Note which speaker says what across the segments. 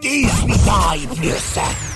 Speaker 1: 18 ans et plus.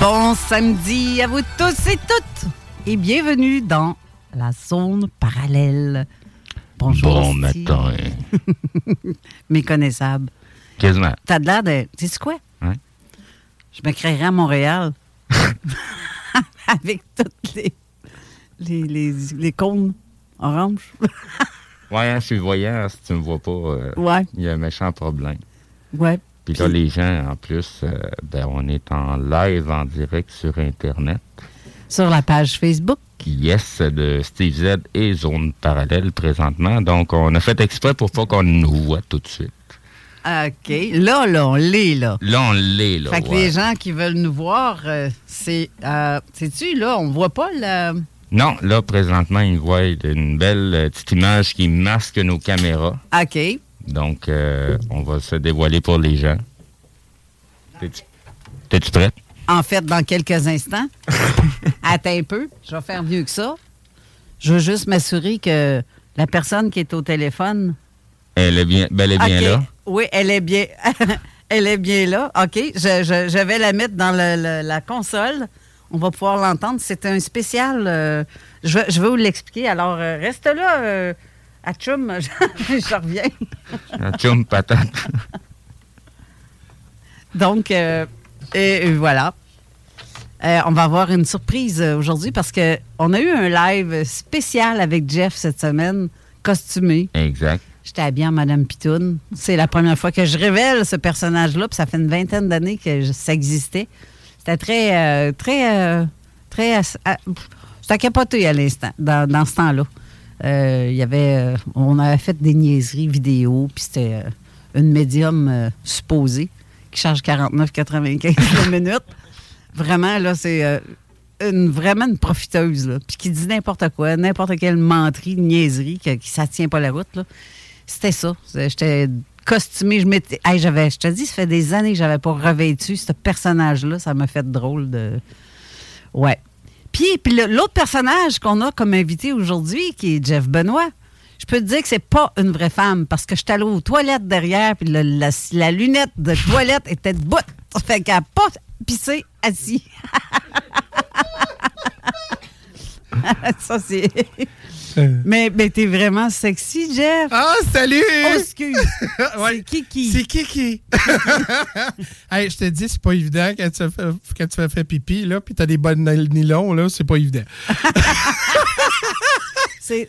Speaker 2: Bon samedi à vous tous et toutes et bienvenue dans la zone parallèle. Bonjour.
Speaker 3: Bon matin.
Speaker 2: Méconnaissable.
Speaker 3: Quasiment.
Speaker 2: T'as de l'air de. Tu sais quoi?
Speaker 3: Ouais.
Speaker 2: Je me créerais à Montréal avec toutes les, les, les, les cônes oranges.
Speaker 3: Ouais, hein, je suis voyant, si tu me vois pas, euh,
Speaker 2: Ouais.
Speaker 3: il y a un méchant problème.
Speaker 2: Ouais.
Speaker 3: Puis là, les gens, en plus, euh, ben, on est en live, en direct sur Internet.
Speaker 2: Sur la page Facebook.
Speaker 3: Yes, de Steve Z et Zone Parallèle présentement. Donc, on a fait exprès pour pas qu'on nous voit tout de suite.
Speaker 2: OK. Là, là, on l'est, là.
Speaker 3: Là, on l'est, là.
Speaker 2: Fait que
Speaker 3: ouais.
Speaker 2: les gens qui veulent nous voir, euh, c'est. Euh, Sais-tu, là, on voit pas le.
Speaker 3: Non, là, présentement, ils voient une belle petite image qui masque nos caméras.
Speaker 2: OK.
Speaker 3: Donc, euh, on va se dévoiler pour les gens. T'es-tu prête?
Speaker 2: En fait, dans quelques instants. Attends un peu. Je vais faire mieux que ça. Je veux juste m'assurer que la personne qui est au téléphone.
Speaker 3: Elle est bien, bel et bien là.
Speaker 2: Oui, elle est bien. elle est bien là. OK. Je, je- je vais la mettre dans le- le- la console. On va pouvoir l'entendre. C'est un spécial. euh, je, vais, je vais vous l'expliquer. Alors, euh, reste là. À Chum, je, reviens.
Speaker 3: Un Chum patate.
Speaker 2: Donc, euh, et, et voilà. Euh, on va avoir une surprise euh, aujourd'hui parce que on a eu un live spécial avec Jeff cette semaine, costumé.
Speaker 3: Exact.
Speaker 2: J'étais habillée en Madame Pitoune. C'est la première fois que je révèle ce personnage-là, puis ça fait une vingtaine d'années que je- ça existait. C'était très, euh, très, très... C'était capoté à l'instant, dans, dans ce temps-là. Euh, Il y avait... euh, on avait fait des niaiseries vidéo, puis c'était euh, une médium supposée qui charge 49,95 la minute. Vraiment, là, c'est une, vraiment une profiteuse, là. Puis qui dit n'importe quoi, n'importe quelle menterie, niaiserie, que, qui ça tient pas la route, là. C'était ça. J'étais costumée. Je m'étais. Hey, j'avais, je te dis, ça fait des années que j'avais pas revêtu ce personnage-là. Ça m'a fait drôle de. Ouais. Puis, puis l'autre personnage qu'on a comme invité aujourd'hui, qui est Jeff Benoît, je peux te dire que c'est pas une vraie femme parce que je suis allée aux toilettes derrière, puis la, la lunette de toilette était de bout. Ça fait qu'elle a pas pissé assis. ça, c'est. mais mais t'es vraiment sexy, Jeff.
Speaker 4: Ah, salut!
Speaker 2: Oh, excuse.
Speaker 4: Ouais.
Speaker 2: C'est Kiki.
Speaker 4: C'est Kiki. hey, je te dis, c'est pas évident quand tu fais, quand tu fais fait pipi, là, puis t'as des bonnes nylons, là, c'est pas évident.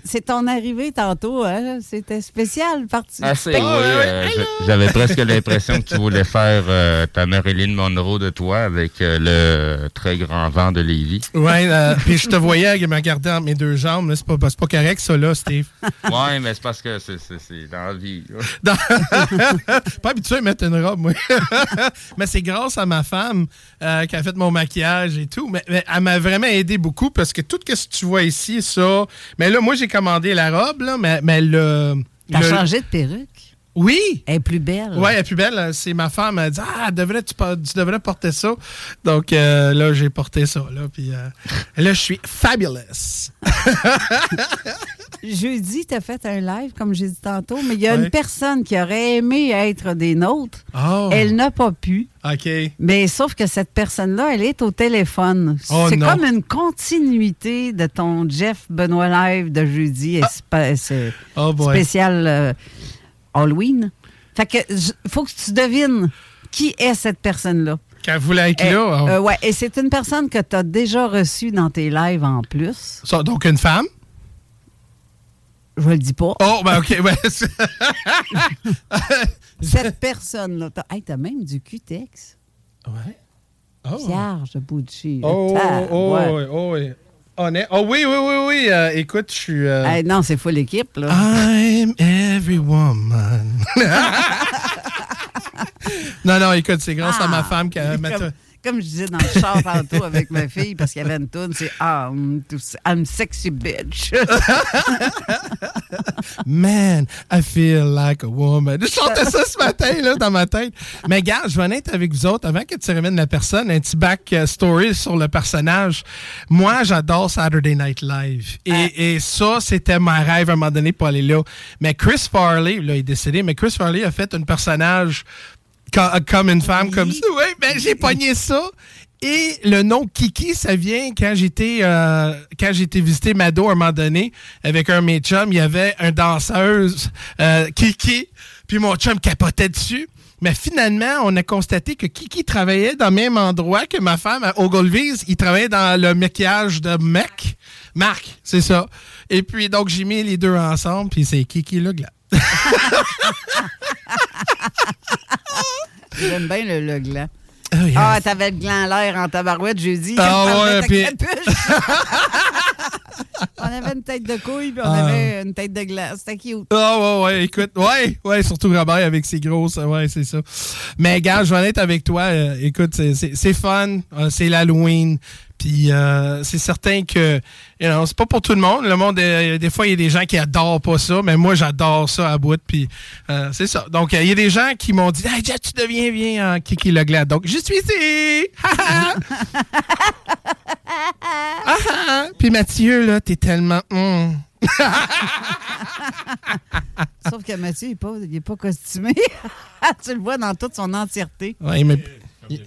Speaker 2: C'est ton arrivée tantôt, hein? C'était spécial, parti.
Speaker 3: Oui. euh, J'avais presque l'impression que tu voulais faire euh, ta Marilyn Monroe de toi avec euh, le très grand vent de Lévis.
Speaker 4: Ouais, euh, puis je te voyais me garder entre mes deux jambes, c'est pas, c'est pas correct, ça, là, Steve.
Speaker 3: Ouais, mais c'est parce que c'est c'est- c'est dans la vie.
Speaker 4: pas habitué à mettre une robe, moi. mais c'est grâce à ma femme euh, qui a fait mon maquillage et tout. Mais, mais elle m'a vraiment aidé beaucoup parce que tout ce que tu vois ici, ça. Mais là, moi, j'ai commandé la robe, là, mais, mais le.
Speaker 2: T'as
Speaker 4: le-
Speaker 2: changé de perruque?
Speaker 4: Oui!
Speaker 2: Elle est plus belle.
Speaker 4: Ouais, elle est plus belle. C'est ma femme. Elle a dit Ah, devrais, tu, tu devrais porter ça. Donc euh, là, j'ai porté ça. Là, puis euh, là, je suis fabulous.
Speaker 2: Jeudi, t'as fait un live, comme j'ai dit tantôt, mais il y a
Speaker 4: Ouais.
Speaker 2: une personne qui aurait aimé être des nôtres.
Speaker 4: Oh.
Speaker 2: Elle n'a pas pu.
Speaker 4: OK.
Speaker 2: Mais sauf que cette personne-là, elle est au téléphone.
Speaker 4: Oh
Speaker 2: c'est comme une continuité de ton Jeff Benoît Live de jeudi. et pas- C'est
Speaker 4: Oh
Speaker 2: spécial euh, Halloween. Fait que j- faut que tu devines qui est cette personne-là.
Speaker 4: Quand vous voulez être
Speaker 2: Eh,
Speaker 4: là. oh.
Speaker 2: euh, ouais, et c'est une personne que tu as déjà reçue dans tes lives en plus.
Speaker 4: Ça, donc, une femme?
Speaker 2: Je le dis pas.
Speaker 4: Oh, ben, OK.
Speaker 2: Cette personne-là. T'as hey, t'as même du cutex.
Speaker 4: Ouais. Oh.
Speaker 2: Bucci.
Speaker 4: Oh,
Speaker 2: Ah,
Speaker 4: oh,
Speaker 2: ouais.
Speaker 4: oui, oh, oui. Honnête. Oh, oui, oui, oui, oui. euh, écoute, je suis. euh,
Speaker 2: Hey, non, c'est full équipe, là.
Speaker 4: I'm every woman. non, non, écoute, c'est grâce à ma
Speaker 2: Ah,
Speaker 4: femme qui a.
Speaker 2: comme, comme je disais dans le char tantôt avec ma fille, parce qu'il y avait une toune, c'est Ah, ça, I'm sexy bitch.
Speaker 4: Man, I feel like a woman. Je chantais ça ce matin, là, dans ma tête. Mais gars, je vais en être avec vous autres. Avant que tu ramènes la personne, un petit back euh, story sur le personnage. Moi, j'adore Saturday Night Live. Et, et ça, c'était mon rêve à un moment donné pour aller là. Mais Chris Farley, là, il est décédé, mais Chris Farley a fait un personnage comme une femme, comme ça. Oui, ben, j'ai pogné ça. Et le nom Kiki, ça vient quand j'étais euh, quand j'étais visiter Mado à un moment donné avec un de mes chums, il y avait un danseuse euh, Kiki, puis mon chum capotait dessus. Mais finalement, on a constaté que Kiki travaillait dans le même endroit que ma femme à Ogilvy's. Il travaillait dans le maquillage de Mac. Marc, c'est ça. Et puis, donc, j'ai mis les deux ensemble, puis c'est Kiki le glas.
Speaker 2: J'aime bien le, le gland.
Speaker 4: Oh, yes.
Speaker 2: Ah, t'avais le gland à l'air en tabarouette jeudi.
Speaker 4: Ah, ouais, puis-
Speaker 2: on avait une tête de couille, puis on
Speaker 4: Ah.
Speaker 2: avait une tête de glace. C'était cute.
Speaker 4: Ah ouais, ouais, écoute, ouais, ouais, surtout Robert avec ses grosses, ouais, c'est ça. Mais gars, je vais en être avec toi. euh, écoute, c'est fun, euh, c'est l'Halloween, puis euh, c'est certain que, you know, c'est pas pour tout le monde. Le monde, euh, des fois, il y a des gens qui adorent pas ça, mais moi, j'adore ça à bout, puis euh, c'est ça. Donc, euh, il y a des gens qui m'ont dit, hey, Jeff, tu deviens bien en Kiki Leglade. Donc, je suis ici. Puis Mathieu, là, t'es tellement. hum.
Speaker 2: Sauf que Mathieu, il n'est pas, il est pas costumé. tu le vois dans toute son entièreté.
Speaker 4: Ouais, il m'a- il-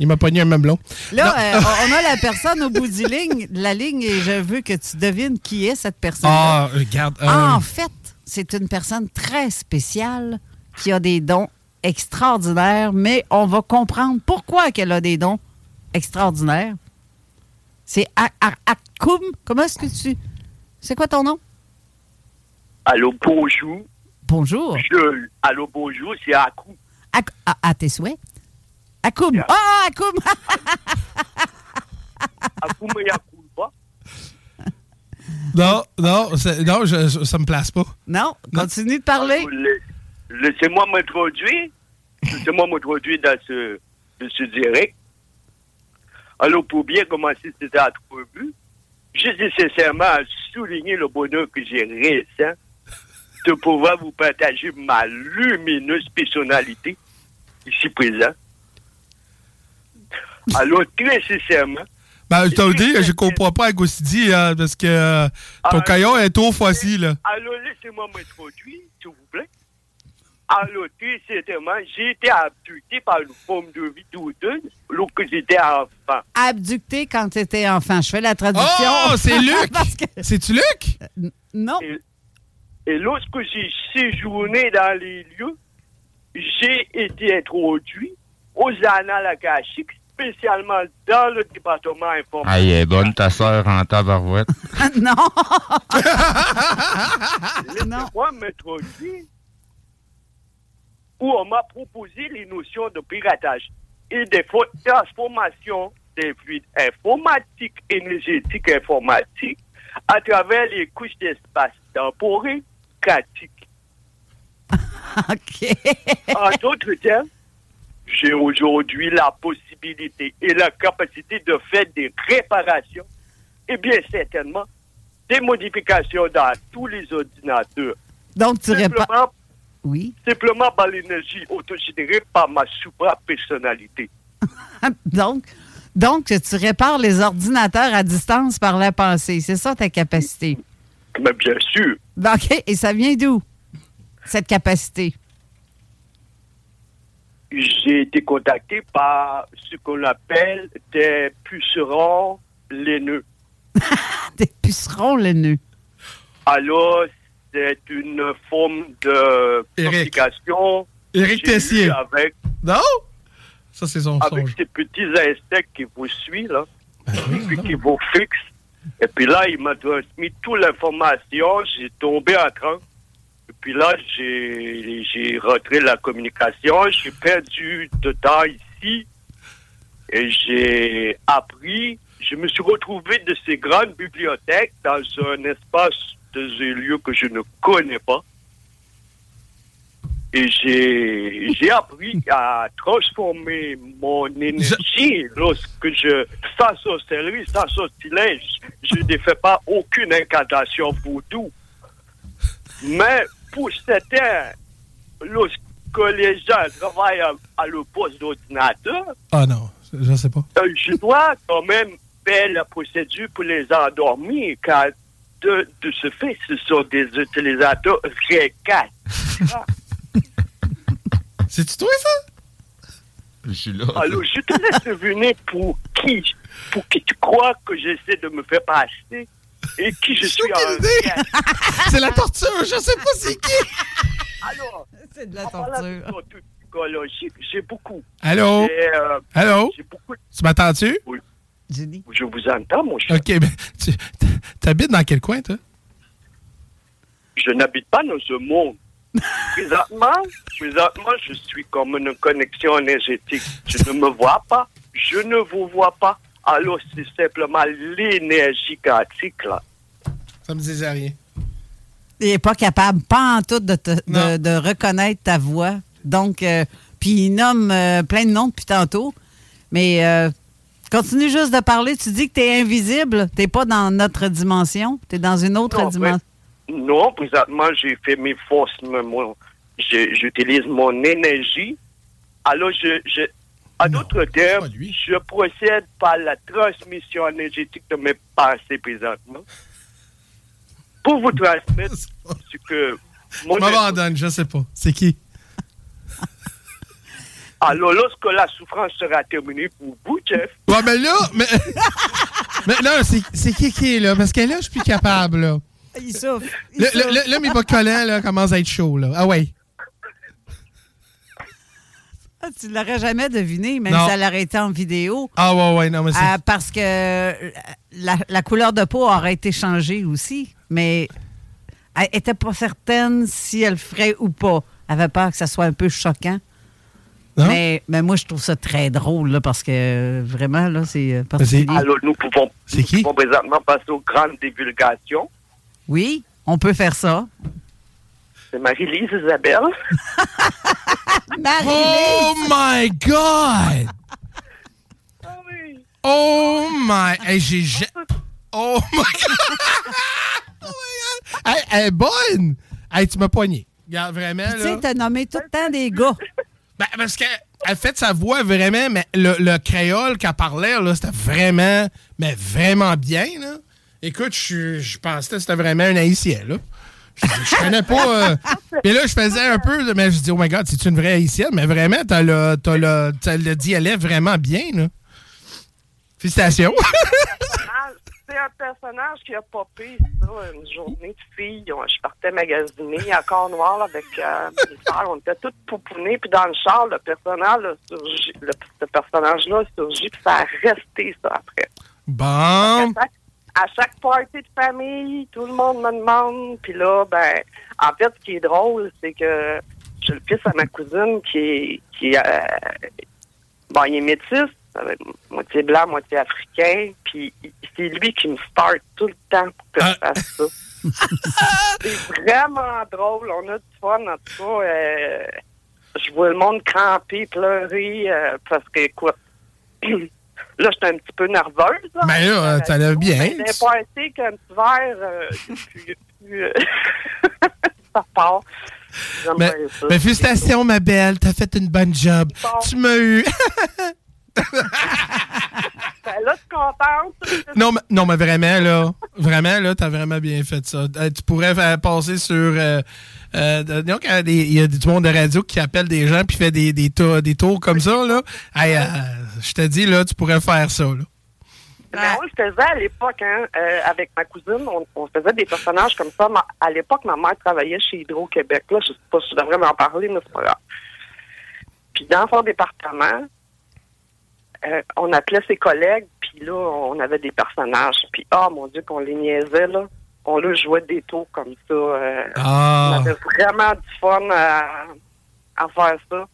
Speaker 4: il m'a pogné un mamelon.
Speaker 2: Là, euh, on a la personne au bout du ligne, de la ligne et je veux que tu devines qui est cette personne.
Speaker 4: Ah, regarde. euh,
Speaker 2: En fait, c'est une personne très spéciale qui a des dons extraordinaires, mais on va comprendre pourquoi qu'elle a des dons extraordinaires. C'est Akoum. Comment est-ce que tu... C'est quoi ton nom?
Speaker 5: Allô, bonjour.
Speaker 2: Bonjour.
Speaker 5: Je, allô, bonjour, c'est Akou.
Speaker 2: Ak- à, à tes souhaits. Akoum. Ah, Akoum!
Speaker 5: Akou me yakoul pas.
Speaker 4: Non, non, non je, je- ça me place pas.
Speaker 2: non, continue de parler.
Speaker 5: Le- Laissez-moi m'introduire. Laissez-moi m'introduire dans ce, dans ce direct. Alors, pour bien commencer cette entrevue, je dis sincèrement souligner le bonheur que j'ai récent de pouvoir vous partager ma lumineuse personnalité ici présent. Alors, très sincèrement,
Speaker 4: Ben, je te dis, je comprends pas à Gosidi, hein, parce que euh, ton
Speaker 5: Ah,
Speaker 4: caillon est trop facile.
Speaker 5: alors laissez-moi m'introduire, s'il vous plaît. Alors, tout simplement, j'ai été abducté par une forme de vie douteuse lorsque j'étais enfant.
Speaker 2: Abducté quand tu étais enfant. Je fais la traduction.
Speaker 4: Oh, c'est Luc!
Speaker 2: Que-
Speaker 4: C'est-tu Luc?
Speaker 2: Non.
Speaker 5: Et, et lorsque j'ai séjourné dans les lieux, j'ai été introduit aux annales akashiques, spécialement dans le département informatique.
Speaker 3: Ah, est bonne, ta sœur, en tabarouette.
Speaker 2: non.
Speaker 5: Laissez-moi m'introduire où on m'a proposé les notions de piratage et des fo- transformations des fluides informatiques, énergétiques, informatiques à travers les couches d'espace temporel quantique.
Speaker 2: OK.
Speaker 5: En d'autres termes, j'ai aujourd'hui la possibilité et la capacité de faire des réparations et bien certainement des modifications dans tous les ordinateurs.
Speaker 2: Donc, tu répares.
Speaker 5: Simplement,
Speaker 2: Oui.
Speaker 5: simplement par l'énergie autogénérée par ma supra-personnalité.
Speaker 2: donc, donc, tu répares les ordinateurs à distance par la pensée. C'est ça ta capacité?
Speaker 5: Mais bien sûr,
Speaker 2: OK. Et ça vient d'où, cette capacité?
Speaker 5: J'ai été contacté par ce qu'on appelle des pucerons laineux.
Speaker 2: Des pucerons, le nœud.
Speaker 5: Alors, c'est une forme de
Speaker 4: Éric.
Speaker 5: communication
Speaker 4: Éric Tessier.
Speaker 5: avec,
Speaker 4: Non? Ça, c'est son
Speaker 5: avec
Speaker 4: son-
Speaker 5: ces petits insectes qui vous suivent, là,
Speaker 4: Ben
Speaker 5: et puis qui vous fixent. Et puis là, il m'a transmis toute l'information. J'ai tombé en transe. Puis là, j'ai j'ai rentré la communication. J'ai perdu de temps ici. Et j'ai appris. Je me suis retrouvé de ces grandes bibliothèques dans un espace de ce lieu que je ne connais pas. Et j'ai appris à transformer mon énergie lorsque je, sans sorcellerie, sans sortilège, je ne fais pas aucune incantation voodoo. Mais pour certains, lorsque les gens travaillent à, à le poste d'ordinateur,
Speaker 4: Ah non, je sais pas.
Speaker 5: euh, je dois quand même faire la procédure pour les endormir, car de, de ce fait, ce sont des utilisateurs récats.
Speaker 4: C'est-tu toi, ça?
Speaker 3: Je suis là.
Speaker 5: Alors, je te laisse deviner pour qui, pour qui tu crois que j'essaie de me faire passer? Et qui je suis en.
Speaker 4: C'est la torture, je sais pas c'est qui.
Speaker 5: Alors,
Speaker 2: C'est de la torture.
Speaker 5: j'ai beaucoup.
Speaker 4: Allô?
Speaker 5: Euh,
Speaker 4: Allô?
Speaker 5: Beaucoup.
Speaker 4: Tu m'entends-tu?
Speaker 2: Jenny?
Speaker 5: Je vous entends, mon cher.
Speaker 4: OK, ben, tu t'habites dans quel coin, toi?
Speaker 5: Je n'habite pas dans ce monde. Présentement, présentement, je suis comme une connexion énergétique. Je ne me vois pas, je ne vous vois pas. Alors, c'est simplement l'énergie quantique, là.
Speaker 4: Ça me disait rien.
Speaker 2: Il n'est pas capable, pas en tout, de, te- de, reconnaître ta voix. Donc, euh, puis il nomme euh, plein de noms depuis tantôt. Mais euh, continue juste de parler. Tu dis que tu es invisible. Tu n'es pas dans notre dimension. Tu es dans une autre
Speaker 5: Non,
Speaker 2: dimension.
Speaker 5: Non, présentement, j'ai fait mes forces, j'utilise mon énergie. Alors, je, je, en d'autres termes, je procède par la transmission énergétique de mes pensées présentement pour vous transmettre ce que mon
Speaker 4: Je m'abandonne, je sais pas. C'est qui?
Speaker 5: Alors, lorsque la souffrance sera terminée pour vous, Jeff,
Speaker 4: Ouais, mais là, mais. mais non, c'est c'est qui qui est là? Parce que là, je suis plus capable, là.
Speaker 2: Il. Il
Speaker 4: Là, mes bas collants, là, commencent à être chauds, là. Ah ouais.
Speaker 2: Tu ne l'aurais jamais deviné, même
Speaker 4: Non.
Speaker 2: si elle aurait été en vidéo.
Speaker 4: Ah ouais, ouais, non, mais c'est.
Speaker 2: Euh, parce que la, la couleur de peau aurait été changée aussi. Mais elle n'était pas certaine si elle le ferait ou pas. Elle avait peur que ça soit un peu choquant.
Speaker 4: Non?
Speaker 2: Mais, mais moi, je trouve ça très drôle, là, parce que euh, vraiment, là, c'est euh, particulier.
Speaker 5: alors nous pouvons,
Speaker 4: C'est
Speaker 5: nous pouvons présentement passer aux grandes divulgations.
Speaker 2: Oui, on peut faire ça.
Speaker 5: C'est Marie-Lise Isabelle.
Speaker 2: Marie!
Speaker 4: Oh my God!
Speaker 5: Oui.
Speaker 4: Oh my. Hey, j'ai. ja- Oh my God! oh my God! Hey, elle est bonne! Hey, tu m'as poigné. Regarde, vraiment,
Speaker 2: Tu
Speaker 4: là.
Speaker 2: sais, t'as nommé tout le temps des gars.
Speaker 4: Ben, parce qu'elle elle fait sa voix vraiment, mais le, le créole qu'elle parlait, là, c'était vraiment, mais vraiment bien, là. Écoute, je, je pensais que c'était vraiment un haïtien, là. Je, je connais pas. euh, Et là, je faisais un peu, mais je dis, oh my God, c'est une vraie haïtienne, mais vraiment, t'as le, t'as le, t'as le dialecte vraiment bien, là. Félicitations.
Speaker 6: C'est un personnage qui a popé, ça, une journée de filles. Je partais magasiner à Cornwall avec euh, mes. On était toutes poupounés. Puis dans le char, le personnage surgi, le, ce personnage-là a surgi. Puis ça a resté, ça, après.
Speaker 4: Bon.
Speaker 6: À chaque party de famille, tout le monde me demande. Puis là, ben, en fait, ce qui est drôle, c'est que j'ai le fils à ma cousine qui est, qui, euh, bon, il est métis, moitié blanc, moitié africain. Puis c'est lui qui me start tout le temps pour que je fasse ça. c'est vraiment drôle. On a du fun, en tout cas. euh, je vois le monde cramper, pleurer, euh, parce que, écoute, là, j'étais un petit peu nerveuse. là.
Speaker 4: Mais là, euh, ça lève bien.
Speaker 6: D'un party qu'un petit verre, euh, puis- puis, euh, ça part.
Speaker 4: Mais,
Speaker 6: bien ça.
Speaker 4: mais félicitations, ma belle. T'as fait une bonne job. Tu m'as eu.
Speaker 6: Ben là, tu contente?
Speaker 4: Non, mais, non, mais vraiment, là, vraiment, là, t'as vraiment bien fait ça. Euh, tu pourrais faire passer sur... Euh, euh, y a des- il y a du monde de radio qui appelle des gens puis fait des, des, tours, des tours comme ça, là. Hey, euh, je te dis, là, tu pourrais faire ça, là.
Speaker 6: Le faisait à l'époque, hein, euh, avec ma cousine, on, faisait des personnages comme ça. À l'époque, ma mère travaillait chez Hydro-Québec. Là, je sais pas si je devrais m'en parler, mais c'est pas grave. Puis dans son département, euh, on appelait ses collègues, puis là, on avait des personnages. Puis, ah, mon Dieu, qu'on les niaisait, là. On leur jouait des tours comme ça. euh,
Speaker 4: Ah.
Speaker 6: On avait vraiment du fun à, à faire ça.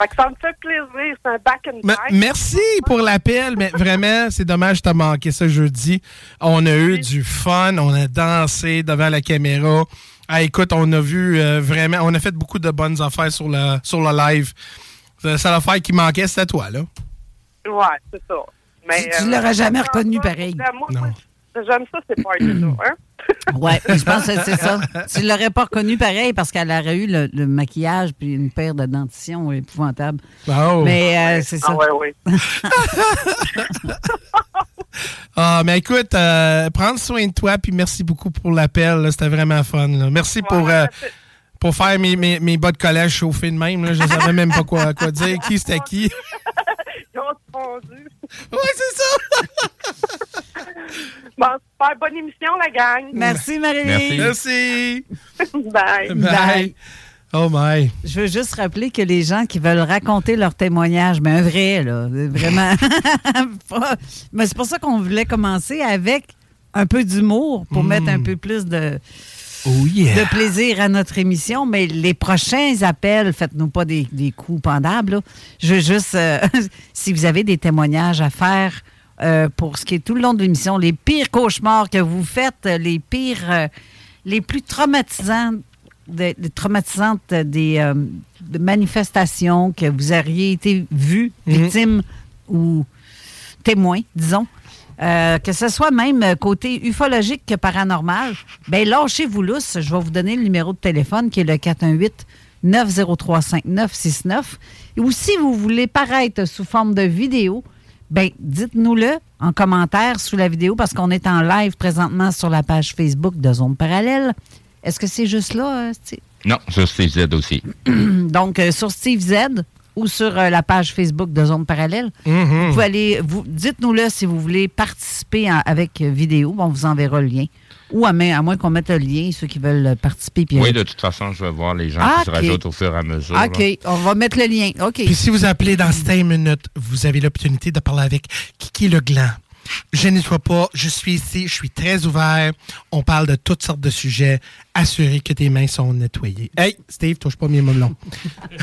Speaker 6: Fait que ça me fait plaisir. C'est un back and back.
Speaker 4: merci pour l'appel, mais vraiment, c'est dommage que t'as manqué ça jeudi. On a eu du fun, on a dansé devant la caméra. Ah, écoute, on a vu euh, vraiment, on a fait beaucoup de bonnes affaires sur le, sur le live. La seule affaire qui manquait, c'était toi, là.
Speaker 6: Ouais, c'est ça. Mais,
Speaker 2: Tu-
Speaker 6: euh,
Speaker 2: l'aurais jamais
Speaker 6: moi,
Speaker 2: reconnu pareil.
Speaker 6: moi, moi, J'aime ça, ces parties-là. Hein?
Speaker 2: Ouais, je pense que c'est ça. Tu l'aurais pas reconnu pareil parce qu'elle aurait eu le, le maquillage puis une paire de dentitions épouvantables.
Speaker 4: Oh.
Speaker 2: Mais euh, c'est ça.
Speaker 6: Ah ouais, oui.
Speaker 4: Ah, mais écoute, euh, prends soin de toi, puis merci beaucoup pour l'appel. C'était vraiment fun. là. Merci pour, euh, pour faire mes, mes, mes bas de collège chauffés de même. Là. Je savais même pas quoi, quoi dire. Qui c'était qui?
Speaker 6: Répondu.
Speaker 4: Oui, c'est ça.
Speaker 6: Bon, super bonne émission, la gang.
Speaker 2: Merci, Marie.
Speaker 4: Merci.
Speaker 6: Bye.
Speaker 2: Bye.
Speaker 4: Oh my.
Speaker 2: Je veux juste rappeler que les gens qui veulent raconter leur témoignage, mais un vrai, là, vraiment. Mais c'est pour ça qu'on voulait commencer avec un peu d'humour pour mettre un peu plus de,
Speaker 4: Oh yeah.
Speaker 2: de plaisir à notre émission. Mais les prochains appels, faites-nous pas des, des coups pendables. là. Je veux juste, euh, si vous avez des témoignages à faire euh, pour ce qui est tout le long de l'émission, les pires cauchemars que vous faites, les pires, euh, les plus traumatisants, de- de- traumatisantes des euh, de manifestations que vous auriez été vu, victime ou témoin, disons. Euh, que ce soit même euh, côté ufologique que paranormal, ben lâchez-vous lousse. Je vais vous donner le numéro de téléphone qui est le 418 903 5969. Ou si vous voulez paraître sous forme de vidéo, ben dites-nous-le en commentaire sous la vidéo parce qu'on est en live présentement sur la page Facebook de Zone Parallèle. Est-ce que c'est juste là, euh, Steve?
Speaker 3: Non, ça, c'est Z aussi.
Speaker 2: Donc, euh, sur Steve Z ou sur euh, la page Facebook de Zone Parallèle. Vous pouvez aller, vous, dites-nous-le si vous voulez participer en- avec euh, vidéo. On vous enverra le lien. Ou à, moins- à moins qu'on mette le lien, ceux qui veulent euh, participer. puis-
Speaker 3: Oui, de toute façon, je vais voir les gens
Speaker 2: Ah,
Speaker 3: qui se
Speaker 2: ok.
Speaker 3: rajoutent au fur et à mesure.
Speaker 2: OK, on va mettre le lien. OK.
Speaker 4: Puis si vous appelez dans 5 minutes, vous avez l'opportunité de parler avec Kiki Legland. Je ne sois pas, je suis ici, je suis très ouvert. On parle de toutes sortes de sujets. Assurez que tes mains sont nettoyées. Hey, Steve, touche pas mes mamelons.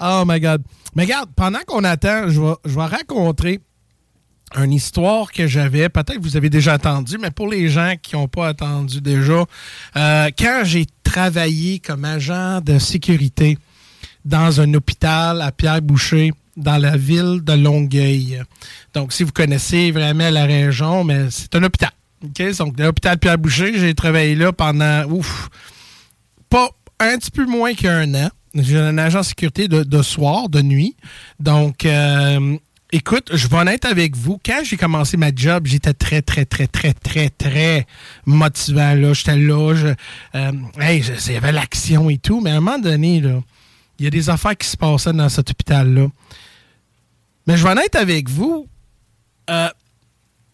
Speaker 4: oh my God. Mais regarde, pendant qu'on attend, je vais, raconter une histoire que j'avais, peut-être que vous avez déjà entendu, mais pour les gens qui n'ont pas entendu déjà, euh, quand j'ai travaillé comme agent de sécurité dans un hôpital à Pierre-Boucher, dans la ville de Longueuil. Donc, si vous connaissez vraiment la région, mais c'est un hôpital. Donc, l'hôpital Pierre-Boucher, j'ai travaillé là pendant, ouf, pas un petit peu moins qu'un an. J'ai un agent de sécurité de, soir, de nuit. Donc, euh, écoute, je vais en être avec vous. Quand j'ai commencé ma job, j'étais très, très, très, très, très, très motivant. Là, j'étais là, je, euh, il y avait l'action et tout, mais à un moment donné, il y a des affaires qui se passaient dans cet hôpital-là. Mais je vais en être avec vous. Euh,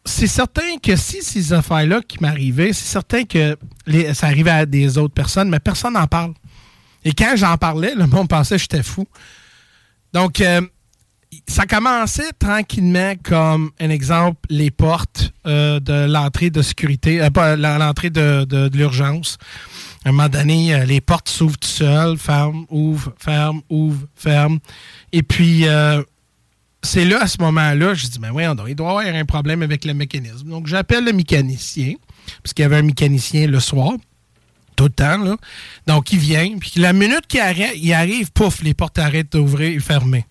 Speaker 4: c'est certain que si ces affaires-là qui m'arrivaient, c'est certain que ça arrivait à des autres personnes, mais personne n'en parle. Et quand j'en parlais, le monde pensait que j'étais fou. Donc, euh, ça commençait tranquillement comme un exemple, les portes euh, de l'entrée de sécurité, pas l'entrée de, l'urgence. À un moment donné, les portes s'ouvrent tout seules, ferment, ouvrent, ferment, ouvrent, ferment. Et puis, c'est là, à ce moment-là, je dis, voyons donc, il doit y avoir un problème avec le mécanisme. Donc, j'appelle le mécanicien, parce qu'il y avait un mécanicien le soir, tout le temps, là. Donc, il vient, puis la minute qu'il arrive, il arrive, pouf, les portes arrêtent d'ouvrir et fermer.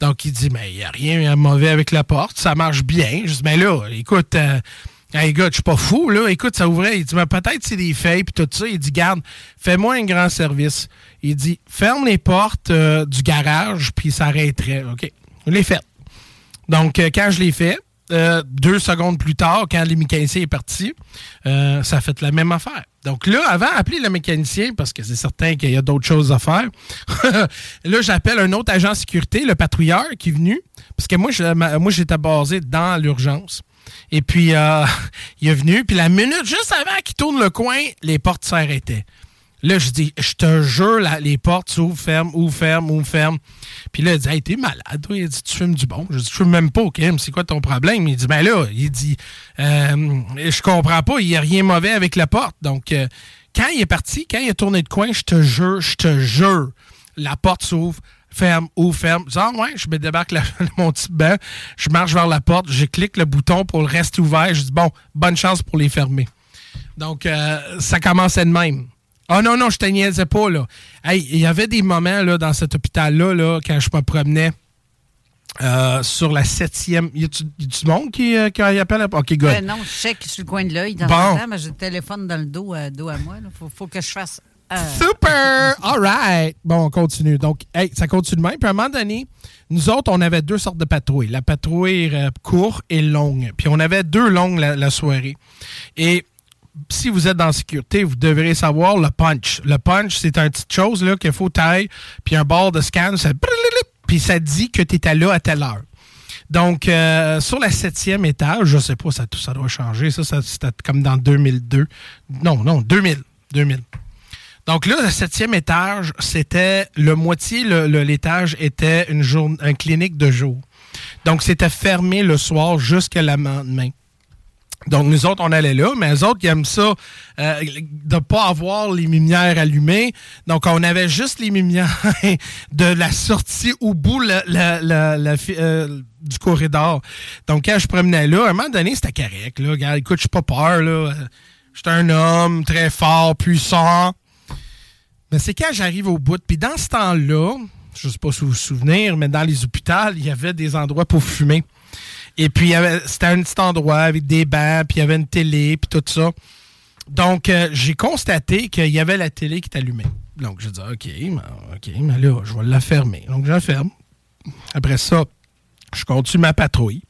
Speaker 4: Donc, il dit, mais il n'y a rien de mauvais avec la porte, ça marche bien. Je dis, mais là, écoute, euh, hey, gars, je suis pas fou, là. Écoute, ça ouvrait. Il dit, mais peut-être c'est des feuilles, puis tout ça. Il dit, garde, fais-moi un grand service. Il dit, ferme les portes euh, du garage, puis ça arrêterait. OK. Je l'ai fait. Donc, euh, quand je l'ai fait, euh, deux secondes plus tard, quand le mécanicien est parti, euh, ça a fait la même affaire. Donc là, avant d'appeler le mécanicien, parce que c'est certain qu'il y a d'autres choses à faire, là, j'appelle un autre agent de sécurité, le patrouilleur qui est venu, parce que moi, moi j'étais basé dans l'urgence. Et puis, il est venu, puis la minute juste avant qu'il tourne le coin, les portes s'arrêtaient. Là, je dis, je te jure, là, les portes s'ouvrent, ferment, ouvrent, ferment, ouvrent, ferment. Puis là, il dit, hey, t'es malade, toi. Il dit, tu fumes du bon. Je dis, je fume même pas, OK, mais c'est quoi ton problème? Il dit, ben là, il dit, euh, je comprends pas, il n'y a rien mauvais avec la porte. Donc, euh, quand il est parti, quand il a tourné de coin, je te jure, je te jure, la porte s'ouvre, ferme, ouvre, ferme. Je dis, ah ouais, je me débarque mon petit banc, je marche vers la porte, je clique le bouton pour le rester ouvert. Je dis, bon, bonne chance pour les fermer. Donc, euh, ça commençait de même. Ah non, non, je te niaisais pas, là. Hey, il y avait des moments, là, dans cet hôpital-là, là, quand je me promenais euh, sur la septième... Y a-tu du monde qui, euh, qui appelle? à- OK, good.
Speaker 2: Euh, non, je check sur le coin de l'œil dans
Speaker 4: Bon.
Speaker 2: le temps, mais j'ai le téléphone dans le dos, euh, dos à moi. Il faut, faut que je fasse.
Speaker 4: Super! All right! Bon, on continue. Donc, hey, ça continue de même. Puis à un moment donné, nous autres, on avait deux sortes de patrouilles. La patrouille courte et longue. Puis on avait deux longues la, la soirée. Et si vous êtes dans sécurité, vous devrez savoir le punch. Le punch, c'est une petite chose là qu'il faut taille, puis un bord de scan, ça puis ça dit que tu étais là à telle heure. Donc, euh, sur la septième étage, je sais pas, ça, ça doit changer. Ça, ça c'était comme dans 2002. Non, non, 2000. 2000. Donc là, le septième étage, c'était le moitié, l'étage était une, une clinique de jour. Donc, c'était fermé le soir jusqu'à la lendemain. Donc, nous autres, on allait là, mais les autres, ils aiment ça euh, de pas avoir les lumières allumées. Donc, on avait juste les lumières de la sortie au bout euh, du corridor. Donc, quand je promenais là, à un moment donné, c'était correct. Là. Regarde, écoute, je pas peur. là. J'étais un homme très fort, puissant. Mais c'est quand j'arrive au bout. Puis dans ce temps-là, je ne sais pas si vous vous souvenez, mais dans les hôpitaux, il y avait des endroits pour fumer. Et puis, c'était un petit endroit avec des bancs, puis il y avait une télé, puis tout ça. Donc, euh, j'ai constaté qu'il y avait la télé qui est allumée. Donc, je dis, OK, ben, OK, mais là, je vais la fermer. Donc, je la ferme. Après ça, je continue ma patrouille.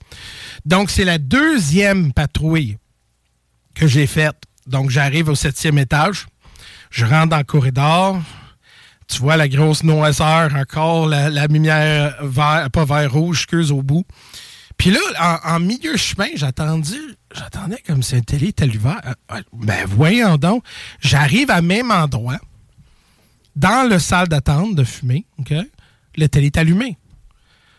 Speaker 4: Donc, c'est la deuxième patrouille que j'ai faite. Donc, j'arrive au septième étage. Je rentre dans le corridor. Tu vois la grosse noiseur, encore la, la lumière vert, pas vert rouge, excuse, au bout. Puis là, en, milieu chemin, j'attendais, j'attendais comme si un télé était ouvert. Euh, euh, Ben voyons donc. J'arrive à même endroit, dans le salle d'attente de fumée, OK? Le télé est allumé.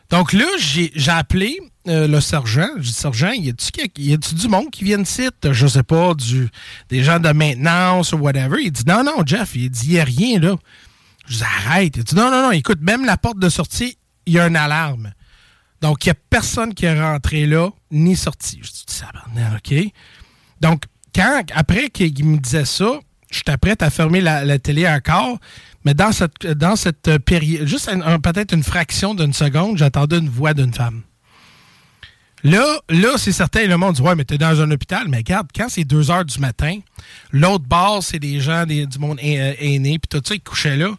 Speaker 4: Donc là, j'ai j'ai appelé euh, le sergent. J'ai dit, sergent, y a-tu y a-tu du monde qui vient de site? Je sais pas, du, des gens de maintenance ou whatever. Il dit, non, non, Jeff, il dit, y a rien là. Je dis, arrête. Il dit, non, non, non, écoute, même la porte de sortie, il y a une alarme. Donc, il n'y a personne qui est rentré là, ni sorti. Je dis, ça OK? Donc, quand, après qu'il me disait ça, j'étais prête à fermer la, télé encore, mais dans cette, dans cette période, juste peut-être une fraction d'une seconde, j'attendais une voix d'une femme. Là, là c'est certain, le monde dit Ouais, mais t'es dans un hôpital. Mais regarde, quand c'est 2 heures du matin, l'autre bord, c'est des gens du monde aîné, puis tout ça, ils couchaient là.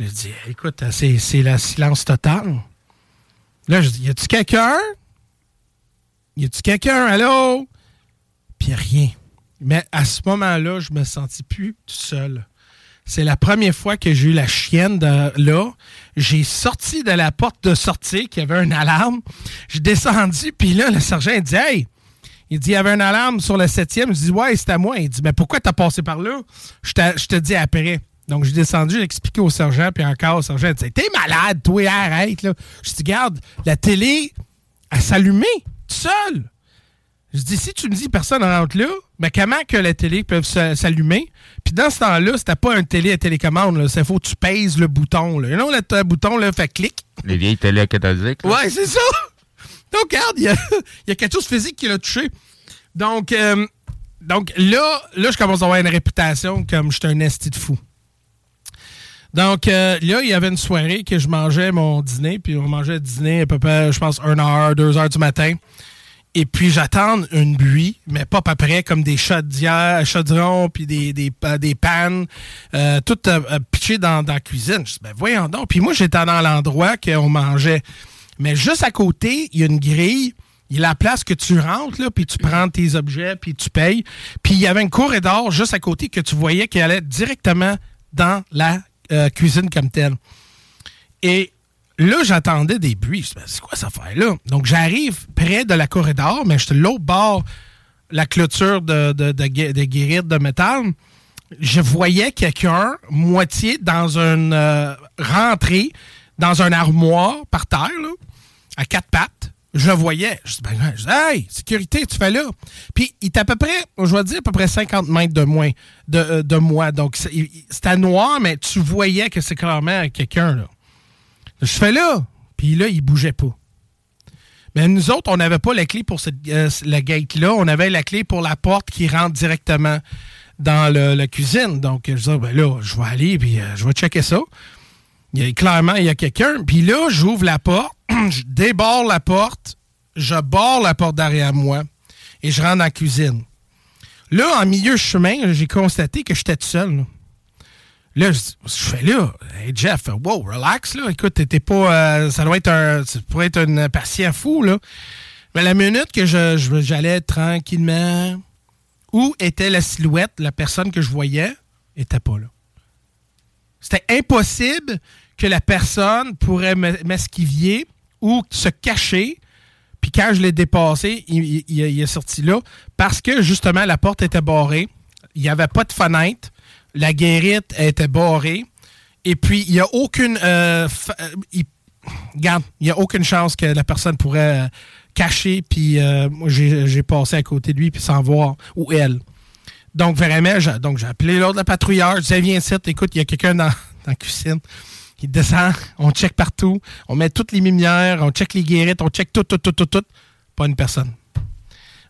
Speaker 4: Je dis Écoute, c'est c'est le silence total. Là, je dis, y a-tu quelqu'un? Y a-tu quelqu'un? Allô? Puis rien. Mais à ce moment-là, je me sentis plus tout seul. C'est la première fois que j'ai eu la chienne là. J'ai sorti de la porte de sortie, qui avait une alarme. J'ai descendu, puis là, le sergent il dit Hey! Il dit, il y avait une alarme sur le septième. Je dis, ouais, c'est à moi. Il dit, mais pourquoi t'as passé par là? Je te, je te dis après. Donc, j'ai descendu, j'ai expliqué au sergent, puis encore, au sergent, il dit, t'es malade, toi, arrête, là. Je dis, garde, la télé, elle s'allumait, tout seul. Je dis, si tu me dis personne rentre là, mais comment que la télé peut s'allumer? Puis dans ce temps-là, c'était pas un télé à télécommande. C'est faut que tu pèses le bouton, là. Non, le bouton, là, fait clic.
Speaker 3: Les vieilles télé cathodiques.
Speaker 4: Ouais, c'est ça. Donc, regarde, il y a, il y a quelque chose de physique qui l'a touché. Donc, euh, donc là, là, je commence à avoir une réputation comme je suis un esti de fou. Donc, euh, là, il y avait une soirée que je mangeais mon dîner, puis on mangeait le dîner à peu près, je pense, 1 heure, 2 heures du matin. Et puis, j'attends une buée, mais pas à près comme des chaudrons, puis des, des, euh, des pannes, euh, tout pitché dans, dans la cuisine. Je dis, ben voyons donc. Puis moi, j'étais dans l'endroit qu'on mangeait. Mais juste à côté, il y a une grille. Il y a la place que tu rentres, là, puis tu prends tes objets, puis tu payes. Puis il y avait un corridor juste à côté que tu voyais qui allait directement dans la euh, cuisine comme telle. Et là, j'attendais des bruits. Je c'est quoi cette affaire-là? Donc, j'arrive près de la corridor, mais je suis l'autre bord, la clôture de, de, de, gu- de guérite de métal. Je voyais quelqu'un, moitié dans une euh, dans un armoire par terre, à quatre pattes. Je voyais. Je dis, ben, je dis, hey, sécurité, tu fais là? Puis, il est à peu près, je vais dire, à peu près 50 mètres de moins de, euh, moi. Donc, c'était noir, mais tu voyais que c'est clairement quelqu'un, là. Je fais là. Puis là, il bougeait pas. Mais nous autres, on n'avait pas la clé pour euh, la gate-là. On avait la clé pour la porte qui rentre directement dans la cuisine. Donc, je disais, ben là, je vais aller, puis euh, je vais checker ça. Il y a, clairement, il y a quelqu'un. Puis là, j'ouvre la porte, je débarre la porte, je barre la porte derrière moi et je rentre dans la cuisine. Là, en milieu chemin, j'ai constaté que j'étais tout seul. Là, je, fais là, hey Jeff, wow, relax, là. Écoute, t'étais pas. euh, ça doit être un. Ça pourrait être un patient fou, là. Mais la minute que je- j'allais tranquillement, où était la silhouette, la personne que je voyais, était pas là. C'était impossible que la personne pourrait me- m'esquivier ou se cacher. Puis quand je l'ai dépassé, il, est sorti là parce que justement la porte était barrée. Il n'y avait pas de fenêtre. La guérite était barrée. Et puis, il n'y a aucune. euh, euh, il- il n'y a aucune chance que la personne pourrait euh, cacher. Puis, j'ai passé à côté de lui, puis sans voir, ou elle. Donc, vraiment, j'ai- donc j'ai appelé l'autre, la patrouilleur. Je disais, viens ici, écoute, il y a quelqu'un dans, dans la cuisine. Il descend, on check partout, on met toutes les lumières, on check les guérites, on check tout, tout, tout, tout, tout. Pas une personne.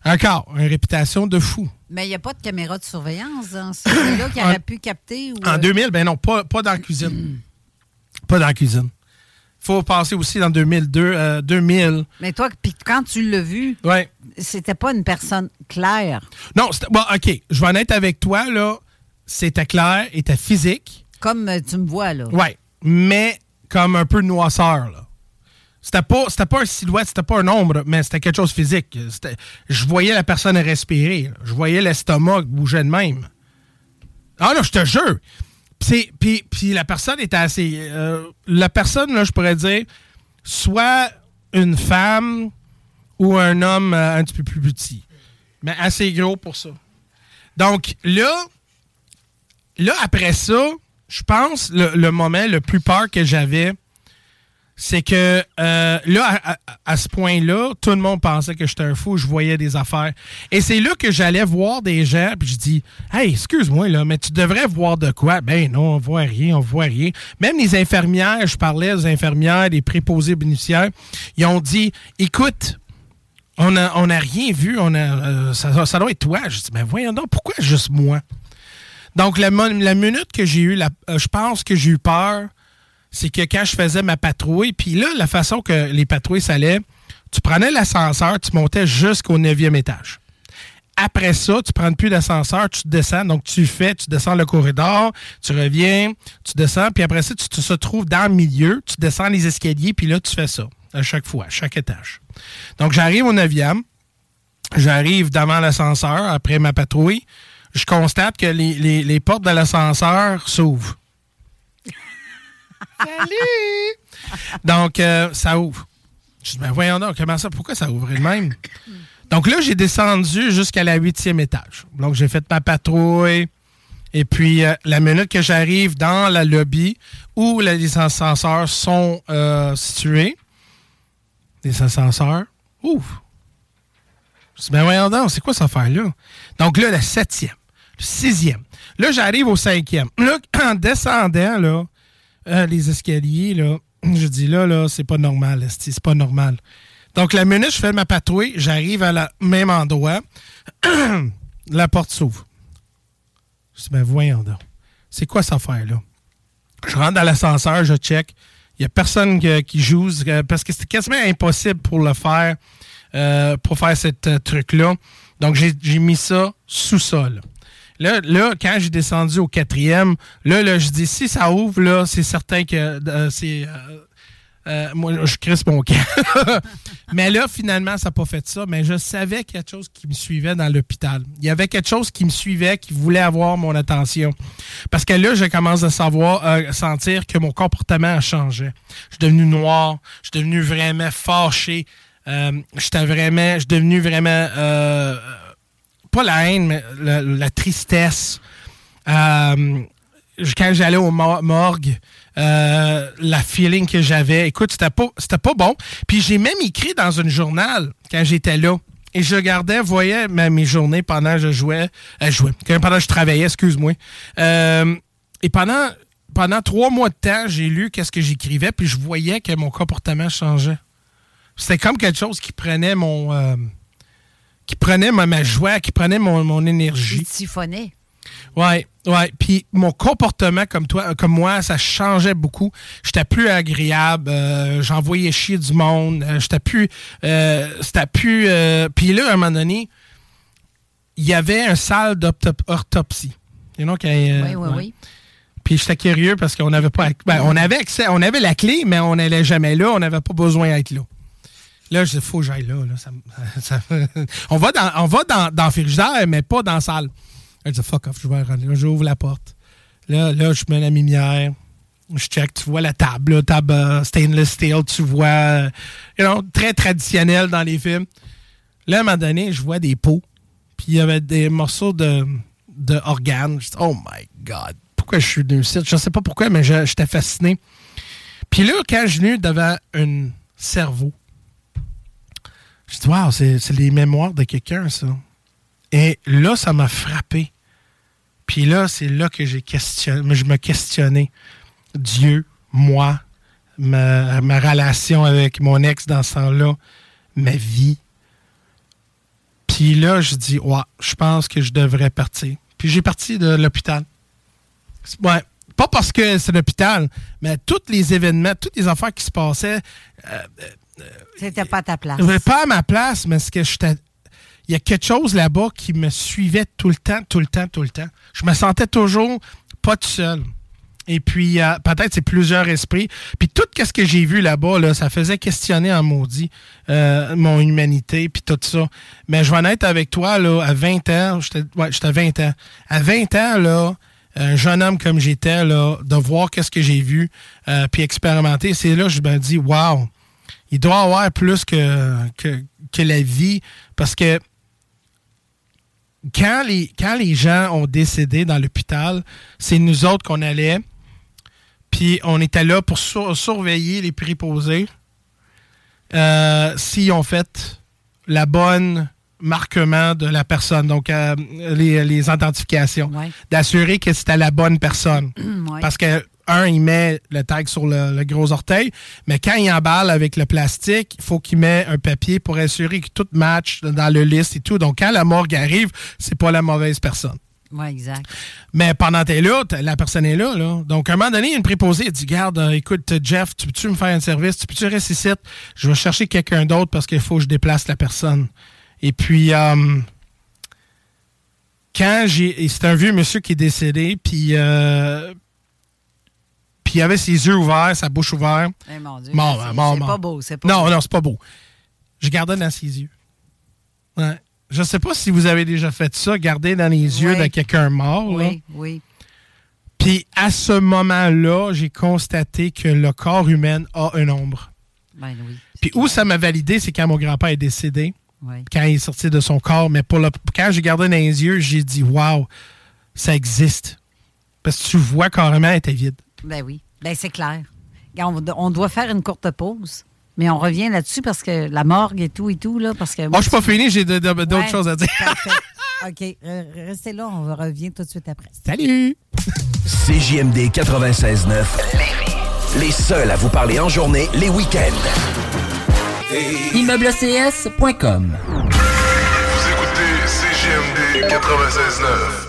Speaker 4: Encore, une réputation de fou.
Speaker 2: Mais il n'y a pas de caméra de surveillance dans ce là qui aurait pu capter. Ou,
Speaker 4: En
Speaker 2: euh,
Speaker 4: 2000, ben non, pas, pas dans la cuisine. pas dans la cuisine. Faut passer aussi dans 2002, euh, 2000.
Speaker 2: Mais toi, puis quand tu l'as vu,
Speaker 4: Ouais.
Speaker 2: c'était pas une personne claire.
Speaker 4: Non, c'était- bon, OK, je vais en être avec toi, là. C'était clair, était physique.
Speaker 2: Comme euh, tu me vois, là.
Speaker 4: Ouais, mais comme un peu de noisseur, là. C'était pas, c'était pas un silhouette, c'était pas un ombre, mais c'était quelque chose de physique. Je voyais la personne respirer. Je voyais l'estomac bouger de même. Ah non, je te jure. Puis, la personne était assez... euh, la personne, là, je pourrais dire, soit une femme ou un homme euh, un petit peu plus petit. Mais assez gros pour ça. Donc là, là, après ça, je pense le, le moment le plus peur que j'avais, c'est que euh, là, à- ce point-là, tout le monde pensait que j'étais un fou, je voyais des affaires. Et c'est là que j'allais voir des gens, puis je dis Hey, excuse-moi, là, mais tu devrais voir de quoi? Ben non, on voit rien, on voit rien. Même les infirmières, je parlais aux infirmières, des préposés bénéficiaires, ils ont dit Écoute, on n'a rien vu, on a, euh, ça, doit être toi. Je dis, mais voyons donc, pourquoi juste moi? Donc, la minute que j'ai eu, la, euh, je pense que j'ai eu peur, c'est que quand je faisais ma patrouille, puis là, la façon que les patrouilles s'allaient, tu prenais l'ascenseur, tu montais jusqu'au neuvième étage. Après ça, tu prends plus d'ascenseur, tu descends, donc tu fais, tu descends le corridor, tu reviens, tu descends, puis après ça, tu, te trouves dans le milieu, tu descends les escaliers, puis là, tu fais ça. à chaque fois, à chaque étage. Donc, j'arrive au neuvième. J'arrive devant l'ascenseur après ma patrouille. Je constate que les- les portes de l'ascenseur s'ouvrent. Salut! Donc, euh, ça ouvre. Je dis, ben voyons donc, comment ça? Pourquoi ça ouvrait de même? Donc là, j'ai descendu jusqu'à la huitième étage. Donc, j'ai fait ma patrouille. Et puis, euh, la minute que j'arrive dans la lobby où les ascenseurs sont euh, situés, les ascenseurs, ouf! Je dis, ben voyons donc, c'est quoi cette affaire-là? Donc là, la septième, le sixième. Là, j'arrive au cinquième. Là, en descendant, là, euh, les escaliers, là, je dis là, là, c'est pas normal, c'est pas normal. Donc, la minute, je fais ma patrouille, j'arrive à la même endroit, la porte s'ouvre. Je dis, ben voyons. C'est quoi cette affaire-là? Je rentre dans l'ascenseur, je check. Il n'y a personne qui joue euh, parce que c'était quasiment impossible pour le faire, euh, pour faire ce truc-là. Donc, j'ai mis ça sous-sol. Là, là, quand j'ai descendu au quatrième, là, là, je dis, si ça ouvre, là, c'est certain que euh, c'est... euh, euh, moi, je crisse mon camp. mais là, finalement, ça n'a pas fait ça. Mais je savais quelque chose qui me suivait dans l'hôpital. Il y avait quelque chose qui me suivait, qui voulait avoir mon attention. Parce que là, je commence à savoir, euh, sentir que mon comportement a changé. Je suis devenu noir. Je suis devenu vraiment fâché. Euh, J'étais vraiment... Je suis devenu vraiment... pas la haine, mais la, tristesse. Euh, quand j'allais au mor- morgue, euh, la feeling que j'avais, écoute, c'était pas, pas bon. Puis j'ai même écrit dans un journal quand j'étais là. Et je regardais, voyais mes journées pendant que je jouais, euh, jouais, pendant que je travaillais, excuse-moi. Euh, et pendant, pendant trois mois de temps, j'ai lu qu'est-ce que j'écrivais, puis je voyais que mon comportement changeait. C'était comme quelque chose qui prenait mon, qui prenait ma, ma joie, qui prenait mon, mon énergie.
Speaker 2: Il siphonnait.
Speaker 4: Ouais, ouais. Puis mon comportement comme toi, comme moi, ça changeait beaucoup. J'étais plus agréable. euh, J'envoyais chier du monde. euh, J'étais plus. euh, C'était plus. euh, Puis là, à un moment donné, il y avait un salle d'autopsie. You know, euh,
Speaker 2: oui, oui,
Speaker 4: ouais.
Speaker 2: oui.
Speaker 4: Puis j'étais curieux parce qu'on n'avait pas. ben, on avait accès, on avait la clé, mais on n'allait jamais là. On n'avait pas besoin d'être là. Là, dis, faut que j'aille là. Ça on va dans, on va dans, dans le frigidaire, mais pas dans la salle. Je dis, fuck off, je vais rentrer. J'ouvre la porte. Là, là, je mets la lumière. Je check, tu vois la table, là, table euh, stainless steel, tu vois, euh, you know, très traditionnel dans les films. Là, à un moment donné, je vois des pots, puis il y avait des morceaux de, de organes. Je dis, oh my God, pourquoi je suis venu ici? Je sais pas pourquoi, mais j'étais fasciné. Puis là, quand je suis venu devant un cerveau, je dis, wow, c'est c'est les mémoires de quelqu'un, ça. Et là, ça m'a frappé. Puis là, c'est là que j'ai questionné, je me questionnais. Dieu, moi, ma, ma relation avec mon ex dans ce temps-là, ma vie. Puis là, je dis, ouais, je pense que je devrais partir. Puis j'ai parti de l'hôpital. Ouais, pas parce que c'est l'hôpital, mais tous les événements, toutes les affaires qui se passaient, euh,
Speaker 2: C'était pas à ta place.
Speaker 4: pas à ma place, mais c'est que j'étais. Il y a quelque chose là-bas qui me suivait tout le temps, tout le temps, tout le temps. Je me sentais toujours pas tout seul. Et puis, euh, peut-être c'est plusieurs esprits. Puis tout ce que j'ai vu là-bas, là, ça faisait questionner en maudit euh, mon humanité, puis tout ça. Mais je vais en être avec toi, là, à 20 ans, j'étais ouais, j'étais 20 ans. À 20 ans, là, un jeune homme comme j'étais, là, de voir qu'est-ce que j'ai vu, euh, puis expérimenter, c'est là que je me dis, wow, il doit y avoir plus que, que, que la vie, parce que quand les, quand les gens ont décédé dans l'hôpital, c'est nous autres qu'on allait, puis on était là pour sur- surveiller les préposés euh, s'ils ont fait la bonne marquement de la personne, donc euh, les, les identifications, d'assurer que c'était la bonne personne.
Speaker 2: Ouais.
Speaker 4: Parce que, un, il met le tag sur le, le gros orteil, mais quand il emballe avec le plastique, il faut qu'il met un papier pour assurer que tout match dans le liste et tout. Donc, quand la morgue arrive, c'est pas la mauvaise personne.
Speaker 2: Oui, exact.
Speaker 4: Mais pendant que t'es là, t'as- la personne est là, là. Donc, à un moment donné, une préposée, elle dit Garde, euh, écoute, Jeff, tu peux-tu me faire un service? Tu peux-tu rester ici? Je vais chercher quelqu'un d'autre parce qu'il faut que je déplace la personne. Et puis, euh, quand j'ai. C'est un vieux monsieur qui est décédé, puis. euh, puis il avait ses yeux ouverts, sa bouche ouverte.
Speaker 2: Eh, mon Dieu,
Speaker 4: Mort,
Speaker 2: c'est-
Speaker 4: mort,
Speaker 2: c'est
Speaker 4: mort.
Speaker 2: pas beau, c'est pas
Speaker 4: Non,
Speaker 2: beau.
Speaker 4: non, c'est pas beau. Je gardais dans ses yeux. Ouais. Je sais pas si vous avez déjà fait ça, garder dans les yeux de quelqu'un mort. là.
Speaker 2: Oui, oui.
Speaker 4: Puis à ce moment-là, j'ai constaté que le corps humain a une ombre.
Speaker 2: Ben oui.
Speaker 4: Puis où ça m'a validé, c'est quand mon grand-père est décédé,
Speaker 2: Ouais.
Speaker 4: quand il est sorti de son corps. Mais pour le, quand j'ai gardé dans les yeux, j'ai dit Waouh, ça existe. Parce que tu vois carrément, elle était vide.
Speaker 2: Ben oui. Ben c'est clair. On, on doit faire une courte pause, mais on revient là-dessus parce que la morgue et tout et tout, là, parce que...
Speaker 4: Moi, je suis pas fini, j'ai d'autres
Speaker 2: Ouais,
Speaker 4: choses à dire.
Speaker 2: OK. Re- Restez là, on revient tout de suite après.
Speaker 4: Salut!
Speaker 7: CJMD 96.9. Les seuls à vous parler en journée, les week-ends.
Speaker 8: ImmeubleCS.com
Speaker 9: Vous écoutez CGMD 96.9.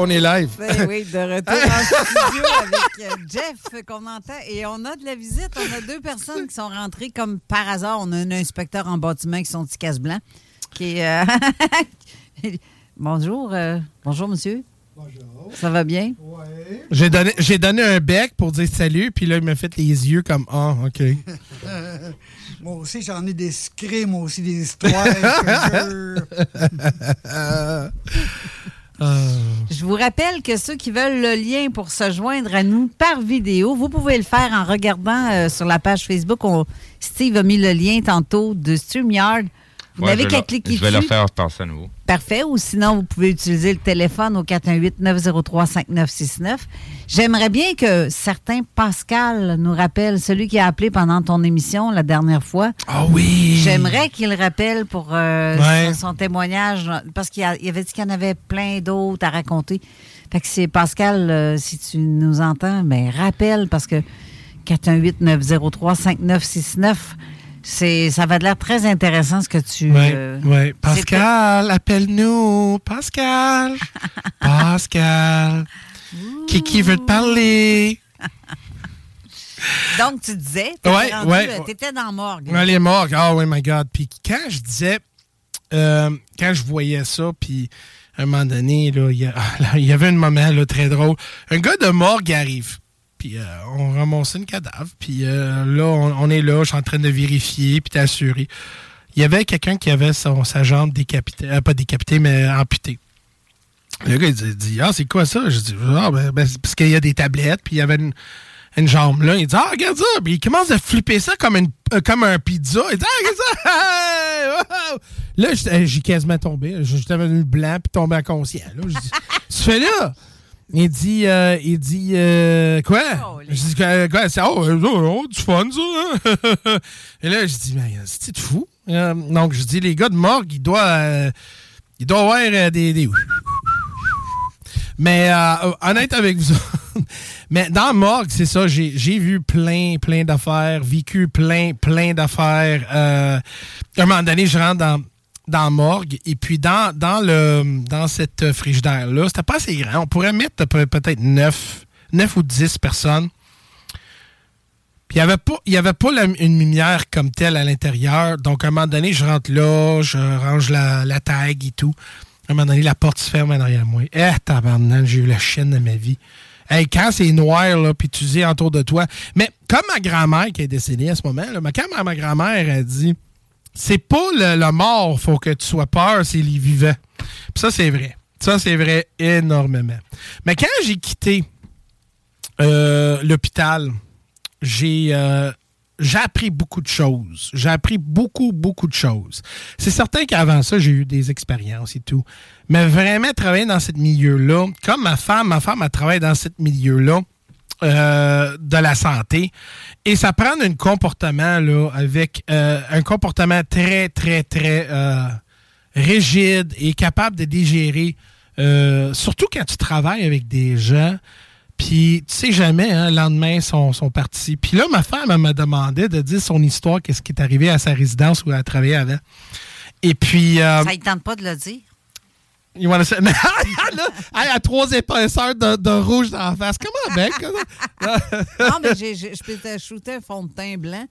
Speaker 4: On est live.
Speaker 2: Ben oui, de retour en studio avec euh, Jeff qu'on entend. Et on a de la visite. On a deux personnes qui sont rentrées comme par hasard. On a un inspecteur en bâtiment qui sont petit casse blanc. Qui euh, Bonjour. euh, Bonjour, monsieur. Bonjour. Ça va bien?
Speaker 4: J'ai donné, j'ai donné un bec pour dire salut, puis là, il m'a fait les yeux comme Ah, OK.
Speaker 10: moi aussi, j'en ai des secrets, moi aussi, des histoires. Jure.
Speaker 2: Je vous rappelle que ceux qui veulent le lien pour se joindre à nous par vidéo, vous pouvez le faire en regardant euh, sur la page Facebook. Steve a mis le lien tantôt de StreamYard. Vous
Speaker 3: Ouais,
Speaker 2: n'avez qu'à cliquer
Speaker 3: Je vais
Speaker 2: dessus.
Speaker 3: leur faire passer à nouveau.
Speaker 2: Parfait. Ou sinon, vous pouvez utiliser le téléphone au 418-903-5969. J'aimerais bien que certains, Pascal, nous rappelle celui qui a appelé pendant ton émission la dernière fois.
Speaker 4: Ah oui!
Speaker 2: J'aimerais qu'il rappelle pour euh,
Speaker 4: Ouais.
Speaker 2: son, son témoignage, parce qu'il avait dit qu'il y en avait plein d'autres à raconter. Fait que c'est Pascal, euh, si tu nous entends, ben rappelle, parce que 418-903-5969, c'est, ça va de l'air très intéressant ce que tu...
Speaker 4: Ouais,
Speaker 2: euh,
Speaker 4: ouais. Pascal, appelle-nous. Pascal. Pascal. Kiki veut te parler.
Speaker 2: Donc, tu disais, tu
Speaker 4: Ouais, ouais.
Speaker 2: étais dans morgue.
Speaker 4: Ouais, les morgues. Oh, oui, my God. Puis quand je disais, euh, quand je voyais ça, puis à un moment donné, là, il y, a- ah, là, il y avait un moment là, très drôle. Un gars de morgue arrive. Puis euh, on ramassait une cadavre. Puis euh, là, on, est là, je suis en train de vérifier, puis t'assurer. Il y avait quelqu'un qui avait sa jambe décapitée, euh, pas décapitée, mais amputée. Le gars, il dit, Ah, c'est quoi ça? Je dis Ah, ben, ben, parce qu'il y a des tablettes, puis il y avait une, jambe là. Il dit Ah, regarde ça. Puis il commence à flipper ça comme, une, euh, comme un pizza. Il dit Ah, regarde ça. Là, j'ai quasiment tombé. J'étais devenu blanc, puis tombé inconscient. Là, je dis Tu fais là? Il dit, euh, il dit, euh, quoi? Je dis, quoi? C'est, oh, euh, oh, du fun, ça. hein? Et là, je dis, mais c'est fou? Euh, donc, je dis, les gars de morgue, ils doivent, euh, ils doivent avoir des, des- Mais euh, honnête avec vous, mais dans morgue, c'est ça, j'ai j'ai vu plein, plein d'affaires, vécu plein, plein d'affaires. À un moment donné, je rentre dans, dans la morgue et puis dans, dans, le, dans cette frigidaire-là, c'était pas assez grand. On pourrait mettre peut- peut-être 9, 9 ou 10 personnes. Puis il n'y avait pas, y avait pas une lumière comme telle à l'intérieur. Donc, à un moment donné, je rentre là, je range la, tag et tout. À un moment donné, la porte se ferme en arrière de moi. Eh, tabarnak, j'ai eu la chienne de ma vie. Hey, quand c'est noir, là, puis tu dis autour de toi. Mais comme ma grand-mère qui est décédée à ce moment, là, quand ma grand-mère a dit c'est pas le, le mort, faut que tu sois peur, c'est les vivants. Puis ça, c'est vrai. Ça, c'est vrai énormément. Mais quand j'ai quitté euh, l'hôpital, j'ai euh, j'ai appris beaucoup de choses. J'ai appris beaucoup, beaucoup de choses. C'est certain qu'avant ça, j'ai eu des expériences et tout. Mais vraiment travailler dans ce milieu-là, comme ma femme, ma femme a travaillé dans ce milieu-là, euh, de la santé. Et ça prend un comportement là, avec euh, un comportement très, très, très euh, rigide et capable de digérer. surtout quand tu travailles avec des gens. Puis, tu sais jamais, hein, le lendemain, ils sont, sont partis. Puis là, ma femme, elle m'a demandé de dire son histoire, qu'est-ce qui est arrivé à sa résidence où elle travaillait avant. Et puis... euh,
Speaker 2: Ça ne tente pas de le dire?
Speaker 4: You say- là, elle a trois épaisseurs de, de rouge dans la face. Comment, mec?
Speaker 2: non, mais j'ai- j'ai- je peux te shooter un fond de teint blanc.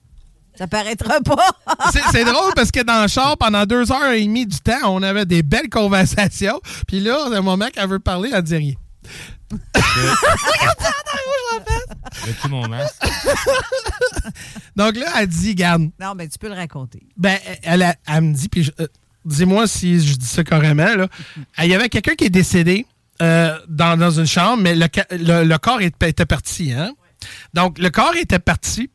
Speaker 2: Ça paraîtra pas.
Speaker 4: C'est- C'est drôle parce que dans le char, pendant deux heures et demie du temps, on avait des belles conversations. Puis là, un moment qu'elle veut parler, elle dit rien.
Speaker 3: As-tu mon masque?
Speaker 4: Donc là, elle dit, garde,
Speaker 2: Non, mais tu peux le raconter.
Speaker 4: Ben, elle, elle, elle me dit, puis je- euh, dis-moi si je dis ça carrément, là. Il y avait quelqu'un qui est décédé euh, dans, une chambre, mais le, corps était, parti. Hein? Donc, le corps était parti.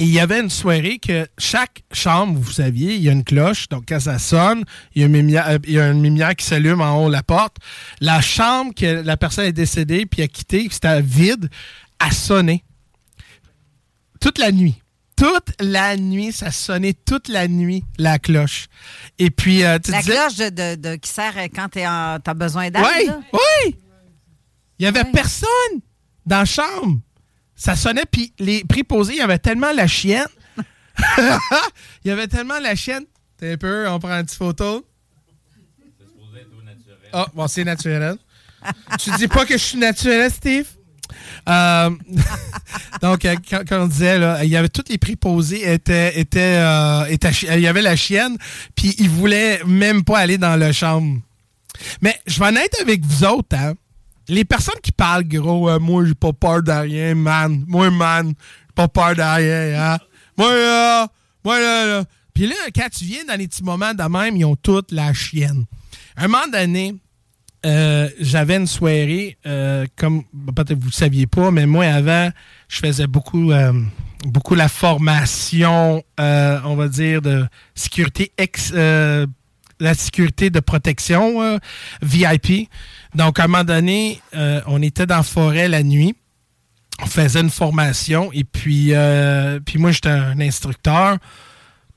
Speaker 4: Et il y avait une soirée que chaque chambre, vous saviez, il y a une cloche. Donc, quand ça sonne, il y a une lumière, euh, lumière qui s'allume en haut de la porte. La chambre que la personne est décédée puis a quitté, c'était vide, a sonné toute la nuit. Toute la nuit, ça sonnait toute la nuit, la cloche. Et puis, euh, tu
Speaker 2: La
Speaker 4: disais-
Speaker 2: cloche de, de- de- qui sert quand tu as besoin d'aide.
Speaker 4: Oui,
Speaker 2: là?
Speaker 4: oui! Il y avait personne dans la chambre. Ça sonnait, puis les préposés, il y avait tellement la chienne. il y avait tellement la chienne. T'es un peu, on prend une petite photo. Ah, bon, c'est naturel. tu dis pas que je suis naturel, Steve? Euh, donc, euh, quand, on disait, il y avait tous les préposés étaient, euh, il y avait la chienne, puis ils voulaient même pas aller dans la chambre. Mais je vais en être avec vous autres, hein. Les personnes qui parlent gros, euh, moi, j'ai pas peur de rien, man. Moi, man, j'ai pas peur de rien, hein. Moi, là, moi, là, là. Puis là, quand tu viens dans les petits moments de même, ils ont toute la chienne. À un moment donné, euh, j'avais une soirée, euh, comme peut-être vous ne saviez pas, mais moi, avant, je faisais beaucoup, euh, beaucoup la formation, on va dire, de sécurité ex, la sécurité de protection VIP. Donc, à un moment donné, on était dans la forêt la nuit. On faisait une formation et puis, puis moi, j'étais un instructeur.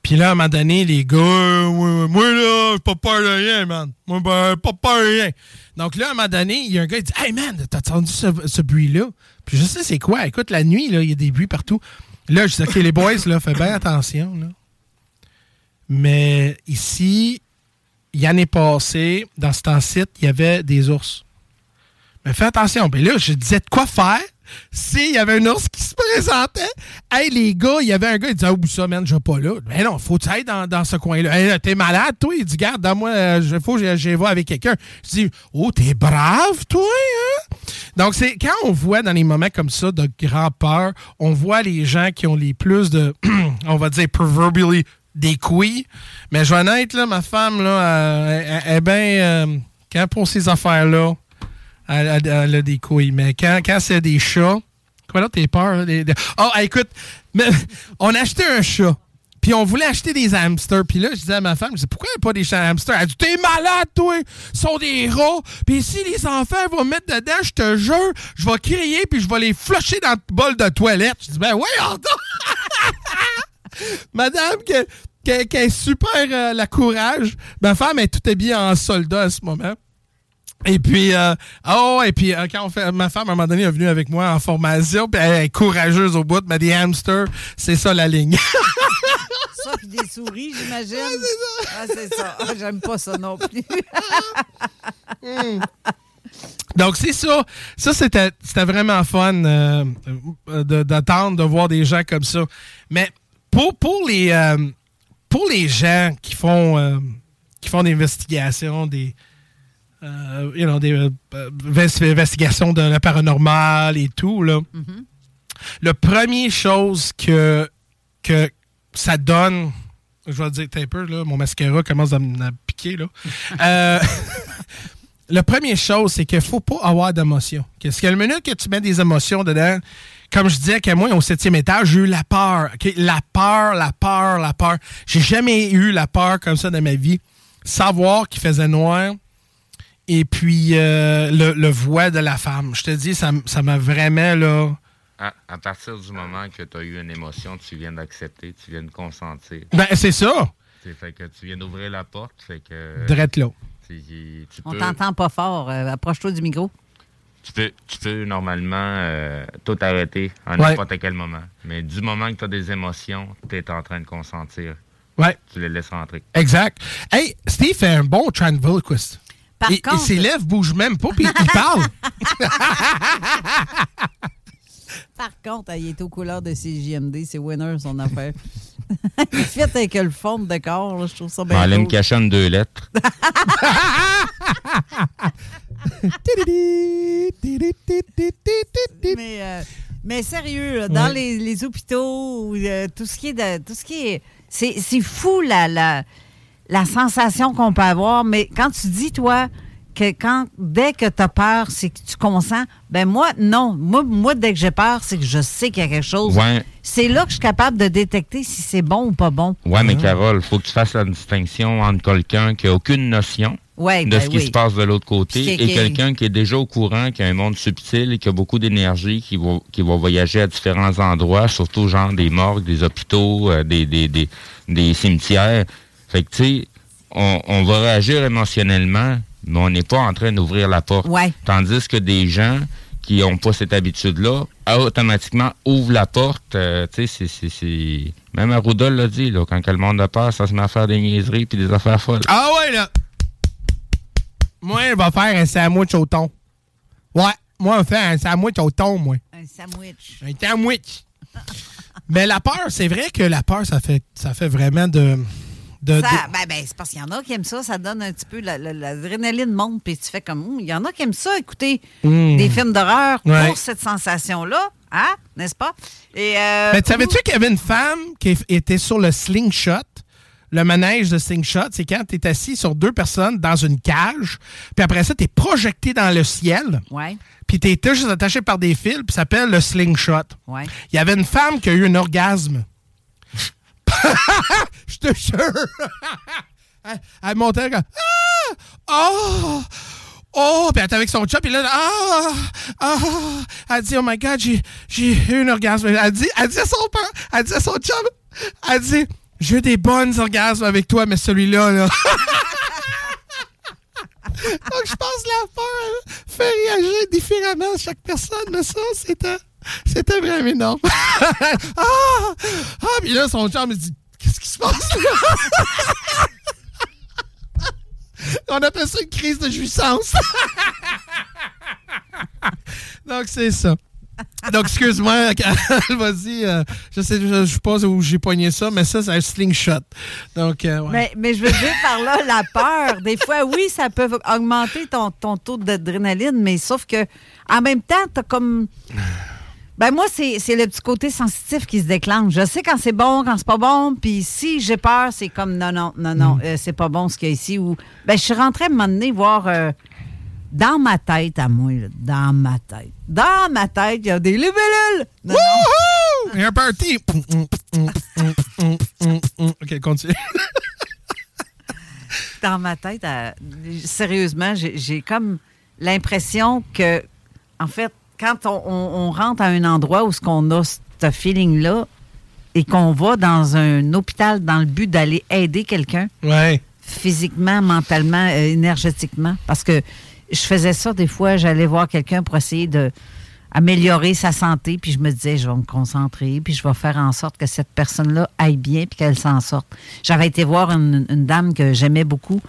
Speaker 4: Puis là, à un moment donné, les gars, euh, ouais, ouais, moi là, j'ai pas peur de rien, man. Moi, ben, pas peur de rien. Donc là, à un moment donné, il y a un gars qui dit Hey man, t'as entendu ce, ce bruit-là? Puis je sais c'est quoi? Écoute, la nuit, là, il y a des bruits partout. Là, je dis OK, les boys, là, faites bien attention. Là. Mais ici, l'année passée, dans ce temps-ci, il y avait des ours. Mais fais attention. Puis là, je disais de quoi faire s'il y avait un ours qui se présentait. Hey, les gars, il y avait un gars, il disait, oh, ça, man, je vais pas là. Mais non, faut que tu ailles dans, dans ce coin-là. Hey, t'es malade, toi? Il dit, garde, donne-moi, euh, je faut que je vais avec quelqu'un. Je dis, oh, t'es brave, toi, hein? Donc, c'est quand on voit dans les moments comme ça de grand peur, on voit les gens qui ont les plus de, on va dire, proverbially, des couilles. Mais je vais honnête, là, ma femme, là, euh, elle, euh, quand pour ces affaires-là, elle, a des couilles. Mais quand, quand c'est des chats, quoi là, t'es peur? là, des- des- Oh, écoute, on a acheté un chat. Puis on voulait acheter des hamsters. Puis là, je disais à ma femme, je disais, pourquoi il n'y a pas des chats hamsters? Elle dit, t'es malade, toi! Ils sont des rats. Puis si les enfants vont mettre dedans, je te jure, je vais crier puis je vais les flusher dans le bol de toilette. Je dis, ben ouais, Madame, qui, qui- qui est super euh, la courage. Ma femme est tout habillée en soldat à ce moment. Et puis, euh, oh, et puis, euh, quand on fait, ma femme, à un moment donné, est venue avec moi en formation, puis elle est courageuse au bout, mais des hamsters, c'est ça la ligne.
Speaker 2: Ça, puis des souris, j'imagine. Ah, c'est ça. Ah, J'aime pas ça non plus.
Speaker 4: Donc, c'est ça. Ça, c'était c'était vraiment fun euh, euh, de- d'attendre, de, voir des gens comme ça. Mais pour, pour, les, pour les gens qui font, qui font des investigations, des, euh, you know, des euh, invest- investigations de la paranormal et tout, là, le premier chose que, que ça donne, je vais dire un peu, là, mon mascara commence à me piquer, là. Euh, la première chose, c'est qu'il ne faut pas avoir d'émotion. Parce que le minute que tu mets des émotions dedans, comme je disais qu'à moi, au septième étage, j'ai eu la peur. ok? La peur, la peur, la peur. J'ai jamais eu la peur comme ça dans ma vie. Savoir qu'il faisait noir et puis euh, le, le voix de la femme. Je te dis, ça m'a vraiment, là...
Speaker 3: À, à partir du moment que tu as eu une émotion, tu viens d'accepter, tu viens de consentir.
Speaker 4: Ben, c'est ça.
Speaker 3: C'est fait que tu viens d'ouvrir la porte, fait que...
Speaker 4: Drette là.
Speaker 3: tu- tu
Speaker 2: On
Speaker 3: peux-
Speaker 2: t'entend pas fort. Euh, Approche-toi du micro.
Speaker 3: Tu peux, tu peux normalement euh, tout arrêter à
Speaker 4: Ouais.
Speaker 3: n'importe quel moment. Mais du moment que tu as des émotions, tu es en train de consentir.
Speaker 4: Ouais.
Speaker 3: Tu les laisses rentrer.
Speaker 4: Exact. Hey, Steve fait un bon ventriloquist.
Speaker 2: Par
Speaker 4: et,
Speaker 2: contre-
Speaker 4: et ses lèvres bougent même pas, puis il parle.
Speaker 2: Par contre, il est aux couleurs de CJMD. C'est winner, son affaire. il fit avec le fond de décor. là, je trouve ça bien
Speaker 3: me
Speaker 2: cool.
Speaker 3: cacher entre deux lettres.
Speaker 2: mais, euh, mais sérieux, là, dans
Speaker 4: Ouais.
Speaker 2: les, les hôpitaux, ou, euh, tout ce qui est de, tout ce qui est, c'est, c'est fou la, la, la sensation qu'on peut avoir. Mais quand tu dis toi que quand dès que tu as peur, c'est que tu consens, ben moi non, moi, moi dès que j'ai peur, c'est que je sais qu'il y a quelque chose.
Speaker 3: Ouais.
Speaker 2: C'est là que je suis capable de détecter si c'est bon ou pas bon.
Speaker 3: Ouais, mais Carole, il faut que tu fasses la distinction entre quelqu'un qui a aucune notion
Speaker 2: Ouais,
Speaker 3: de
Speaker 2: ben
Speaker 3: ce qui
Speaker 2: oui.
Speaker 3: se passe de l'autre côté et quelqu'un qui est déjà au courant, qui a un monde subtil et qui a beaucoup d'énergie, qui va, qui va voyager à différents endroits, surtout genre des morgues, des hôpitaux, euh, des, des, des, des cimetières. Fait que, tu sais, on, on va réagir émotionnellement, mais on n'est pas en train d'ouvrir la porte.
Speaker 2: Ouais.
Speaker 3: Tandis que des gens qui n'ont pas cette habitude-là, automatiquement ouvrent la porte. euh, tu sais, c'est-. Même Arruda l'a dit, là, quand le monde a peur, ça se met à faire des niaiseries puis des affaires folles.
Speaker 4: Ah ouais, là. Moi, je vais faire un sandwich au thon. Ouais, moi, on fait un sandwich au thon, moi.
Speaker 2: Un sandwich.
Speaker 4: Un sandwich. Mais la peur, c'est vrai que la peur, ça fait, ça fait vraiment de... de-
Speaker 2: Ça,
Speaker 4: de-
Speaker 2: ben, ben, c'est parce qu'il y en a qui aiment ça, ça donne un petit peu la- la- l'adrénaline monte, puis tu fais comme, Hum, il y en a qui aiment ça, écouter
Speaker 4: Mm.
Speaker 2: des films d'horreur
Speaker 4: Ouais.
Speaker 2: pour cette sensation-là, hein, n'est-ce pas? Et, euh,
Speaker 4: Mais savais-tu qu'il y avait une femme qui était sur le slingshot? Le manège de slingshot, c'est quand tu es assis sur deux personnes dans une cage, puis après ça, tu es projeté dans le ciel,
Speaker 2: Ouais,
Speaker 4: puis tu es juste attaché par des fils, puis ça s'appelle le slingshot.
Speaker 2: ouais.
Speaker 4: Il y avait une femme qui a eu un orgasme. Je te jure! elle, elle montait comme Ah! Oh! Oh! Puis elle était avec son chat, puis là, Ah! Ah! Elle dit, Oh my God, j'ai, eu un orgasme. Elle dit, elle dit à son père, elle dit à son chum, elle dit, j'ai eu des bons orgasmes avec toi, mais celui-là, là. Donc, je pense que la peur elle, fait réagir différemment chaque personne, mais ça, c'était, c'était vraiment énorme. ah! Ah! Puis là, son chum, il dit, qu'est-ce qui se passe là? On appelle ça une crise de jouissance. Donc, c'est ça. Donc, excuse-moi, vas-y. euh, je sais, pas où j'ai pogné ça, mais ça, c'est un slingshot. Donc, euh.
Speaker 2: Mais, mais je veux dire par là, la peur, des fois, oui, ça peut augmenter ton, ton taux d'adrénaline, mais sauf que en même temps, t'as comme. Ben moi, c'est c'est le petit côté sensitif qui se déclenche. Je sais quand c'est bon, quand c'est pas bon, puis si j'ai peur, c'est comme non, non, non, non, euh, c'est pas bon ce qu'il y a ici. Ou ben je suis rentrée à un moment donné voir euh, dans ma tête à moi, là, dans ma tête. Dans ma tête, il y a des libellules. Non, non.
Speaker 4: Il y a un party. OK, continue.
Speaker 2: dans ma tête, sérieusement, j'ai j'ai comme l'impression que, en fait, quand on, on- on rentre à un endroit où ce qu'on a ce feeling-là et qu'on va dans un hôpital dans le but d'aller aider quelqu'un,
Speaker 4: Ouais.
Speaker 2: physiquement, mentalement, euh, énergétiquement, parce que je faisais ça des fois, j'allais voir quelqu'un pour essayer de améliorer sa santé, puis je me disais, je vais me concentrer, puis je vais faire en sorte que cette personne-là aille bien, puis qu'elle s'en sorte. J'avais été voir une, une dame que j'aimais beaucoup,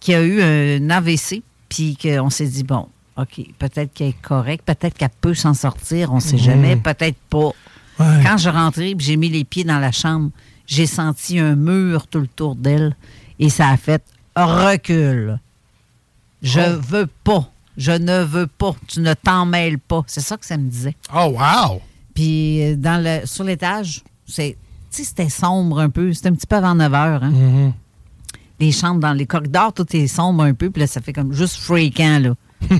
Speaker 2: qui a eu un AVC, puis qu'on s'est dit, bon, OK, peut-être qu'elle est correcte, peut-être qu'elle peut s'en sortir, on ne sait jamais, peut-être pas.
Speaker 4: Ouais.
Speaker 2: Quand je rentrais, puis j'ai mis les pieds dans la chambre, j'ai senti un mur tout le tour d'elle, et ça a fait recul. Je
Speaker 4: Oh.
Speaker 2: veux pas. Je ne veux pas. Tu ne t'en mêles pas. C'est ça que ça me disait.
Speaker 4: Oh, wow!
Speaker 2: Puis euh, dans le, sur l'étage, c'est, c'était sombre un peu. C'était un petit peu avant 9 heures. hein.
Speaker 4: Mhm.
Speaker 2: Les chambres dans les corridors, tout est sombre un peu. Puis là, ça fait comme juste fréquent, là.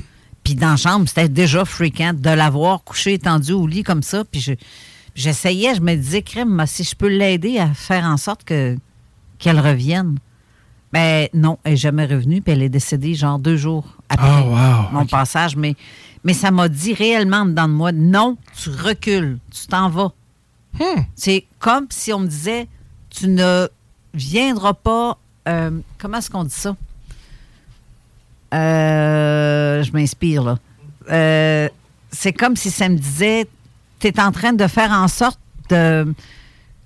Speaker 2: puis dans la chambre, c'était déjà fréquent de la voir couchée étendue au lit comme ça. Puis je- j'essayais, je me disais, crème, si je peux l'aider à faire en sorte que qu'elle revienne. Ben non, elle n'est jamais revenue, puis elle est décédée genre deux jours après
Speaker 4: Oh, wow,
Speaker 2: mon passage. Mais, mais ça m'a dit réellement dedans de moi, non, tu recules, tu t'en vas.
Speaker 4: Hmm.
Speaker 2: C'est comme si on me disait, tu ne viendras pas, euh, comment est-ce qu'on dit ça? Euh, je m'inspire, là. Euh, c'est comme si ça me disait, tu es en train de faire en sorte de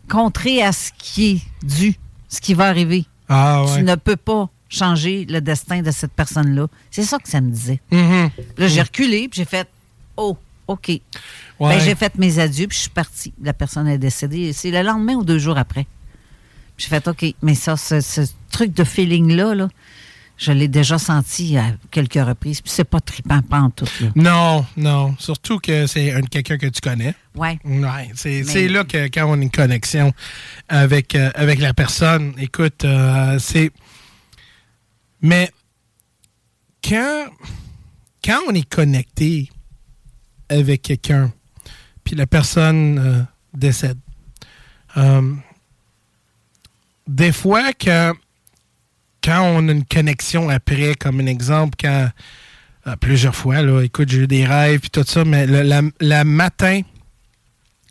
Speaker 2: contrer à ce qui est dû, ce qui va arriver.
Speaker 4: Ah, ouais.
Speaker 2: Tu ne peux pas changer le destin de cette personne-là. C'est ça que ça me disait.
Speaker 4: Mhm.
Speaker 2: Là, j'ai reculé, puis j'ai fait Oh, OK.
Speaker 4: Ouais.
Speaker 2: Ben, j'ai fait mes adieux, puis je suis partie. La personne est décédée. C'est le lendemain ou deux jours après. J'ai fait OK. Mais ça, ce, ce truc de feeling-là, là, je l'ai déjà senti à quelques reprises. Puis c'est pas trippant, pas en tout. Là.
Speaker 4: Non, non. Surtout que c'est un- quelqu'un que tu connais.
Speaker 2: Ouais.
Speaker 4: Ouais, c'est
Speaker 2: Mais-
Speaker 4: là que quand on a une connexion avec, euh, avec la personne, écoute, euh, c'est. Mais quand, quand on est connecté avec quelqu'un, puis la personne euh, décède, des fois, quand, quand on a une connexion après, comme un exemple, quand euh, plusieurs fois, là, écoute, j'ai eu des rêves puis tout ça, mais le matin,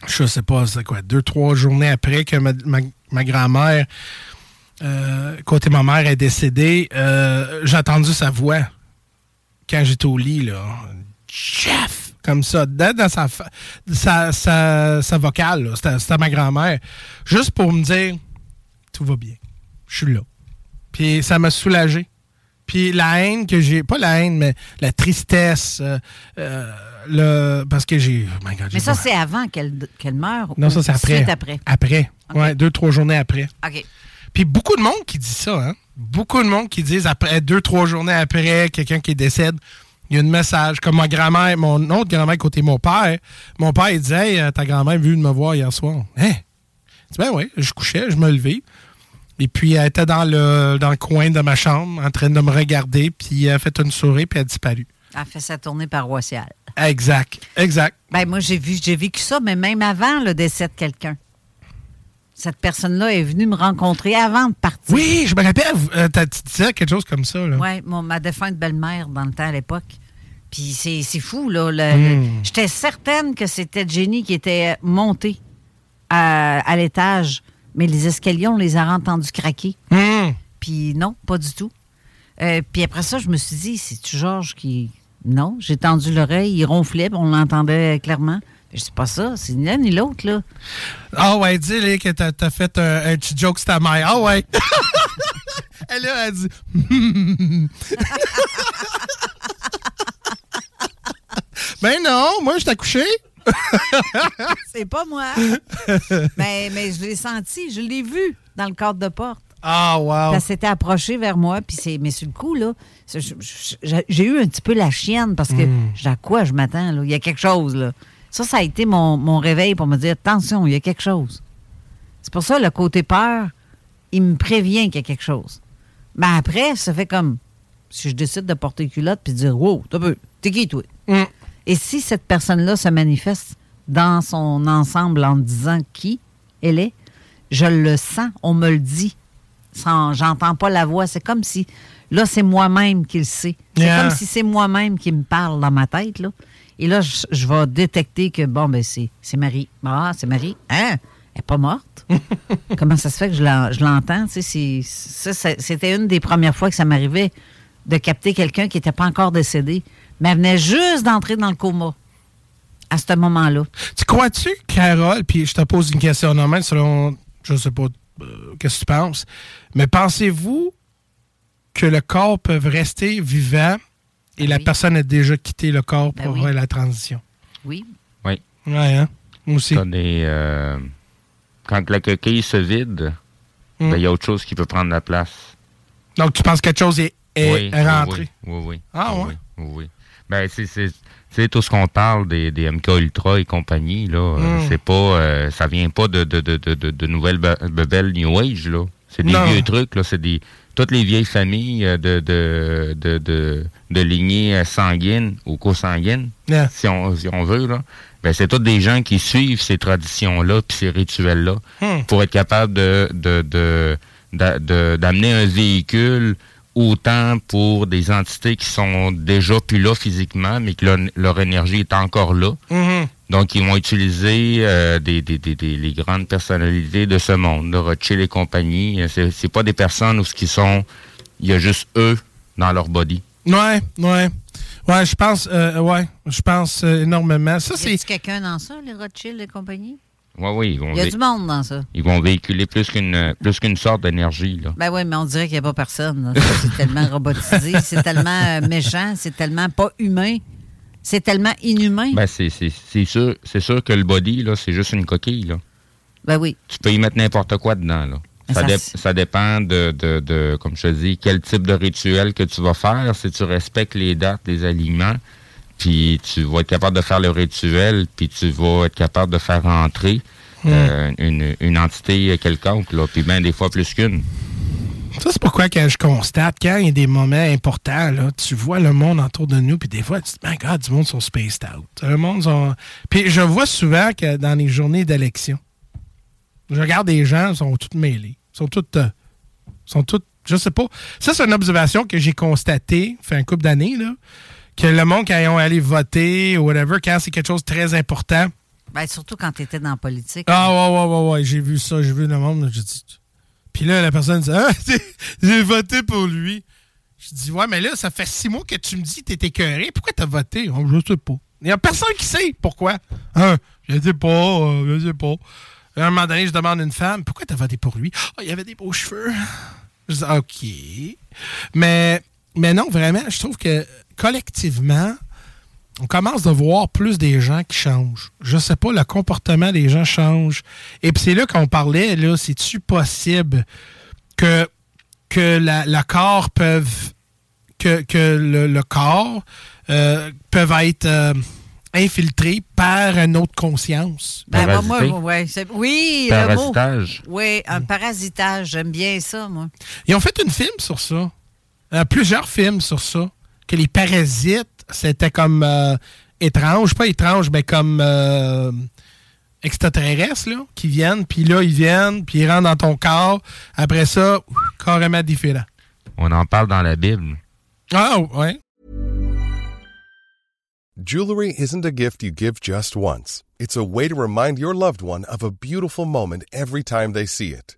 Speaker 4: je sais pas, c'est quoi, deux, trois journées après que ma, grand-mère, euh, côté ma mère est décédée, euh, j'ai entendu sa voix quand j'étais au lit, là. Jeff! Comme ça, dans sa, sa, sa, sa vocale, c'était ma grand-mère. Juste pour me dire, tout va bien. Je suis là. Puis ça m'a soulagé. Puis la haine que j'ai, pas la haine, mais la tristesse, euh, euh, le, parce que j'ai, oh
Speaker 2: Mais ça, c'est avant qu'elle qu'elle meure.
Speaker 4: non,
Speaker 2: ou
Speaker 4: ça c'est après.
Speaker 2: suite après.
Speaker 4: Après. Ouais, deux, trois journées après.
Speaker 2: OK.
Speaker 4: Puis beaucoup de monde qui dit ça, hein? Beaucoup de monde qui disent après deux, trois journées après, quelqu'un qui décède, il y a un message. Comme ma grand-mère, mon autre grand-mère côté mon père, mon père, il disait Hey, euh, ta grand-mère est venue me voir hier soir. Hein? Ben oui, je couchais, je me levais. Et puis, elle était dans le, dans le coin de ma chambre, en train de me regarder, puis elle a fait une souris, puis elle a disparu.
Speaker 2: Elle fait sa tournée paroissiale.
Speaker 4: Exact, exact.
Speaker 2: Ben moi, j'ai vu, j'ai vécu ça, mais même avant le décès de quelqu'un. Cette personne-là est venue me rencontrer avant de partir.
Speaker 4: Oui, je me rappelle, euh, t'as- tu disais quelque chose comme ça.
Speaker 2: Oui, ma défunte belle-mère dans le temps à l'époque. Puis c'est fou, là.
Speaker 4: Hmm.
Speaker 2: J'étais certaine que c'était Jenny qui était montée à, à l'étage, mais les escaliers, on les a entendus craquer.
Speaker 4: Hmm.
Speaker 2: Puis non, pas du tout. Euh, puis après ça, je me suis dit, c'est-tu Georges qui. Non, j'ai tendu l'oreille, il ronflait, on l'entendait clairement. Je sais pas ça, c'est ni l'un ni l'autre, là.
Speaker 4: Ah ouais, dis-le que t'as as fait un, un petit joke sur ta mère. Ah ouais. Elle a elle dit. ben non, moi je t'ai couché.
Speaker 2: c'est pas moi. mais, mais je l'ai senti, je l'ai vu dans le cadre de porte.
Speaker 4: Ah wow.
Speaker 2: Elle s'était approchée vers moi, puis c'est, mais sur le coup, là, j'ai eu un petit peu la chienne parce que
Speaker 4: Mm.
Speaker 2: à quoi je m'attends, là? Il y a quelque chose, là. Ça, ça a été mon, mon réveil pour me dire, attention, il y a quelque chose. C'est pour ça, le côté peur, il me prévient qu'il y a quelque chose. Mais après, ça fait comme si je décide de porter culotte puis de dire, wow, t'as peu, t'es qui, toi?
Speaker 4: Mm.
Speaker 2: Et si cette personne-là se manifeste dans son ensemble en disant qui elle est, je le sens, on me le dit. Sans, j'entends pas la voix. C'est comme si, là, c'est moi-même qui le sais. C'est
Speaker 4: Yeah.
Speaker 2: comme si c'est moi-même qui me parle dans ma tête, là. Et là, je, je vais détecter que, bon, ben, c'est, c'est Marie. Ah, c'est Marie. Hein? Elle n'est pas morte. Comment ça se fait que je, l'en- je l'entends? Tu sais, c'est- ça, c'est- c'était une des premières fois que ça m'arrivait de capter quelqu'un qui n'était pas encore décédé, mais elle venait juste d'entrer dans le coma à ce moment-là.
Speaker 4: Tu crois-tu, Carole, puis je te pose une question normale selon, je sais pas, euh, qu'est-ce que tu penses, mais pensez-vous que le corps peut rester vivant et la personne a déjà quitté le corps
Speaker 2: Ben
Speaker 4: pour
Speaker 2: oui.
Speaker 4: la transition?
Speaker 2: Oui.
Speaker 3: Oui.
Speaker 4: Ouais, hein? Moi aussi.
Speaker 3: Des, euh, quand la coquille se vide,
Speaker 4: Mm.
Speaker 3: ben, il y a autre chose qui peut prendre la place.
Speaker 4: Donc, tu penses que quelque chose est, est
Speaker 3: oui,
Speaker 4: rentré?
Speaker 3: Oui, oui, oui.
Speaker 4: Ah,
Speaker 3: oui,
Speaker 4: ouais?
Speaker 3: Oui, oui. Ben, c'est, tout ce qu'on parle des, des MK Ultra et compagnie, là, euh,
Speaker 4: Mm.
Speaker 3: c'est pas, euh, ça vient pas de, de, de, de, de, nouvelles be- bebelles New Age, là. C'est des
Speaker 4: Non.
Speaker 3: vieux trucs, là. C'est des, toutes les vieilles familles euh, de, de, de, de, de lignées sanguines ou co-sanguines,
Speaker 4: Yeah.
Speaker 3: si, on, si on veut, là. Ben, c'est tous des gens qui suivent ces traditions-là puis ces rituels-là
Speaker 4: Hmm.
Speaker 3: pour être capable de, de- d'amener un véhicule autant pour des entités qui sont déjà plus là physiquement, mais que leur, leur énergie est encore là.
Speaker 4: Mhm.
Speaker 3: Donc, ils vont utiliser euh, des, des, des- des- les grandes personnalités de ce monde, de Rothschild et compagnie. Euh, C'est, c'est pas des personnes où ce qui sont, il y a juste eux dans leur body.
Speaker 4: Ouais, ouais. Ouais, je pense, euh, ouais, je pense euh, énormément. Ça,
Speaker 2: Y
Speaker 4: c'est.
Speaker 2: a-tu quelqu'un dans ça, les Rothschild et compagnie?
Speaker 3: Oui, oui, ils vont,
Speaker 2: Il y a du monde dans ça.
Speaker 3: ils vont véhiculer plus qu'une plus qu'une sorte d'énergie. Là.
Speaker 2: Ben oui, mais on dirait qu'il n'y a pas personne. là. C'est tellement robotisé, c'est tellement euh, méchant, c'est tellement pas humain, c'est tellement inhumain.
Speaker 3: Ben, c'est, c'est, c'est sûr, c'est sûr que le body, là, c'est juste une coquille. Là.
Speaker 2: Ben oui.
Speaker 3: Tu peux y mettre n'importe quoi dedans. Là.
Speaker 2: Mais
Speaker 3: Ça, dé- dépend de, de, de, comme je te dis, quel type de rituel que tu vas faire. Si tu respectes les dates des aliments, puis tu vas être capable de faire le rituel, puis tu vas être capable de faire entrer
Speaker 4: Hmm.
Speaker 3: euh, une, une entité quelconque, là, puis bien des fois plus qu'une.
Speaker 4: Ça, c'est pourquoi quand je constate, quand il y a des moments importants, là, tu vois le monde autour de nous, puis des fois, tu te dis, my God, du monde sont spaced out. Le monde sont... Puis je vois souvent que dans les journées d'élection, je regarde des gens, ils sont tous mêlés. Ils sont tous... euh, sont tous... Je sais pas. Ça, c'est une observation que j'ai constatée, fait un couple d'années, là, que le monde, quand ils ont allé voter ou whatever, quand c'est quelque chose de très important,
Speaker 2: Ben, surtout quand tu étais dans la politique.
Speaker 4: ah ouais, ouais, ouais, ouais, j'ai vu ça, j'ai vu le monde, j'ai dit... Puis là, la personne dit, ah, j'ai voté pour lui. Je dis, ouais, mais là, ça fait six mois que tu me dis que t'es écœuré. Pourquoi t'as voté? Oh, je sais pas. Il y a personne qui sait pourquoi. Hein? Je sais pas, euh, je sais pas. À un moment donné, je demande à une femme, pourquoi t'as voté pour lui? Ah, il avait des beaux cheveux. Je dis, OK. Mais, mais non, vraiment, je trouve que collectivement, on commence de voir plus des gens qui changent. Je sais pas, le comportement des gens change. Et puis c'est là qu'on parlait, là, c'est-tu possible que, que la, le corps peuvent que, que le, le corps euh, peuvent être euh, infiltrés par une autre conscience?
Speaker 2: Ben, moi, moi, ouais, oui, le mot.
Speaker 3: Parasitage.
Speaker 2: Oui, un parasitage. J'aime bien ça, moi.
Speaker 4: Ils ont fait un film sur ça. Euh, plusieurs films sur ça. Que les parasites, c'était comme euh, étrange, pas étrange, mais comme euh, extraterrestres, là, qui viennent, puis là, ils viennent, puis ils rentrent dans ton corps. Après ça, ouf, carrément différent.
Speaker 3: On en parle dans la Bible.
Speaker 4: Ah, ouais.
Speaker 11: Jewelry isn't a gift you give just once. It's a way to remind your loved one of a beautiful moment every time they see it.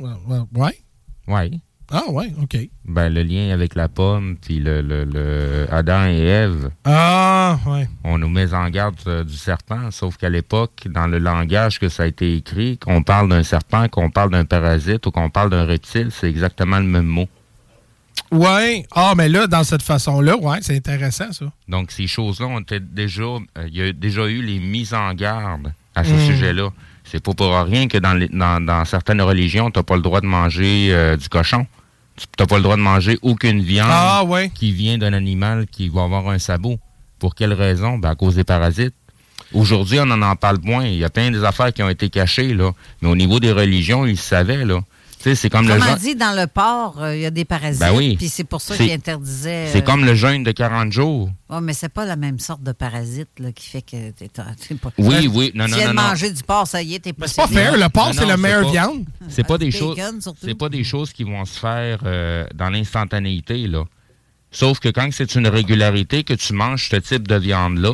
Speaker 4: Ouais. ouais.
Speaker 3: Oui.
Speaker 4: Ah, ouais, OK.
Speaker 3: Ben, le lien avec la pomme, puis le, le, le Adam et Ève.
Speaker 4: Ah, ouais.
Speaker 3: On nous met en garde euh, du serpent, sauf qu'à l'époque, dans le langage que ça a été écrit, qu'on parle d'un serpent, qu'on parle d'un parasite ou qu'on parle d'un reptile, c'est exactement le même mot.
Speaker 4: Ouais. Ah, mais là, dans cette façon-là, ouais, c'est intéressant, ça.
Speaker 3: Donc, ces choses-là ont été déjà. euh, Il y a déjà eu les mises en garde à ce
Speaker 4: Mm.
Speaker 3: sujet-là. C'est pas pour rien que dans, les- dans, dans certaines religions, tu n'as pas le droit de manger euh, du cochon. Tu n'as pas le droit de manger aucune viande
Speaker 4: Ah, ouais.
Speaker 3: qui vient d'un animal qui va avoir un sabot. Pour quelle raison? Ben, à cause des parasites. Aujourd'hui, on en en parle moins. Il y a plein des affaires qui ont été cachées, là. Mais au niveau des religions, ils savaient, là. C'est comme le
Speaker 2: Comment
Speaker 3: genre-
Speaker 2: dit, dans le port, euh, il y a des parasites.
Speaker 3: Ben oui.
Speaker 2: Puis c'est pour ça qu'ils interdisaient.
Speaker 3: C'est
Speaker 2: euh,
Speaker 3: comme le jeûne de 40 jours.
Speaker 2: Ouais, mais c'est pas la même sorte de parasite là, qui fait que t'es pas.
Speaker 3: Oui, oui, non, non,
Speaker 2: viens
Speaker 3: non,
Speaker 2: manger du porc, ça y est, t'es pas.
Speaker 4: c'est pas fair, le porc, c'est la meilleure viande.
Speaker 3: C'est pas des choses. C'est pas des choses qui vont se faire euh, dans l'instantanéité là. Sauf que quand c'est une régularité que tu manges ce type de viande là,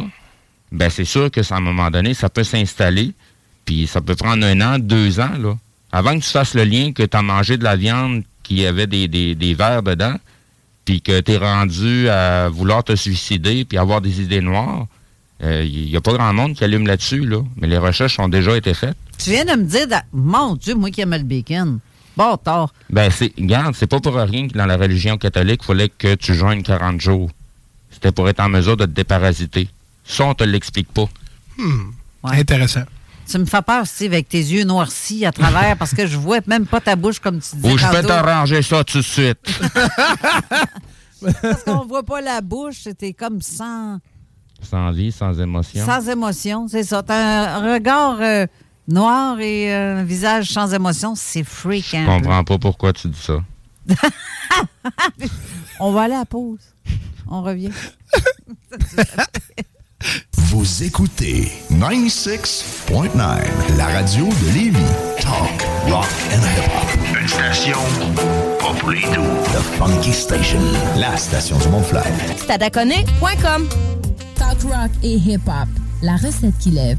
Speaker 3: ben c'est sûr que ça, à un moment donné, ça peut s'installer, puis ça peut prendre un an, deux ans là, avant que tu fasses le lien que tu as mangé de la viande qui avait des, des, des vers dedans, puis que tu es rendu à vouloir te suicider puis avoir des idées noires, il n'y a pas grand monde qui allume là-dessus, là. Mais les recherches ont déjà été faites.
Speaker 2: Tu viens de me dire, mon Dieu, moi qui aime le bacon. Bon, tard.
Speaker 3: Ben, c'est, regarde, c'est pas pour rien que dans la religion catholique, il fallait que tu joignes 40 jours. C'était pour être en mesure de te déparasiter. Ça, on te l'explique pas.
Speaker 4: Hmm. Intéressant.
Speaker 2: Tu me fais peur, Steve, avec tes yeux noircis à travers parce que je vois même pas ta bouche comme tu disais.
Speaker 3: Ou je peux
Speaker 2: tantôt.
Speaker 3: t'arranger ça tout de suite.
Speaker 2: Parce qu'on voit pas la bouche, c'était comme sans,
Speaker 3: sans vie, sans émotion.
Speaker 2: sans émotion. C'est ça. T'as un regard euh, noir et euh, un visage sans émotion. C'est freak.
Speaker 3: Je
Speaker 2: un peu.
Speaker 3: comprends pas pourquoi tu dis ça.
Speaker 2: On va aller à la pause. On revient.
Speaker 12: Vous écoutez 96.9, la radio de Lévis. Talk, rock and hip-hop. Une station pas pour les doux. The Funky Station, la station du Mont-Fly.
Speaker 13: Stadaconé.com Talk rock et hip-hop. La recette qui lève.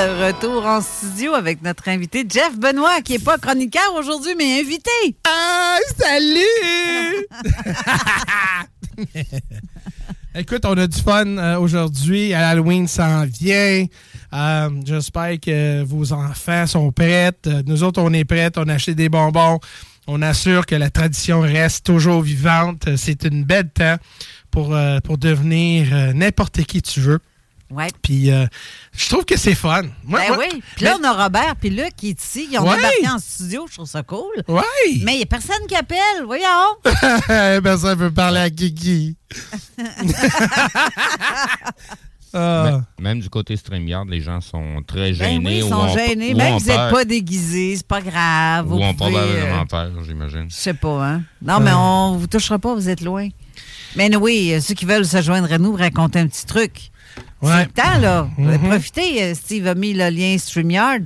Speaker 2: De retour en studio avec notre invité Jeff Benoît, qui n'est pas chroniqueur aujourd'hui, mais invité.
Speaker 4: Ah, salut! Écoute, on a du fun euh, aujourd'hui. Halloween s'en vient. Euh, J'espère que vos enfants sont prêts. Euh, Nous autres, on est prêts. On a acheté des bonbons. On assure que la tradition reste toujours vivante. C'est une belle temps pour, pour devenir n'importe qui tu veux.
Speaker 2: Ouais.
Speaker 4: Puis euh, je trouve que c'est fun. Moi-
Speaker 2: ben
Speaker 4: moi-
Speaker 2: oui. Puis là, on a Robert puis Luc qui est ici. Ils ont
Speaker 4: Ouais.
Speaker 2: débarqué en studio. Je trouve ça cool.
Speaker 4: Ouais.
Speaker 2: Mais il n'y a personne qui appelle. Voyons.
Speaker 4: ben, ça veut parler à Kiki. Ah.
Speaker 3: Ben, même du côté StreamYard, les gens sont très
Speaker 2: Ben
Speaker 3: gênés.
Speaker 2: oui, ils
Speaker 3: ou
Speaker 2: sont
Speaker 3: on-
Speaker 2: gênés. Même si vous n'êtes pas déguisés, c'est pas grave.
Speaker 3: Ou
Speaker 2: Vous
Speaker 3: on
Speaker 2: pouvez,
Speaker 3: probablement
Speaker 2: euh,
Speaker 3: perd, j'imagine.
Speaker 2: Je sais pas, hein? Non, mais on vous touchera pas, vous êtes loin. Mais oui, ceux qui veulent se joindre à nous, raconter un petit truc.
Speaker 4: Ouais.
Speaker 2: C'est le temps, là.
Speaker 4: Mhm.
Speaker 2: Profitez, euh, Steve a mis le lien StreamYard.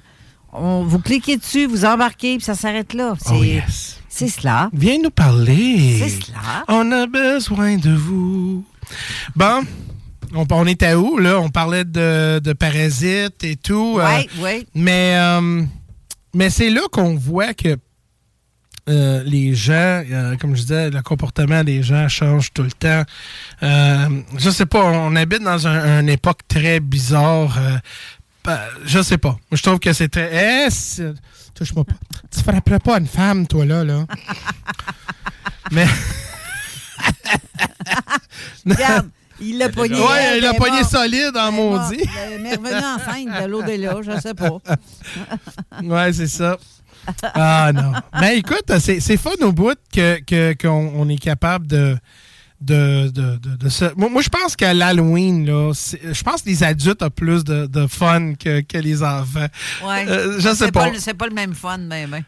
Speaker 2: On, vous cliquez dessus, vous embarquez, puis ça s'arrête là. C'est
Speaker 4: Oh, yes.
Speaker 2: c'est cela.
Speaker 4: Viens nous parler.
Speaker 2: C'est cela.
Speaker 4: On a besoin de vous. Bon, on, on était où, là? On parlait de, de parasites et tout. euh,
Speaker 2: Oui, oui.
Speaker 4: Mais, euh, mais c'est là qu'on voit que euh, les gens, euh, comme je disais, le comportement des gens change tout le temps. Euh, je sais pas, on habite dans un- une époque très bizarre. euh, ben, je sais pas. Je trouve que c'est très. Eh, c'est- touche-moi pas. Tu frapperais pas une femme, toi, là, là. Mais.
Speaker 2: Regarde, il l'a pogné.
Speaker 4: Ouais,
Speaker 2: elle
Speaker 4: il l'a pogné solide en maudit.
Speaker 2: Elle est revenue enceinte de l'au-delà, je sais pas.
Speaker 4: Ouais, c'est ça. Ah non. Mais écoute, c'est c'est fun au bout que que- qu'on on est capable de. De, de, de, de se- Moi, moi, je pense qu'à l'Halloween, je pense que les adultes ont plus de, de fun que, que les enfants.
Speaker 2: Ouais.
Speaker 4: Euh, je sais
Speaker 2: C'est
Speaker 4: pas.
Speaker 2: le- C'est pas le même fun, mais ben.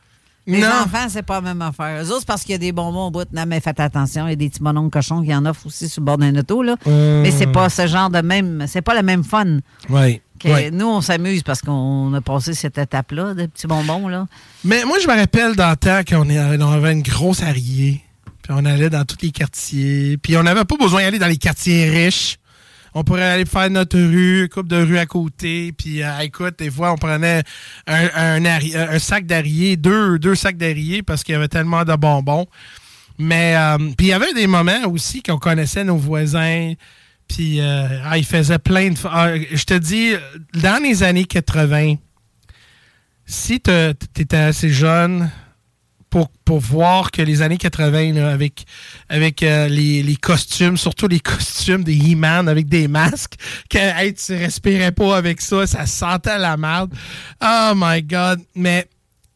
Speaker 2: Les
Speaker 4: Non.
Speaker 2: enfants, c'est pas la même affaire. Eux autres, c'est parce qu'il y a des bonbons au bout. Non, mais faites attention, il y a des petits bonhommes cochons qui en offrent aussi sur le bord d'un auto, là.
Speaker 4: Hum.
Speaker 2: Mais c'est pas ce genre de même. C'est pas le même fun.
Speaker 4: Oui.
Speaker 2: Que
Speaker 4: oui.
Speaker 2: Nous, on s'amuse parce qu'on a passé cette étape-là, de petits bonbons, là.
Speaker 4: Mais moi, je me rappelle dans le temps qu'on avait une grosse arrière. Puis on allait dans tous les quartiers. Puis on n'avait pas besoin d'aller dans les quartiers riches. On pourrait aller faire notre rue, une coupe de rue à côté. Puis euh, écoute, des fois, on prenait un, un sac d'arier, deux, deux sacs d'arier parce qu'il y avait tellement de bonbons. Mais euh, puis il y avait des moments aussi qu'on connaissait nos voisins. Puis euh, ah, ils faisaient plein de... ah, je te dis, dans les années 80, si tu étais assez jeune pour, pour voir que les années 80, là, avec, avec euh, les, les costumes, surtout les costumes des He-Man avec des masques, que hey, tu respirais pas avec ça, ça sentait la merde. Oh my God! Mais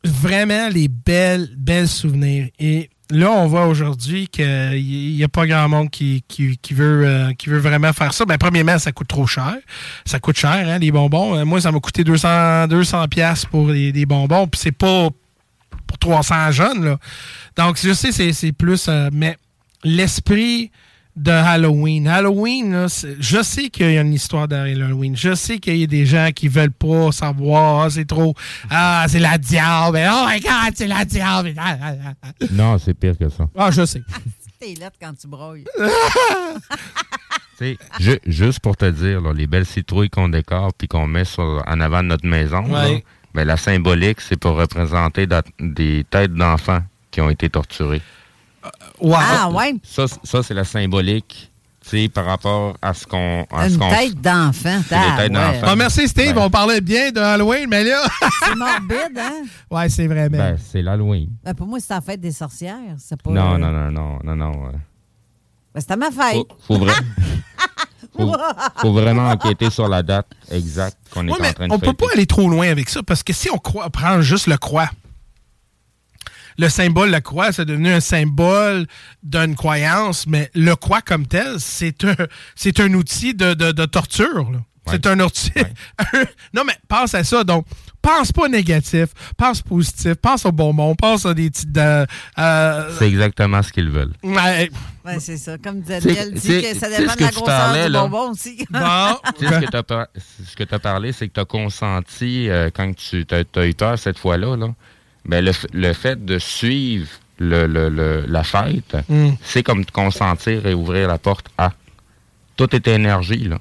Speaker 4: vraiment, les belles, belles souvenirs. Et là, on voit aujourd'hui qu'il n'y a pas grand monde qui, qui, veut, euh, qui veut vraiment faire ça. Ben, premièrement, ça coûte trop cher. Ça coûte cher, hein, les bonbons. Euh, moi, ça m'a coûté 200, 200 pièces pour les, bonbons, puis c'est pas pour 300 jeunes, là. Donc, je sais, c'est- c'est plus... euh, mais l'esprit de Halloween. Halloween, là, je sais qu'il y a une histoire derrière Halloween. Je sais qu'il y a des gens qui veulent pas savoir. Ah, c'est trop... Ah, c'est la diable. Oh my God, c'est la diable. Ah, ah.
Speaker 3: Non, c'est pire que ça.
Speaker 4: Ah, je sais.
Speaker 2: T'es lettre quand tu broyes.
Speaker 3: Tu sais, ju- juste pour te dire, là, les belles citrouilles qu'on décore puis qu'on met sur, en avant de notre maison, là, ben, la symbolique, c'est pour représenter des têtes d'enfants qui ont été torturées.
Speaker 2: Ah, ouais.
Speaker 3: Ça, ça c'est la symbolique, tu sais, par rapport à ce qu'on... à ce
Speaker 2: Une
Speaker 3: qu'on-
Speaker 2: tête d'enfant.
Speaker 3: C'est
Speaker 2: Ah, ouais.
Speaker 3: d'enfant.
Speaker 4: Ah, merci, Steve.
Speaker 3: Ben.
Speaker 4: On parlait bien de Halloween, mais là...
Speaker 2: C'est morbide, hein?
Speaker 4: ouais, c'est vrai, mais...
Speaker 3: Ben, c'est l'Halloween.
Speaker 2: Ben, pour moi, c'est la fête des sorcières. C'est pas.
Speaker 3: Non,
Speaker 2: euh,
Speaker 3: non, non, non, non, non. euh,
Speaker 2: Ben, c'est à ma fête.
Speaker 3: Faut, vra- faut, faut vraiment enquêter sur la date exacte qu'on est
Speaker 4: Ouais,
Speaker 3: en train de
Speaker 4: on peut pas aller trop loin avec ça parce que si on croit, prend juste le croix, le symbole, la croix, c'est devenu un symbole d'une croyance, mais le croix comme tel, c'est un, c'est un outil de, de- de torture. là. C'est un outil. non, mais pense à ça. Donc, pense pas négatif, pense positif, pense au bonbon, pense à des petites. euh, euh,
Speaker 3: C'est exactement ce qu'ils veulent.
Speaker 4: ouais,
Speaker 2: Ouais, c'est ça. Comme Daniel dit, que ça dépend de la grosseur
Speaker 3: parlais,
Speaker 2: du bonbon aussi.
Speaker 4: Bon.
Speaker 3: Tu sais, ce que tu as, parlé, c'est que tu as consenti, euh, quand tu as, eu peur cette fois-là, là, ben, le, le fait de suivre le, le- le- la fête,
Speaker 4: Mm.
Speaker 3: c'est comme de consentir et ouvrir la porte à. Tout est énergie, là.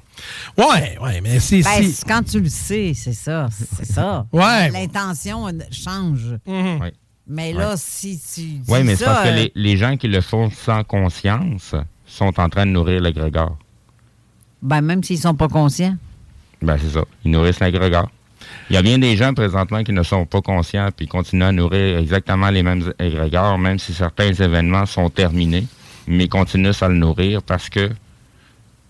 Speaker 4: ouais, ouais, mais si.
Speaker 2: Ben,
Speaker 4: si.
Speaker 2: quand tu le sais, c'est ça. C'est ça.
Speaker 4: Ouais.
Speaker 2: L'intention euh, change.
Speaker 3: Ouais.
Speaker 2: Mais là,
Speaker 3: Ouais.
Speaker 2: si tu
Speaker 3: Oui, mais c'est parce que
Speaker 2: euh,
Speaker 3: les, les gens qui le font sans conscience sont en train de nourrir l'égrégore.
Speaker 2: ben, même s'ils sont pas conscients.
Speaker 3: Ben, c'est ça. Ils nourrissent l'égrégore. Il y a bien des gens présentement qui ne sont pas conscients puis continuent à nourrir exactement les mêmes égrégores, même si certains événements sont terminés, mais continuent à le nourrir parce que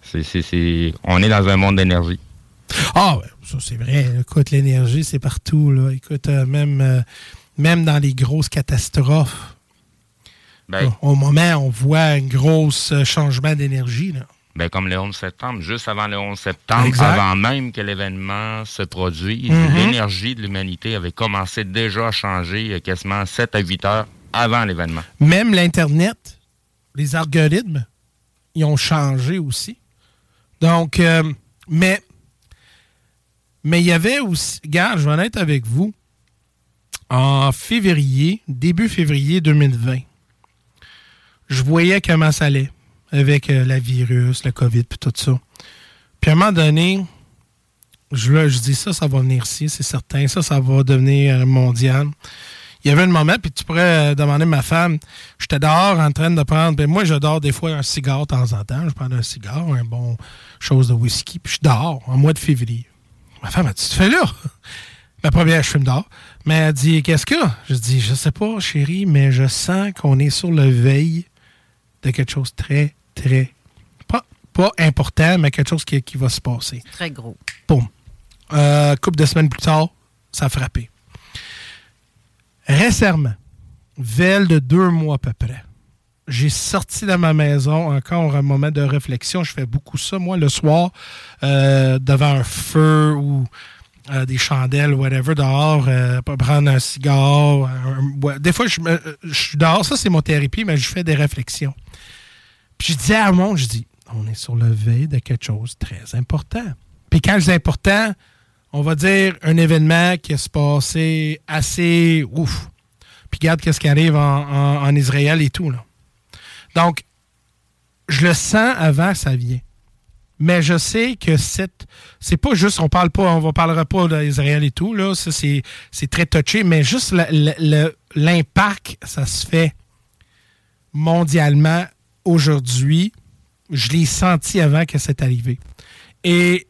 Speaker 3: c'est, c'est, c'est- on est dans un monde d'énergie.
Speaker 4: Ah, ouais, ça c'est vrai. Écoute, l'énergie, c'est partout. Là. Écoute, euh, même, euh, même dans les grosses catastrophes,
Speaker 3: Ben,
Speaker 4: au moment, on voit un gros euh, changement d'énergie. là.
Speaker 3: Ben, comme le 11 septembre, juste avant le 11 septembre,
Speaker 4: Exact.
Speaker 3: avant même que l'événement se produise,
Speaker 4: Mhm.
Speaker 3: l'énergie de l'humanité avait commencé déjà à changer euh, quasiment 7 à 8 heures avant l'événement.
Speaker 4: Même l'Internet, les algorithmes, ils ont changé aussi. Donc, euh, mais, mais il y avait aussi, regarde, je vais en être avec vous, en février, début février 2020, je voyais comment ça allait avec euh, la virus, le COVID, puis tout ça. Puis à un moment donné, je, je dis ça, ça va venir ici, c'est certain. Ça, ça va devenir euh, mondial. Il y avait un moment, puis tu pourrais euh, demander à ma femme, j'étais dehors en train de prendre, ben moi, je dors des fois un cigare de temps en temps. Je prends un cigare, un bon chose de whisky, puis je dors en mois de février. Ma femme a dit, tu te fais là? Ma première, je fume dehors. Mais elle dit, qu'est-ce que? Je dis, je sais pas, chérie, mais je sens qu'on est sur le veille de quelque chose de très, très, pas, pas important, mais quelque chose qui, qui va se passer.
Speaker 2: Très gros.
Speaker 4: Boum. Euh, couple de semaines plus tard, ça a frappé. Récemment, veille de deux mois à peu près, j'ai sorti de ma maison encore un moment de réflexion. Je fais beaucoup ça, moi, le soir, euh, devant un feu ou euh, des chandelles, whatever, dehors, euh, pour prendre un cigare. un-. Des fois, je, me- je suis dehors, ça c'est mon thérapie, mais je fais des réflexions. Puis je dis à mon je dis, on est sur le veille de quelque chose de très important. Puis quand je dis important, on va dire un événement qui se passé assez ouf. Puis regarde qu'est-ce qui arrive en, Israël et tout. Là. Donc, je le sens avant que ça vient. Mais je sais que cette. C'est pas juste, on parle pas, on ne parlera pas d'Israël et tout, là. Ça, c'est, c'est très touché, mais juste l'impact, ça se fait mondialement aujourd'hui. Je l'ai senti avant que c'est arrivé. Et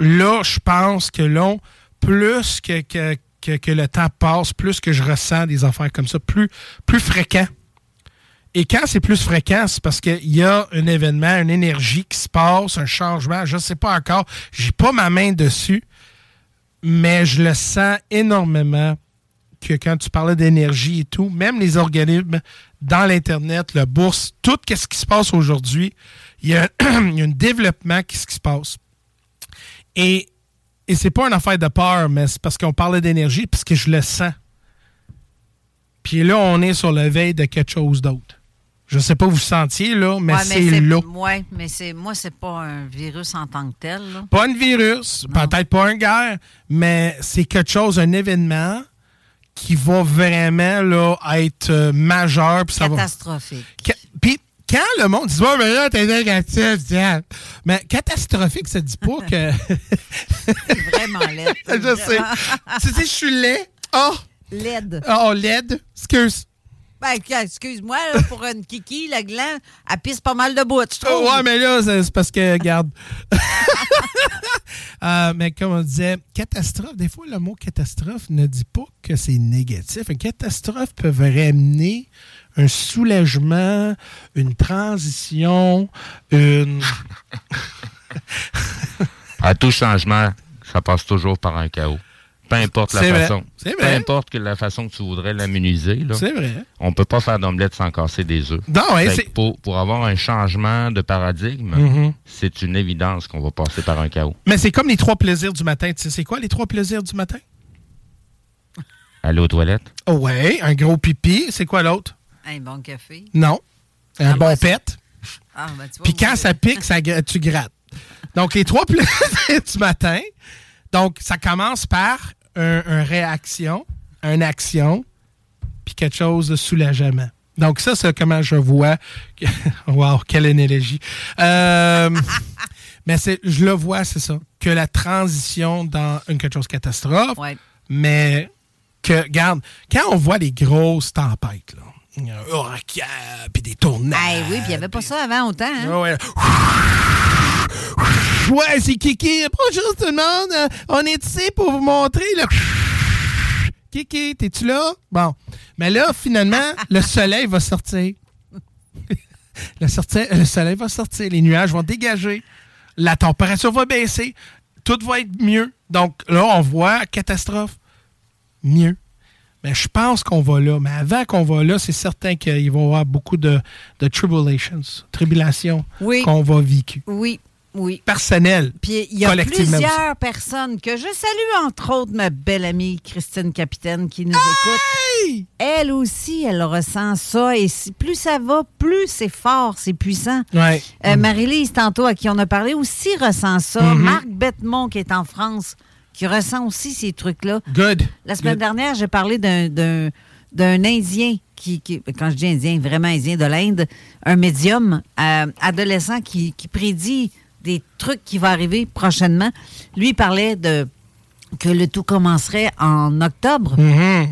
Speaker 4: là, je pense que là, plus que, que, que, que le temps passe, plus que je ressens des affaires comme ça, plus, plus fréquent. Et quand c'est plus fréquent, c'est parce qu'il y a un événement, une énergie qui se passe, un changement. Je ne sais pas encore. J'ai pas ma main dessus, mais je le sens énormément que quand tu parlais d'énergie et tout, même les organismes dans l'Internet, la bourse, tout ce qui se passe aujourd'hui, il y, a, un développement qui se passe. Et, et c'est pas une affaire de peur, mais c'est parce qu'on parlait d'énergie, parce que je le sens. Puis là, on est sur le veille de quelque chose d'autre. Je sais pas où vous sentiez, là, mais
Speaker 2: Ouais,
Speaker 4: c'est là.
Speaker 2: Oui, mais c'est moi, c'est pas un virus en tant que tel. là.
Speaker 4: Pas un virus, peut-être pas un guerre, mais c'est quelque chose, un événement qui va vraiment là, être euh, majeur. va-
Speaker 2: Catastrophique.
Speaker 4: Ca- Puis quand le monde dit Ouais, mais là, t'es négatif, tiens. Mais catastrophique, ça dit pas que.
Speaker 2: Vraiment laid.
Speaker 4: je sais. tu sais, je suis laid. Oh!
Speaker 2: Laide.
Speaker 4: Oh, laide. Excuse.
Speaker 2: Ben, excuse-moi, là, pour une kiki, la glande, elle pisse pas mal de bout, je trouve.
Speaker 4: Oh, ouais, mais là, c'est c'est parce que, regarde. Euh, mais comme on disait, catastrophe, des fois, le mot catastrophe ne dit pas que c'est négatif. Une catastrophe peut ramener un soulagement, une transition, une.
Speaker 3: À tout changement, ça passe toujours par un chaos. Peu importe la
Speaker 4: vrai.
Speaker 3: façon. Peu importe que la façon que tu voudrais l'immuniser. là.
Speaker 4: C'est vrai.
Speaker 3: On peut pas faire d'omelette sans casser des œufs.
Speaker 4: Non, ouais,
Speaker 3: pour, pour avoir un changement de paradigme,
Speaker 4: Mhm.
Speaker 3: c'est une évidence qu'on va passer par un chaos.
Speaker 4: Mais c'est comme les trois plaisirs du matin. Tu sais, c'est quoi les trois plaisirs du matin?
Speaker 3: Aller aux toilettes?
Speaker 4: Oh, ouais, un gros pipi. C'est quoi l'autre?
Speaker 2: Un bon café.
Speaker 4: Non. Un
Speaker 2: Ah,
Speaker 4: bon
Speaker 2: c'est-
Speaker 4: pet.
Speaker 2: Ah, ben, tu vois,
Speaker 4: Puis quand ça pique, ça, tu grattes. Donc, les trois plaisirs du matin. Donc, ça commence par un, un réaction, une action, puis quelque chose de soulagement. Donc, ça, c'est comment je vois. wow, quelle analogie. Euh, mais c'est, je le vois, c'est ça. Que la transition dans une quelque chose de catastrophe,
Speaker 2: Ouais.
Speaker 4: mais que, regarde, quand on voit les grosses tempêtes, là, un puis des tornades.
Speaker 2: Eh oui, puis il n'y avait pas ça avant autant. Hein?
Speaker 4: Ah ouais. Ouais, c'est Kiki. Bonjour tout le monde. Euh, On est ici pour vous montrer le. Kiki, t'es-tu là? Bon. Mais là, finalement, le soleil va sortir. le, sorti- le soleil va sortir. Les nuages vont dégager. La température va baisser. Tout va être mieux. Donc là, on voit catastrophe. Mieux. Mais je pense qu'on va là. Mais avant qu'on va là, c'est certain qu'il va y avoir beaucoup de, de tribulations, tribulations
Speaker 2: Oui.
Speaker 4: qu'on va vivre.
Speaker 2: Oui, oui.
Speaker 4: Personnel.
Speaker 2: Puis il y a
Speaker 4: aussi.
Speaker 2: plusieurs personnes que je salue, entre autres ma belle amie Christine Capitaine qui nous écoute. Elle aussi, elle ressent ça. Et si- plus ça va, plus c'est fort, c'est puissant.
Speaker 4: Ouais.
Speaker 2: Euh, Marie-Lise, tantôt, à qui on a parlé, aussi ressent ça.
Speaker 4: Mhm.
Speaker 2: Marc Bettemont, qui est en France, qui ressent aussi ces trucs-là.
Speaker 4: Good.
Speaker 2: La semaine
Speaker 4: Good.
Speaker 2: dernière, j'ai parlé d'un- d'un d'un Indien, qui, qui- quand je dis Indien, vraiment Indien de l'Inde, un médium euh, adolescent qui, qui prédit des trucs qui vont arriver prochainement. Lui parlait de que le tout commencerait en octobre
Speaker 4: Mhm.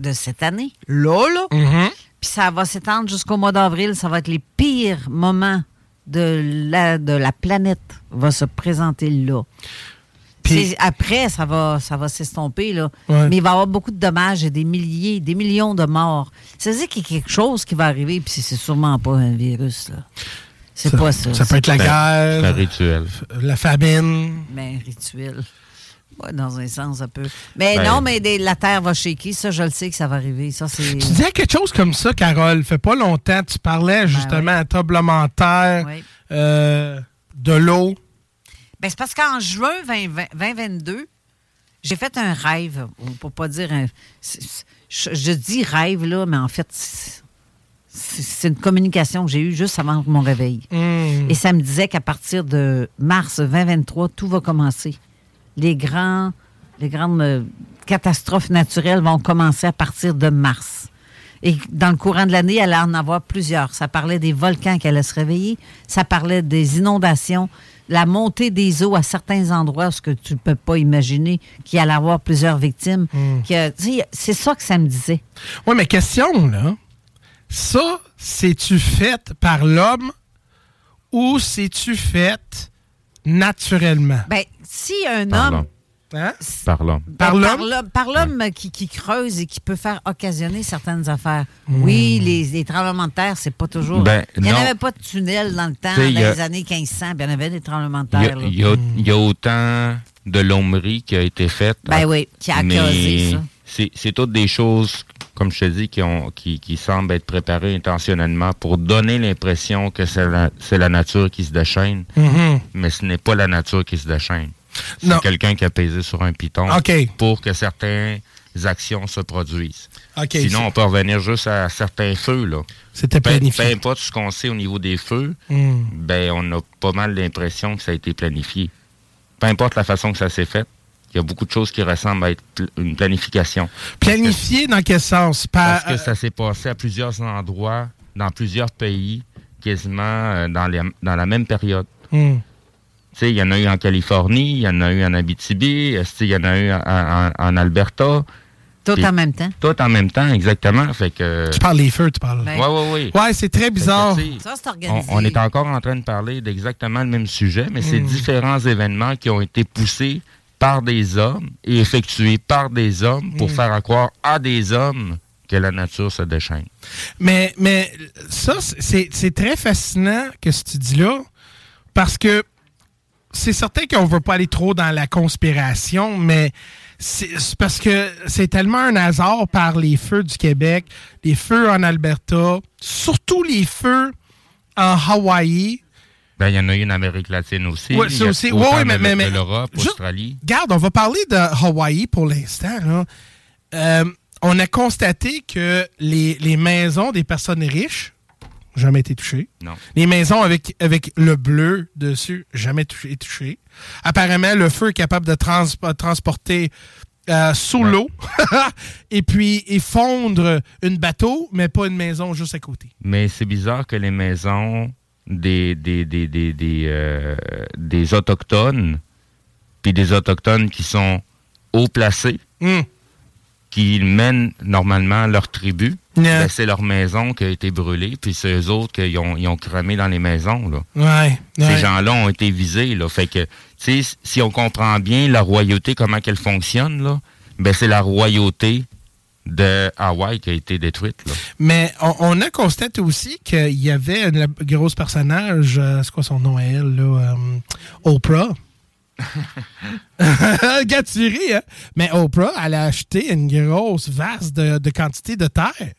Speaker 2: de cette année. Là, là.
Speaker 4: Mhm.
Speaker 2: Puis ça va s'étendre jusqu'au mois d'avril. Ça va être les pires moments de la, de la planète va se présenter là.
Speaker 4: Puis-
Speaker 2: après, ça va, ça va s'estomper, là.
Speaker 4: Ouais.
Speaker 2: Mais il va y avoir beaucoup de dommages et des milliers, des millions de morts. C'est-à-dire qu'il y a quelque chose qui va arriver, puis c'est sûrement pas un virus, là. C'est pas ça.
Speaker 4: Ça peut être la
Speaker 3: Ben,
Speaker 4: guerre,
Speaker 3: un rituel.
Speaker 4: la famine.
Speaker 2: Mais un rituel. Ouais, dans un sens, un peu. Mais
Speaker 3: Ben-
Speaker 2: non, mais des- la Terre va shaker. Ça, je le sais que ça va arriver. Ça, c'est...
Speaker 4: Tu disais quelque chose comme ça, Carole. Fait pas longtemps, tu parlais justement à tremblement
Speaker 2: Ben Oui.
Speaker 4: euh, de l'eau.
Speaker 2: Ben, c'est parce qu'en juin 2020 2022, j'ai fait un rêve, ou pour pas dire un. je dis rêve, là, mais en fait, c'est une communication que j'ai eue juste avant mon réveil.
Speaker 4: Hmm.
Speaker 2: Et ça me disait qu'à partir de mars 2023, tout va commencer. Les, grands, les grandes euh, catastrophes naturelles vont commencer à partir de mars. Et dans le courant de l'année, elle allait en avoir plusieurs. Ça parlait des volcans qui allaient se réveiller, ça parlait des inondations, la montée des eaux à certains endroits, ce que tu ne peux pas imaginer, qu'il allait avoir plusieurs victimes.
Speaker 4: Hmm.
Speaker 2: C'est ça que ça me disait.
Speaker 4: Oui, mais question, là. Ça, c'est-tu fait par l'homme ou c'est-tu fait naturellement?
Speaker 2: Ben, si un
Speaker 3: Par
Speaker 2: homme
Speaker 3: l'homme.
Speaker 4: Hein?
Speaker 3: Par l'homme.
Speaker 2: Ben,
Speaker 4: Par l'homme?
Speaker 2: l'homme- Par l'homme qui, qui creuse et qui peut faire occasionner certaines affaires. Oui, les, les tremblements de terre, c'est pas toujours.
Speaker 3: Ben,
Speaker 2: il n'y en avait pas de tunnel dans le temps, dans
Speaker 3: a-
Speaker 2: les années 1500, puis il y en avait des tremblements de
Speaker 3: Il y, a,
Speaker 2: terre.
Speaker 3: il y a- il y a autant de lommerie qui a été faite.
Speaker 2: Ben oui, qui a causé ça.
Speaker 3: c'est toutes des choses, comme je te dis, qui, ont, qui, qui semblent être préparées intentionnellement pour donner l'impression que c'est la, nature qui se déchaîne,
Speaker 4: Mhm.
Speaker 3: mais ce n'est pas la nature qui se déchaîne. C'est quelqu'un qui a pesé sur un piton pour que certaines actions se produisent. Sinon, on peut revenir juste à certains feux. là.
Speaker 4: C'était planifié.
Speaker 3: Peu importe ce qu'on sait au niveau des feux,
Speaker 4: Mm.
Speaker 3: ben, on a pas mal l'impression que ça a été planifié. Peu importe la façon que ça s'est fait, il y a beaucoup de choses qui ressemblent à être une planification.
Speaker 4: Planifié dans quel sens? Par,
Speaker 3: Parce que ça s'est passé à plusieurs endroits, dans plusieurs pays, quasiment euh, dans, les- dans la même période.
Speaker 4: Hmm.
Speaker 3: Tu sais, il y en a eu en Californie, il y en a eu en Abitibi, qu'il y en a eu en, en- en Alberta?
Speaker 2: Tout en même temps.
Speaker 3: Tout en même temps, exactement. Fait que...
Speaker 4: Tu parles des feux, tu parles.
Speaker 2: Ben,
Speaker 3: Ouais, ouais, ouais.
Speaker 4: Ouais, c'est très bizarre.
Speaker 3: Que,
Speaker 2: Ça, c'est
Speaker 3: on,
Speaker 2: organisé.
Speaker 3: on est encore en train de parler d'exactement le même sujet, mais c'est
Speaker 4: Mm.
Speaker 3: différents événements qui ont été poussés par des hommes et effectués par des hommes pour
Speaker 4: Mm.
Speaker 3: faire croire à des hommes que la nature se déchaîne.
Speaker 4: Mais, mais ça, c'est très fascinant que ce que tu dis là, parce que c'est certain qu'on veut pas aller trop dans la conspiration, mais c'est parce que c'est tellement un hasard par les feux du Québec, les feux en Alberta, surtout les feux en Hawaï.
Speaker 3: Ben, il y en a eu en Amérique latine aussi. Y a
Speaker 4: aussi. mais- mais-
Speaker 3: de
Speaker 4: mais-
Speaker 3: l'Europe, Australie.
Speaker 4: Garde, on va parler de Hawaï pour l'instant. Euh, on a constaté que les, les maisons des personnes riches, jamais été touchées.
Speaker 3: Non.
Speaker 4: Les maisons avec, avec le bleu dessus, jamais touché, touchées. Apparemment, le feu est capable de trans- transporter euh, sous l'eau et puis et fondre une bateau, mais pas une maison juste à côté.
Speaker 3: Mais c'est bizarre que les maisons des, des, des, des, des, euh, des Autochtones, puis des Autochtones qui sont haut placés,
Speaker 4: Hmm.
Speaker 3: qui mènent normalement leur tribu,
Speaker 4: Yeah.
Speaker 3: ben, c'est leur maison qui a été brûlée, puis c'est eux autres qui ont, ils ont cramé dans les maisons. Là.
Speaker 4: Ouais.
Speaker 3: Ces
Speaker 4: ouais.
Speaker 3: gens-là ont été visés. Là. Fait que, si on comprend bien la royauté, comment qu'elle fonctionne, là, ben c'est la royauté de Hawaï qui a été détruite. Là.
Speaker 4: Mais on, on a constaté aussi qu'il y avait une grosse personnage, euh, c'est quoi son nom à elle, là? euh, Oprah. Ris, hein? Mais Oprah, elle a acheté une grosse vaste de, de quantité de terre.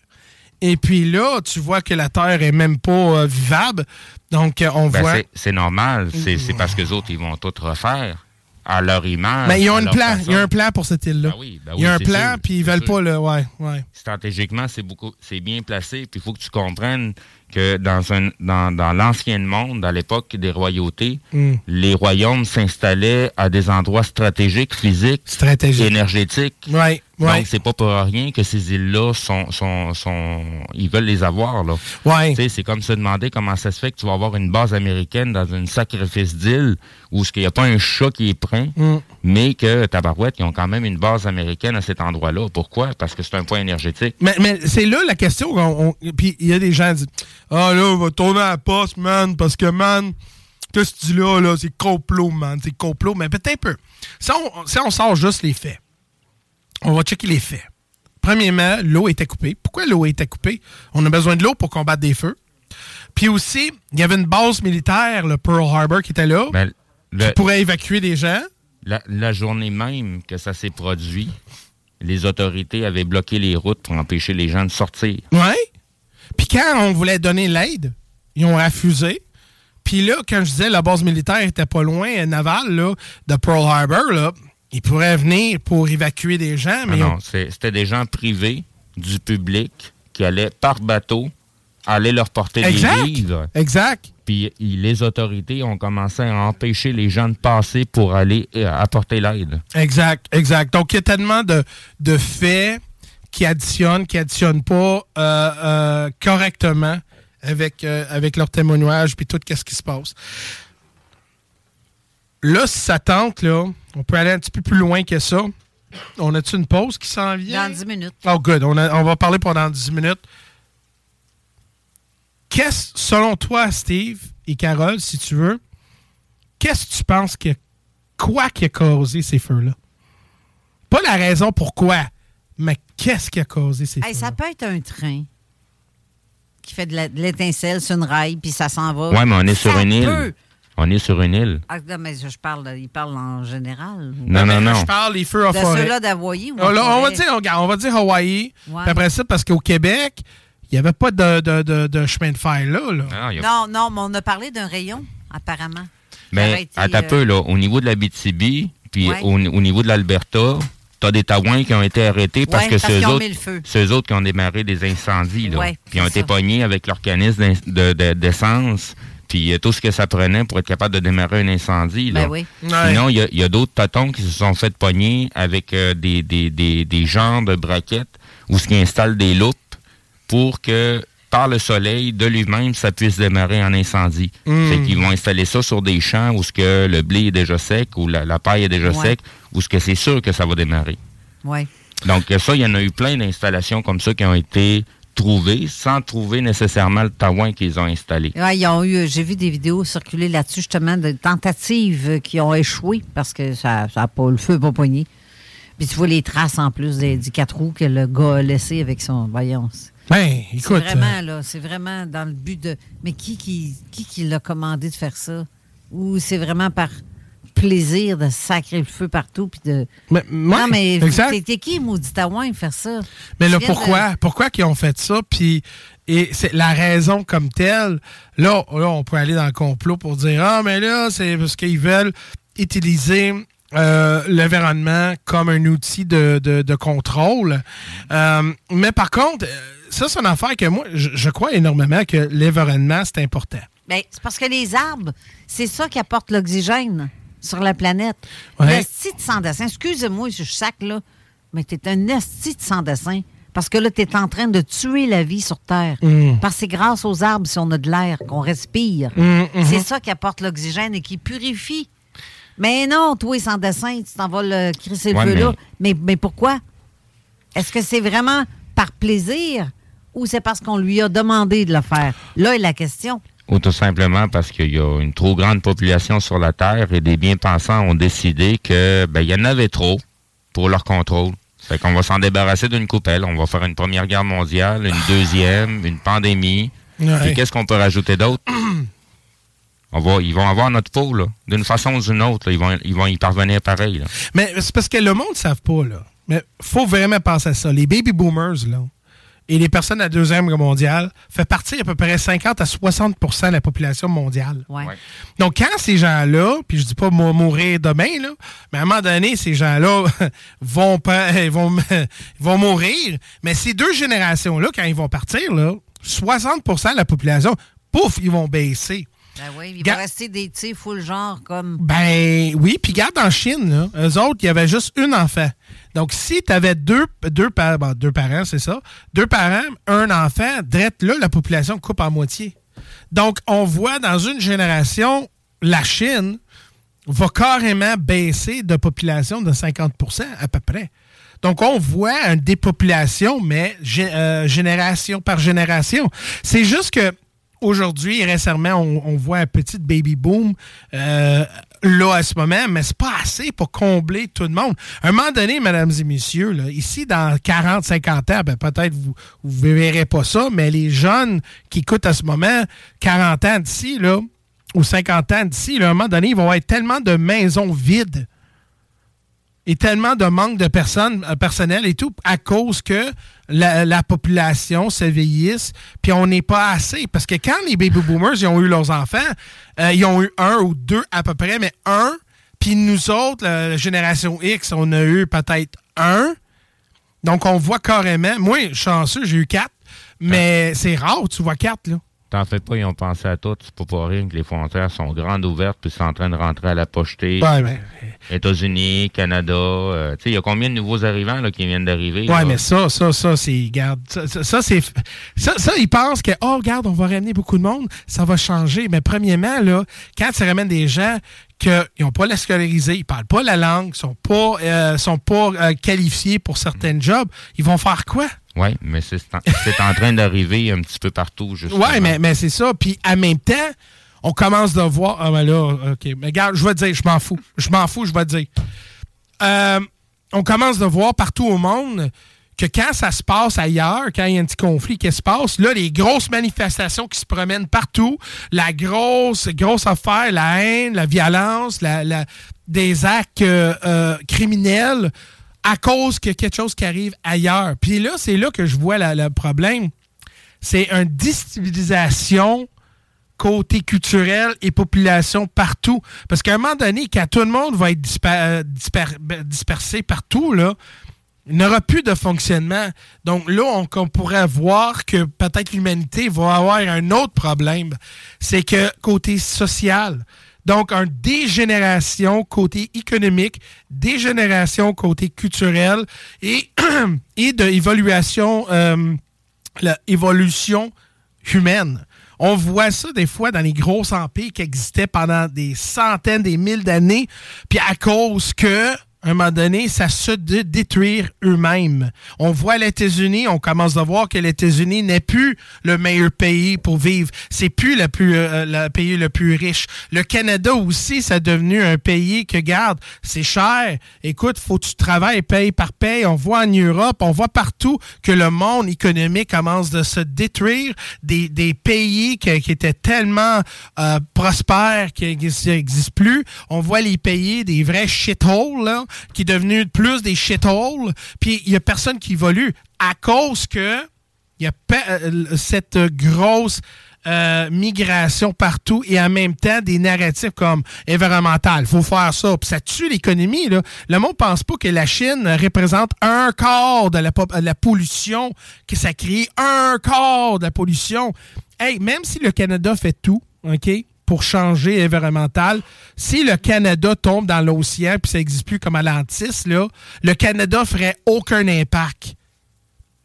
Speaker 4: Et puis là, tu vois que la terre est même pas euh, vivable. Donc, on
Speaker 3: Ben,
Speaker 4: voit.
Speaker 3: c'est- normal. C'est c'est parce que les autres, ils vont tout refaire à leur image.
Speaker 4: Mais ils ont un plan. Il y a un plan pour cette île-là.
Speaker 3: Ben oui, ben
Speaker 4: Il y a un plan, puis ils veulent
Speaker 3: sûr.
Speaker 4: pas le. Ouais, ouais.
Speaker 3: Stratégiquement, c'est beaucoup, c'est bien placé. Puis il faut que tu comprennes que dans un, dans, dans l'ancien monde, à l'époque des royautés,
Speaker 4: Mm.
Speaker 3: les royaumes s'installaient à des endroits stratégiques, physiques,
Speaker 4: Stratégiques.
Speaker 3: énergétiques.
Speaker 4: Ouais, ouais.
Speaker 3: Donc c'est pas pour rien que ces îles-là sont, sont, sont, ils veulent les avoir là.
Speaker 4: Ouais.
Speaker 3: Tu sais, c'est comme se demander comment ça se fait que tu vas avoir une base américaine dans une sacrifice d'île où ce qu'il n'y a pas un chat qui est prêt,
Speaker 4: Mm.
Speaker 3: mais que Tabarouette, ils ont quand même une base américaine à cet endroit-là. Pourquoi? Parce que c'est un point énergétique.
Speaker 4: Mais, mais c'est là la question. on- on- Puis il y a des gens qui disent Ah là, on va tourner à la poste, man, parce que, man, qu'est-ce que tu dis là, là c'est complot, man, c'est complot. Mais peut-être un peu. Si on, si on sort juste les faits, on va checker les faits. Premièrement, l'eau était coupée. Pourquoi l'eau était coupée? On a besoin de l'eau pour combattre des feux. Puis aussi, il y avait une base militaire, le Pearl Harbor, qui était là,
Speaker 3: Ben, le-
Speaker 4: qui pourrait évacuer des gens.
Speaker 3: la, la journée même que ça s'est produit, les autorités avaient bloqué les routes pour empêcher les gens de sortir.
Speaker 4: Ouais. Puis quand on voulait donner l'aide, ils ont refusé. Puis là, quand je disais la base militaire était pas loin, euh, navale, là, de Pearl Harbor, là, ils pourraient venir pour évacuer des gens, mais
Speaker 3: Ah
Speaker 4: ont-
Speaker 3: non, c'était des gens privés du public qui allaient par bateau aller leur porter
Speaker 4: Exact.
Speaker 3: des livres.
Speaker 4: Exact.
Speaker 3: Puis les autorités ont commencé à empêcher les gens de passer pour aller euh, apporter l'aide.
Speaker 4: Exact, exact. Donc, il y a tellement de, de faits qui additionnent, qui additionnent pas euh, euh, correctement avec, euh, avec leur témoignage puis tout ce qui se passe. Là, si ça tente, là, on peut aller un petit peu plus loin que ça. On a-tu une pause qui s'en vient?
Speaker 2: Dans 10 minutes.
Speaker 4: Oh, good. On, a- on va parler pendant 10 minutes. Qu'est-ce, selon toi, Steve et Carole, si tu veux, qu'est-ce que tu penses que quoi qui a causé ces feux-là? Pas la raison pourquoi, mais qu'est-ce qui a causé ces
Speaker 2: Hey,
Speaker 4: feux-là?
Speaker 2: ça peut être un train qui fait de la- de l'étincelle sur une rail, puis ça s'en va.
Speaker 3: Ouais, mais on est sur
Speaker 2: Ça
Speaker 3: une île. On est sur une île.
Speaker 2: Ah, non, mais je parle, de- il parle en général.
Speaker 3: Non, non, non.
Speaker 4: Je parle des feux en
Speaker 2: De
Speaker 4: forêt.
Speaker 2: ceux-là d'Hawaï ou en
Speaker 4: là, on, va dire, on va dire Hawaï.
Speaker 2: Ouais.
Speaker 4: Après ça, parce qu'au Québec, il n'y avait pas de, de, de- de chemin de fer là. là.
Speaker 3: Ah, a-
Speaker 2: Non, non, mais on a parlé d'un rayon, apparemment.
Speaker 3: Mais
Speaker 2: été,
Speaker 3: à ta
Speaker 2: euh,
Speaker 3: peu, là, au niveau de la BTB, puis
Speaker 2: Ouais.
Speaker 3: au, au niveau de l'Alberta, t'as des Taouins qui ont été arrêtés parce
Speaker 2: Ouais,
Speaker 3: que
Speaker 2: parce
Speaker 3: c'est eux
Speaker 2: qu'ils ont
Speaker 3: autres,
Speaker 2: mis le feu.
Speaker 3: c'est eux autres qui ont démarré des incendies, là.
Speaker 2: Ouais,
Speaker 3: puis ils ont été pognés avec leur canis d'in- de- de- d'essence, puis euh, tout ce que ça prenait pour être capable de démarrer un incendie, là.
Speaker 2: Ben oui.
Speaker 3: Sinon, il y a, il y a d'autres totons qui se sont fait pogner avec euh, des, des, des, des genres de braquettes où ce qui installe des loupes pour que par le soleil de lui-même, ça puisse démarrer en incendie.
Speaker 4: Mm.
Speaker 3: Fait qu'ils vont installer ça sur des champs où ce que le blé est déjà sec ou la, la paille est déjà
Speaker 2: Ouais.
Speaker 3: sec, où ce que c'est sûr que ça va démarrer.
Speaker 2: Ouais.
Speaker 3: Donc ça, il y en a eu plein d'installations comme ça qui ont été sans trouver nécessairement le taouin qu'ils ont installé.
Speaker 2: Ouais, ils ont eu, j'ai vu des vidéos circuler là-dessus, justement, de tentatives euh, qui ont échoué parce que ça, ça a pas, le feu n'a pas poigné. Puis tu vois les traces en plus des, du quatre roues que le gars a laissé avec son. Voyons. c'est-
Speaker 4: Ben,
Speaker 2: C'est
Speaker 4: écoute.
Speaker 2: vraiment, là, c'est vraiment dans le but de. Mais qui qui, qui, qui l'a commandé de faire ça? Ou c'est vraiment par plaisir de sacrer le feu partout? Puis de...
Speaker 4: Mais-
Speaker 2: non, mais t'es qui, faire ça?
Speaker 4: Mais là,
Speaker 2: de-
Speaker 4: pourquoi? Pourquoi qu'ils ont fait ça? Puis, et c'est la raison comme telle. Là, là, on peut aller dans le complot pour dire Ah, mais là, c'est parce qu'ils veulent utiliser euh, l'environnement comme un outil de, de- de contrôle. Euh, mais par contre, euh, ça, c'est une affaire que moi, je, je crois énormément que l'environnement, c'est important.
Speaker 2: Ben, c'est parce que les arbres, c'est ça qui apporte l'oxygène sur la planète.
Speaker 4: Ouais.
Speaker 2: L'esti de sans-dessin, excusez-moi, je sac là, mais t'es un esti de sans-dessin. Parce que là, t'es en train de tuer la vie sur Terre.
Speaker 4: Mm.
Speaker 2: Parce que c'est grâce aux arbres si on a de l'air, qu'on respire.
Speaker 4: Mm, mhm.
Speaker 2: C'est ça qui apporte l'oxygène et qui purifie. Mais non, toi, sans dessin, tu t'en vas le crisser le
Speaker 3: Ouais, mais-
Speaker 2: là. Mais, mais pourquoi? Est-ce que c'est vraiment par plaisir ou c'est parce qu'on lui a demandé de le faire? Là est la question.
Speaker 3: Ou tout simplement parce qu'il y a une trop grande population sur la Terre et des bien-pensants ont décidé que ben, il y en avait trop pour leur contrôle. Fait qu'on va s'en débarrasser d'une coupelle. On va faire une première guerre mondiale, une deuxième, une pandémie.
Speaker 4: Ouais.
Speaker 3: Puis qu'est-ce qu'on peut rajouter d'autre? On va, ils vont avoir notre peau, là. D'une façon ou d'une autre, là. Ils, vont, ils vont y parvenir pareil, là.
Speaker 4: Mais c'est parce que le monde ne savent pas, là. Mais faut vraiment penser à ça. Les baby boomers, là, et les personnes de la Deuxième Guerre mondiale, fait partie à peu près 50 à 60% de la population mondiale.
Speaker 2: Ouais.
Speaker 4: Donc, quand ces gens-là, puis je dis pas mou- mourir demain, là, mais à un moment donné, ces gens-là vont, pas- ils vont, ils vont mourir. Mais ces deux générations-là, quand ils vont partir, là, 60% de la population, pouf, ils vont baisser.
Speaker 2: Ben oui, il
Speaker 4: Ga-
Speaker 2: va rester des petits full genre comme.
Speaker 4: Ben oui, puis garde en Chine, là, eux autres, il y avait juste un enfant. Donc, si tu avais deux, deux, parents, c'est ça, deux parents, un enfant, drette là, la population coupe en moitié. Donc, on voit dans une génération, la Chine va carrément baisser de population de 50% à peu près. Donc, on voit une dépopulation, mais euh, génération par génération. C'est juste que aujourd'hui, récemment, on, voit un petit baby boom euh, là à ce moment, mais c'est pas assez pour combler tout le monde. À un moment donné, mesdames et messieurs, ici, dans 40, 50 ans, ben, peut-être vous ne verrez pas ça, mais les jeunes qui écoutent à ce moment, 40 ans d'ici, là, ou 50 ans d'ici, à un moment donné, ils vont avoir tellement de maisons vides et tellement de manque de personnes, euh, personnel et tout, à cause que la, la population se vieillisse, puis on n'est pas assez. Parce que quand les baby boomers ils ont eu leurs enfants, euh, ils ont eu un ou deux à peu près, mais un, puis nous autres, la, la génération X, on a eu peut-être un. Donc on voit carrément, moi, chanceux, j'ai eu quatre, mais c'est rare, tu vois quatre, là.
Speaker 3: T'en fais pas, ils ont pensé à tout. C'est pas pour rien que les frontières sont grandes ouvertes, puis c'est en train de rentrer à la pocheté.
Speaker 4: Ouais, ben,
Speaker 3: États-Unis, Canada. euh, tu sais, il y a combien de nouveaux arrivants là, qui viennent d'arriver? Là?
Speaker 4: mais ça, ça, ça, c'est. Regarde, ça, ça, c'est. Ça, ça, ils pensent que, oh, regarde, on va ramener beaucoup de monde, ça va changer. Mais premièrement, là, quand tu ramènes des gens qui n'ont pas la scolarisée, ils parlent pas la langue, sont pas, euh, sont pas euh, qualifiés pour certains jobs, ils vont faire quoi?
Speaker 3: Oui, mais c'est en, train d'arriver un petit peu partout, justement.
Speaker 4: Ouais, mais, mais c'est ça. Puis en même temps, on commence de voir. Ah, ben là, OK. Mais regarde, je vais te dire, je m'en fous. Je m'en fous, je vais te dire. Euh, on commence de voir partout au monde que quand ça se passe ailleurs, quand il y a un petit conflit qui se passe, là, les grosses manifestations qui se promènent partout, la grosse, grosse affaire, la haine, la violence, la- des actes euh, euh, criminels à cause que quelque chose qui arrive ailleurs. Puis là, c'est là que je vois le problème. C'est une déstabilisation côté culturel et population partout. Parce qu'à un moment donné, quand tout le monde va être euh, ben, dispersé partout, là, il n'y aura plus de fonctionnement. Donc là, on pourrait voir que peut-être l'humanité va avoir un autre problème. C'est que côté social, donc une dégénération côté économique, dégénération côté culturel et, et de euh, évolution humaine. On voit ça des fois dans les gros empires qui existaient pendant des centaines, des mille d'années, puis à cause que, à un moment donné, ça se dé- détruire eux-mêmes. On voit les États-Unis, on commence à voir que les États-Unis n'est plus le meilleur pays pour vivre. C'est plus le, plus, euh, le pays le plus riche. Le Canada aussi, c'est devenu un pays que, garde, c'est cher. Écoute, faut que tu travailles paye par paye. On voit en Europe, on voit partout que le monde économique commence de se détruire. Des, pays qui, étaient tellement euh, prospères qui n'existent plus. On voit les pays des vrais shitholes, là, qui sont devenus plus des shitholes. Puis il y a personne qui évolue à cause que il y a euh, cette grosse euh, migration partout et en même temps des narratifs comme environnemental, faut faire ça, puis ça tue l'économie. Le monde pense pas que la Chine représente un quart de la, de la pollution que ça crée, un quart de la pollution. Hey, même si le Canada fait tout, OK, pour changer environnemental, si le Canada tombe dans l'océan puis ça n'existe plus comme Atlantis, là, le Canada ferait aucun impact.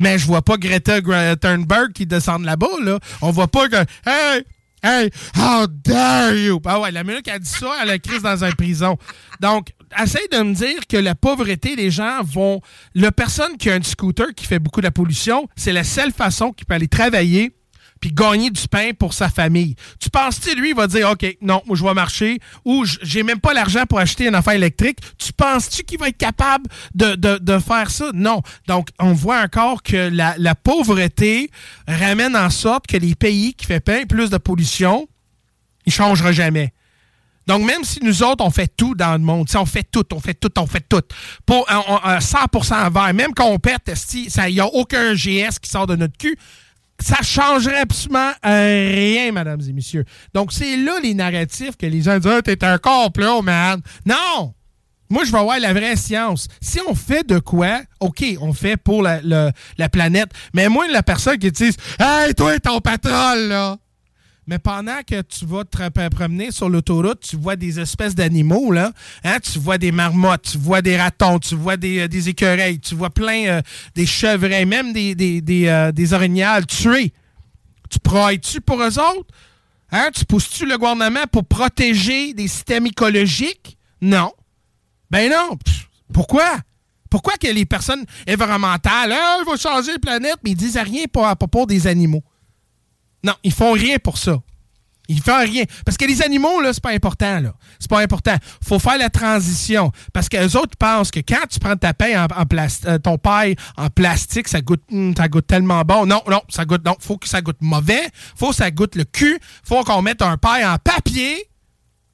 Speaker 4: Mais je vois pas Greta Thunberg qui descend là-bas, là. On voit pas que. Hey! Hey! How dare you! Ah ouais, la minute qu'elle dit ça, elle a crise dans une prison. Donc, essaye de me dire que la pauvreté, les gens vont. La personne qui a un scooter qui fait beaucoup de la pollution, c'est la seule façon qu'il peut aller travailler puis gagner du pain pour sa famille. Tu penses-tu, lui, il va dire, OK, non, moi, je vais marcher, ou j'ai même pas l'argent pour acheter une affaire électrique. Tu penses-tu qu'il va être capable de, de- faire ça? Non. Donc, on voit encore que la, pauvreté ramène en sorte que les pays qui font pain plus de pollution, ils ne changeront jamais. Donc, même si nous autres, on fait tout dans le monde, on fait tout, on fait tout, on fait tout, pour on- on- euh, 100% vert, même quand on pète, il n'y a aucun GS qui sort de notre cul, ça changerait absolument euh, rien, mesdames et messieurs. Donc, c'est là les narratifs que les gens disent Ah, T'es un complot, man. Non! Moi, je vais voir la vraie science. Si on fait de quoi, OK, on fait pour la, la- la planète. Mais moi, la personne qui dit Hey, toi, ton pétrole, là! Mais pendant que tu vas te pr- promener sur l'autoroute, tu vois des espèces d'animaux, là. Hein? Tu vois des marmottes, tu vois des ratons, tu vois des, euh, écureuils, tu vois plein euh, des chevreuils, même des, des, des, euh, des orignales tués. Tu prailles-tu pour eux autres? Hein? Tu pousses-tu le gouvernement pour protéger des systèmes écologiques? Non. Ben non. Pourquoi? Pourquoi que les personnes environnementales, ah, il va changer la planète, mais ils disent rien à propos des animaux? Non, ils font rien pour ça. Ils font rien. Parce que les animaux, là, c'est pas important, là. C'est pas important. Faut faire la transition. Parce que les autres pensent que quand tu prends ta paille en, en plas- euh, ton paille en plastique, ça goûte, hum, ça goûte tellement bon. Non, non, ça goûte, non. Faut que ça goûte mauvais. Faut que ça goûte le cul. Faut qu'on mette un paille en papier.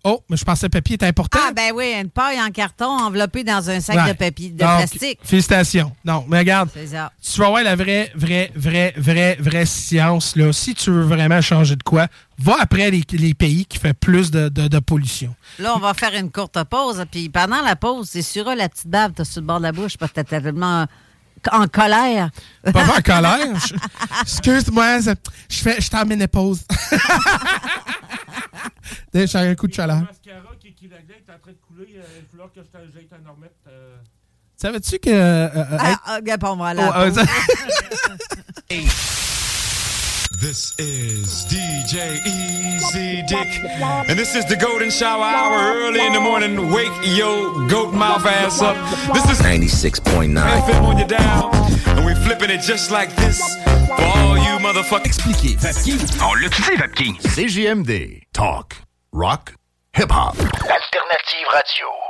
Speaker 4: Oh, mais je pensais que le papier était important.
Speaker 2: Ah, ben oui, une paille en carton enveloppée dans un sac
Speaker 4: Ouais.
Speaker 2: de papier, de
Speaker 4: Donc,
Speaker 2: plastique.
Speaker 4: Félicitations. Non, mais regarde.
Speaker 2: C'est ça.
Speaker 4: Tu vas voir la vraie, vraie, vraie, vraie, vraie science. Là. Si tu veux vraiment changer de quoi, va après les, les pays qui font plus de, de- de pollution.
Speaker 2: Là, on va faire une courte pause. Puis pendant la pause, c'est sur la petite bave, t'as sur le bord de la bouche parce que t'es tellement en colère.
Speaker 4: Pas en colère. Excuse-moi, je je fais, je suis en J'ai un coup de chaleur. Savais-tu que. euh, euh,
Speaker 2: Ah,
Speaker 4: être-
Speaker 2: ah, réponds-moi là.
Speaker 4: Oh, euh, ça-
Speaker 14: This is DJ Easy Dick, and this is the Golden Shower Hour early in the morning. Wake your goat mouth ass up. This is
Speaker 7: 96.9.
Speaker 14: FM on your dial, and we flipping it just like this for all you motherfuckers.
Speaker 12: Expliqué. Vapking. On oh, l'a dit, Vapking. CGMD. Talk. Rock. Hip-hop.
Speaker 7: Alternative Radio.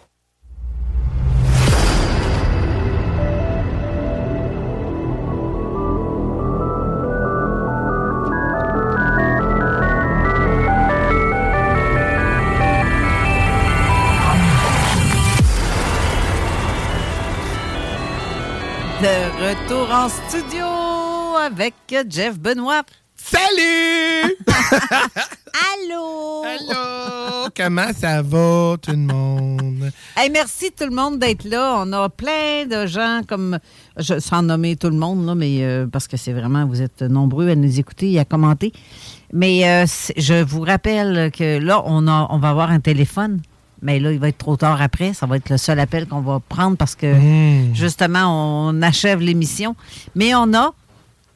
Speaker 2: Retour en studio avec Jeff Benoît.
Speaker 4: Salut!
Speaker 2: Allô!
Speaker 4: Allô! Comment ça va, tout le monde?
Speaker 2: Hey, merci tout le monde d'être là. On a plein de gens comme je, sans nommer tout le monde, là, mais euh, parce que c'est vraiment, vous êtes nombreux à nous écouter et à commenter. Mais euh, je vous rappelle que là, on, a, on va avoir un téléphone. Mais là, il va être trop tard après. Ça va être le seul appel qu'on va prendre parce que
Speaker 4: Mmh.
Speaker 2: justement, on achève l'émission. Mais on a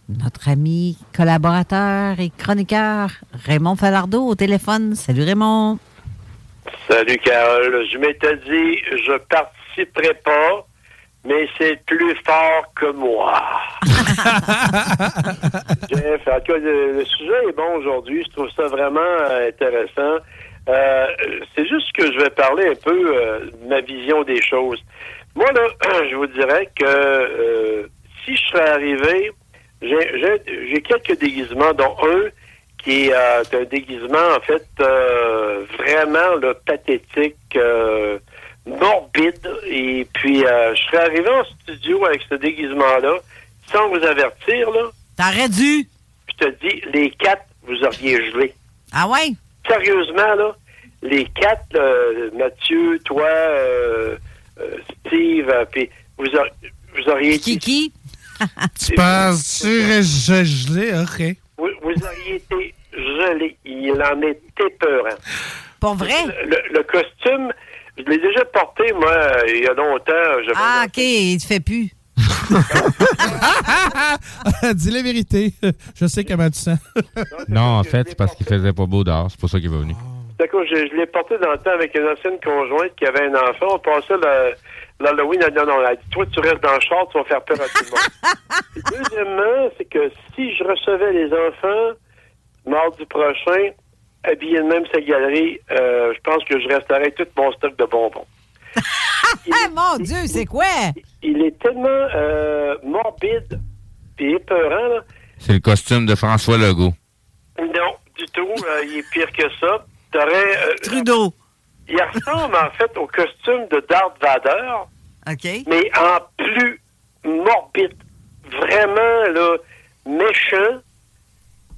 Speaker 2: notre ami collaborateur et chroniqueur Raymond Falardeau au téléphone. Salut Raymond.
Speaker 15: Salut Carole. Je m'étais dit, je participerai pas, mais c'est plus fort que moi. Jeff, en tout cas, le, le sujet est bon aujourd'hui. Je trouve ça vraiment euh, intéressant. Euh, c'est juste que je vais parler un peu euh, de ma vision des choses. Moi, là, je vous dirais que euh, si je serais arrivé, j'ai- quelques déguisements, dont un qui est euh, un déguisement, en fait, euh, vraiment là, pathétique, euh, morbide. Et puis, euh, je serais arrivé en studio avec ce déguisement-là, sans vous avertir, là.
Speaker 2: T'aurais dû.
Speaker 15: Je te dis, les quatre, vous auriez gelé.
Speaker 2: Ah ouais?
Speaker 15: Sérieusement, là, les quatre, Mathieu, toi, euh, euh, Steve, euh, puis vous, aur- vous auriez...
Speaker 2: Kiki?
Speaker 4: Tu penses que je gelé? OK.
Speaker 15: Vous, vous auriez été gelé. Il en était peurant.
Speaker 2: Pour vrai?
Speaker 15: Le, le costume, je l'ai déjà porté, moi, euh, il y a longtemps.
Speaker 2: Ah, OK, il te fait plus.
Speaker 4: Dis la vérité. Je sais comment tu sens.
Speaker 3: Non, en fait, c'est parce qu'il faisait pas beau dehors. C'est pour ça qu'il est venu.
Speaker 15: D'accord, je, je l'ai porté dans le temps avec une ancienne conjointe qui avait un enfant. On passait l'Halloween. Elle dit non, non, elle dit, toi, tu restes dans le char, tu vas faire peur à tout le monde. Deuxièmement, c'est que si je recevais les enfants mardi prochain, habillés de même sa galerie, euh, je pense que je resterais tout mon stock de bonbons.
Speaker 2: Ah, mon Dieu, c'est quoi?
Speaker 15: Il est tellement euh, morbide et épeurant, là.
Speaker 3: C'est le costume de François Legault.
Speaker 15: Non, du tout. euh, il est pire que ça. T'aurais... euh,
Speaker 2: Trudeau.
Speaker 15: Il ressemble, en fait, au costume de Darth Vader.
Speaker 2: OK.
Speaker 15: Mais en plus morbide. Vraiment, là, méchant,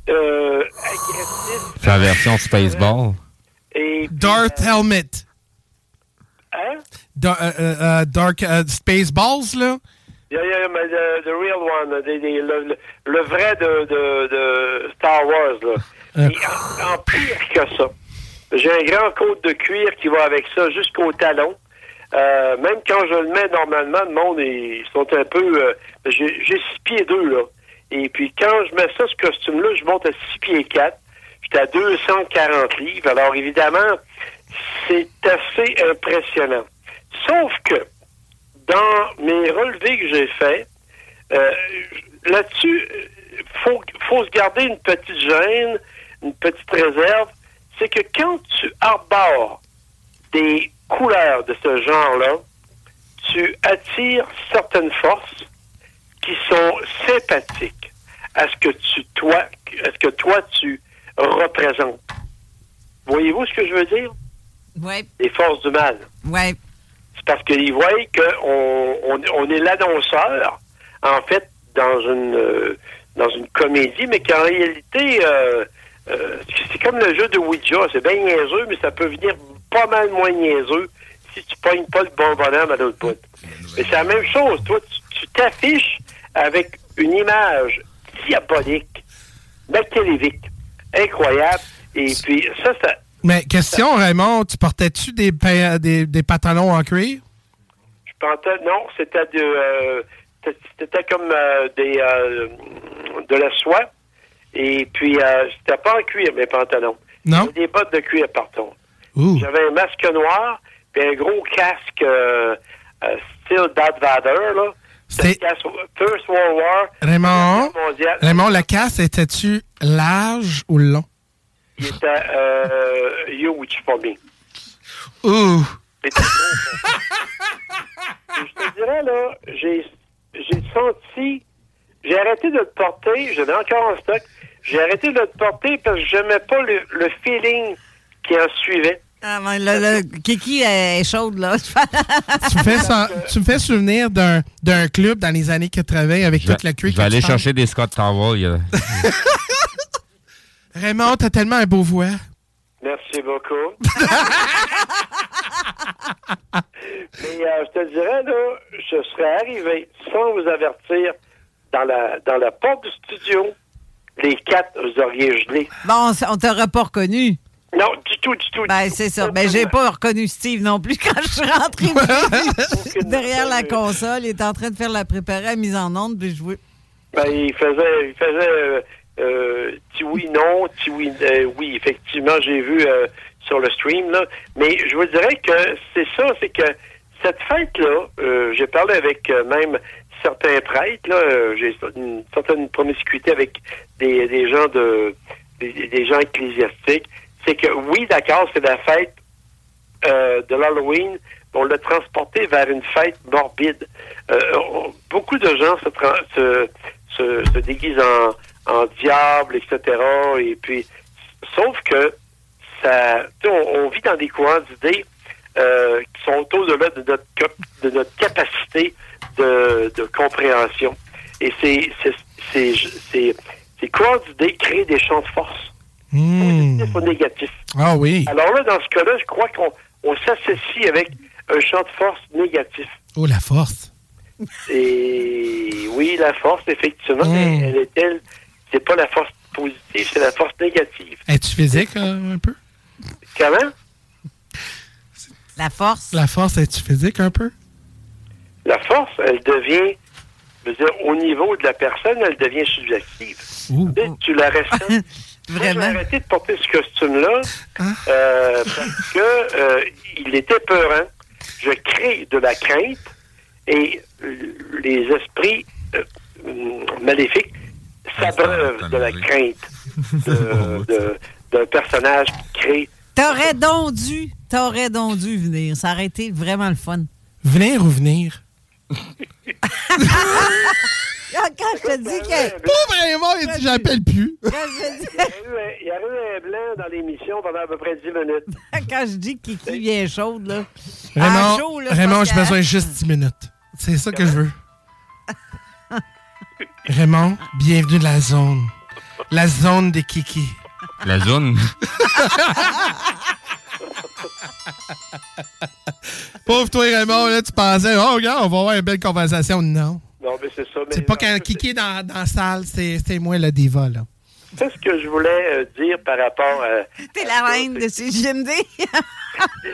Speaker 15: euh, agressif.
Speaker 3: C'est la version Spaceball.
Speaker 15: Et,
Speaker 4: Darth Helmet.
Speaker 15: Hein?
Speaker 4: Da- euh, euh, euh, Dark euh, Spaceballs, là?
Speaker 15: Yeah, yeah, mais the, the real one, le, vrai de, de, de Star Wars, là. En, en pire que ça. J'ai un grand côte de cuir qui va avec ça jusqu'au talon. Euh, même quand je le mets normalement, le monde, ils sont un peu... euh, j'ai j'ai six pieds deux, là. Et puis quand je mets ça, ce costume-là, je monte à six pieds quatre. J'étais à 240 livres. Alors évidemment, c'est assez impressionnant. Sauf que dans mes relevés que j'ai faits, euh, là-dessus, faut, faut se garder une petite gêne, une petite réserve. C'est que quand tu arbores des couleurs de ce genre-là, tu attires certaines forces qui sont sympathiques à ce que tu, toi, à ce que toi, tu représentes. Voyez-vous ce que je veux dire?
Speaker 2: Ouais.
Speaker 15: Les forces du mal.
Speaker 2: Ouais.
Speaker 15: C'est parce qu'ils voient qu'on on, on est l'annonceur, en fait, dans une euh, dans une comédie, mais qu'en réalité, euh, euh, c'est comme le jeu de Ouija. C'est bien niaiseux, mais ça peut venir pas mal moins niaiseux si tu pognes pas le bon bonhomme à l'autre bout. Mais c'est la même chose. Toi, tu tu t'affiches avec une image diabolique, machiavélique, incroyable. Et puis, ça, ça,
Speaker 4: Mais question, Raymond, tu portais-tu des, des, des pantalons en cuir?
Speaker 15: Je pensais, non, c'était de, euh, c'était- comme euh, des euh, de la soie. Et puis, euh, c'était pas en cuir, mes pantalons.
Speaker 4: Non?
Speaker 15: Des bottes de cuir, pardon. J'avais un masque noir, puis un gros casque style Darth Vader, là. C'était First World War.
Speaker 4: Raymond. Raymond, le casse, était-tu large ou long?
Speaker 15: Il était euh, huge for me.
Speaker 4: Ouh.
Speaker 15: C'était je te dirais, là, j'ai j'ai senti... J'ai arrêté de le porter, j'en ai encore en stock. J'ai arrêté de le porter parce que j'aimais pas le, le feeling qui en suivait.
Speaker 2: Ah, ben, le, le Kiki est chaude, là.
Speaker 4: Tu me fais, sen- tu me fais souvenir d'un d'un club dans les années 80 avec
Speaker 3: Je
Speaker 4: toute la cuir
Speaker 3: je vais aller chercher des Scott Tower.
Speaker 4: Raymond, t'as tellement un beau voix.
Speaker 15: Merci beaucoup. Mais euh, je te dirais, là, je serais arrivé sans vous avertir dans la, dans la porte du studio. Les quatre, vous auriez gelé.
Speaker 2: Bon, on t'aurait pas reconnu.
Speaker 15: Non, du tout, du tout.
Speaker 2: Ben, c'est ça. Ben, j'ai pas reconnu Steve non plus quand je suis rentré derrière la console. Il était en train de faire la préparer, la mise en onde, puis jouer.
Speaker 15: Ben, il faisait, il faisait euh, oui, non, petit oui, euh, oui, effectivement, j'ai vu euh, sur le stream, là. Mais je vous dirais que c'est ça, c'est que cette fête-là, euh, j'ai parlé avec euh, même certains prêtres, là, euh, j'ai une certaine promiscuité avec des, des gens de des, gens ecclésiastiques. C'est que oui, d'accord, c'est la fête euh, de l'Halloween, on l'a transporté vers une fête morbide. Beaucoup de gens se, se, se, se déguisent en, en diable, etc. Et puis, sauf que ça, tu sais, on, on vit dans des courants d'idées euh, qui sont au-delà de notre, de notre capacité de, de compréhension. Et ces, ces, ces, ces, ces courants d'idées créent des champs de force,
Speaker 4: Hmm.
Speaker 15: positifs ou négatifs.
Speaker 4: Ah oui.
Speaker 15: Alors là, dans ce cas-là, je crois qu'on on s'associe avec un champ de force négatif.
Speaker 4: Oh, la force.
Speaker 15: Et oui, la force, effectivement,
Speaker 4: Mm.
Speaker 15: mais elle est elle, c'est pas la force positive, c'est la force négative.
Speaker 4: Es-tu physique euh, un peu?
Speaker 15: Comment?
Speaker 2: La force.
Speaker 4: La force, es-tu physique un peu?
Speaker 15: La force, elle devient, je veux dire, au niveau de la personne, elle devient subjective.
Speaker 4: Ouh.
Speaker 15: Tu sais, Tu la restes. Vraiment? J'ai arrêté de porter ce costume-là euh, parce que euh, il était peurant. Je crée de la crainte et euh, les esprits euh, maléfiques s'abreuvent de la crainte de- de- d'un personnage qui crée.
Speaker 2: T'aurais donc dû, t'aurais donc dû venir. Ça aurait été vraiment le fun.
Speaker 4: Venir ou venir?
Speaker 2: Ah, Quand je te dis que.
Speaker 4: Pas vraiment, il dit j'appelle plus.
Speaker 15: Il y, a eu un, il y a eu un blanc dans l'émission pendant à peu près 10 minutes.
Speaker 2: Quand je dis que Kiki vient chaude, là.
Speaker 4: Raymond,
Speaker 2: chaud, là,
Speaker 4: Raymond j'ai besoin de juste 10 minutes. C'est ça que je veux. Raymond, bienvenue dans la zone. La zone des kiki.
Speaker 3: La zone.
Speaker 4: Pauvre toi, Raymond, là, tu pensais, oh, regarde, on va avoir une belle conversation. Non.
Speaker 15: Non, mais c'est ça.
Speaker 4: C'est pas qu'un kiki dans, dans la salle, c'est c'est moi le diva, là.
Speaker 15: C'est ce que je voulais euh, dire par rapport à.
Speaker 2: T'es la reine de ces GMD.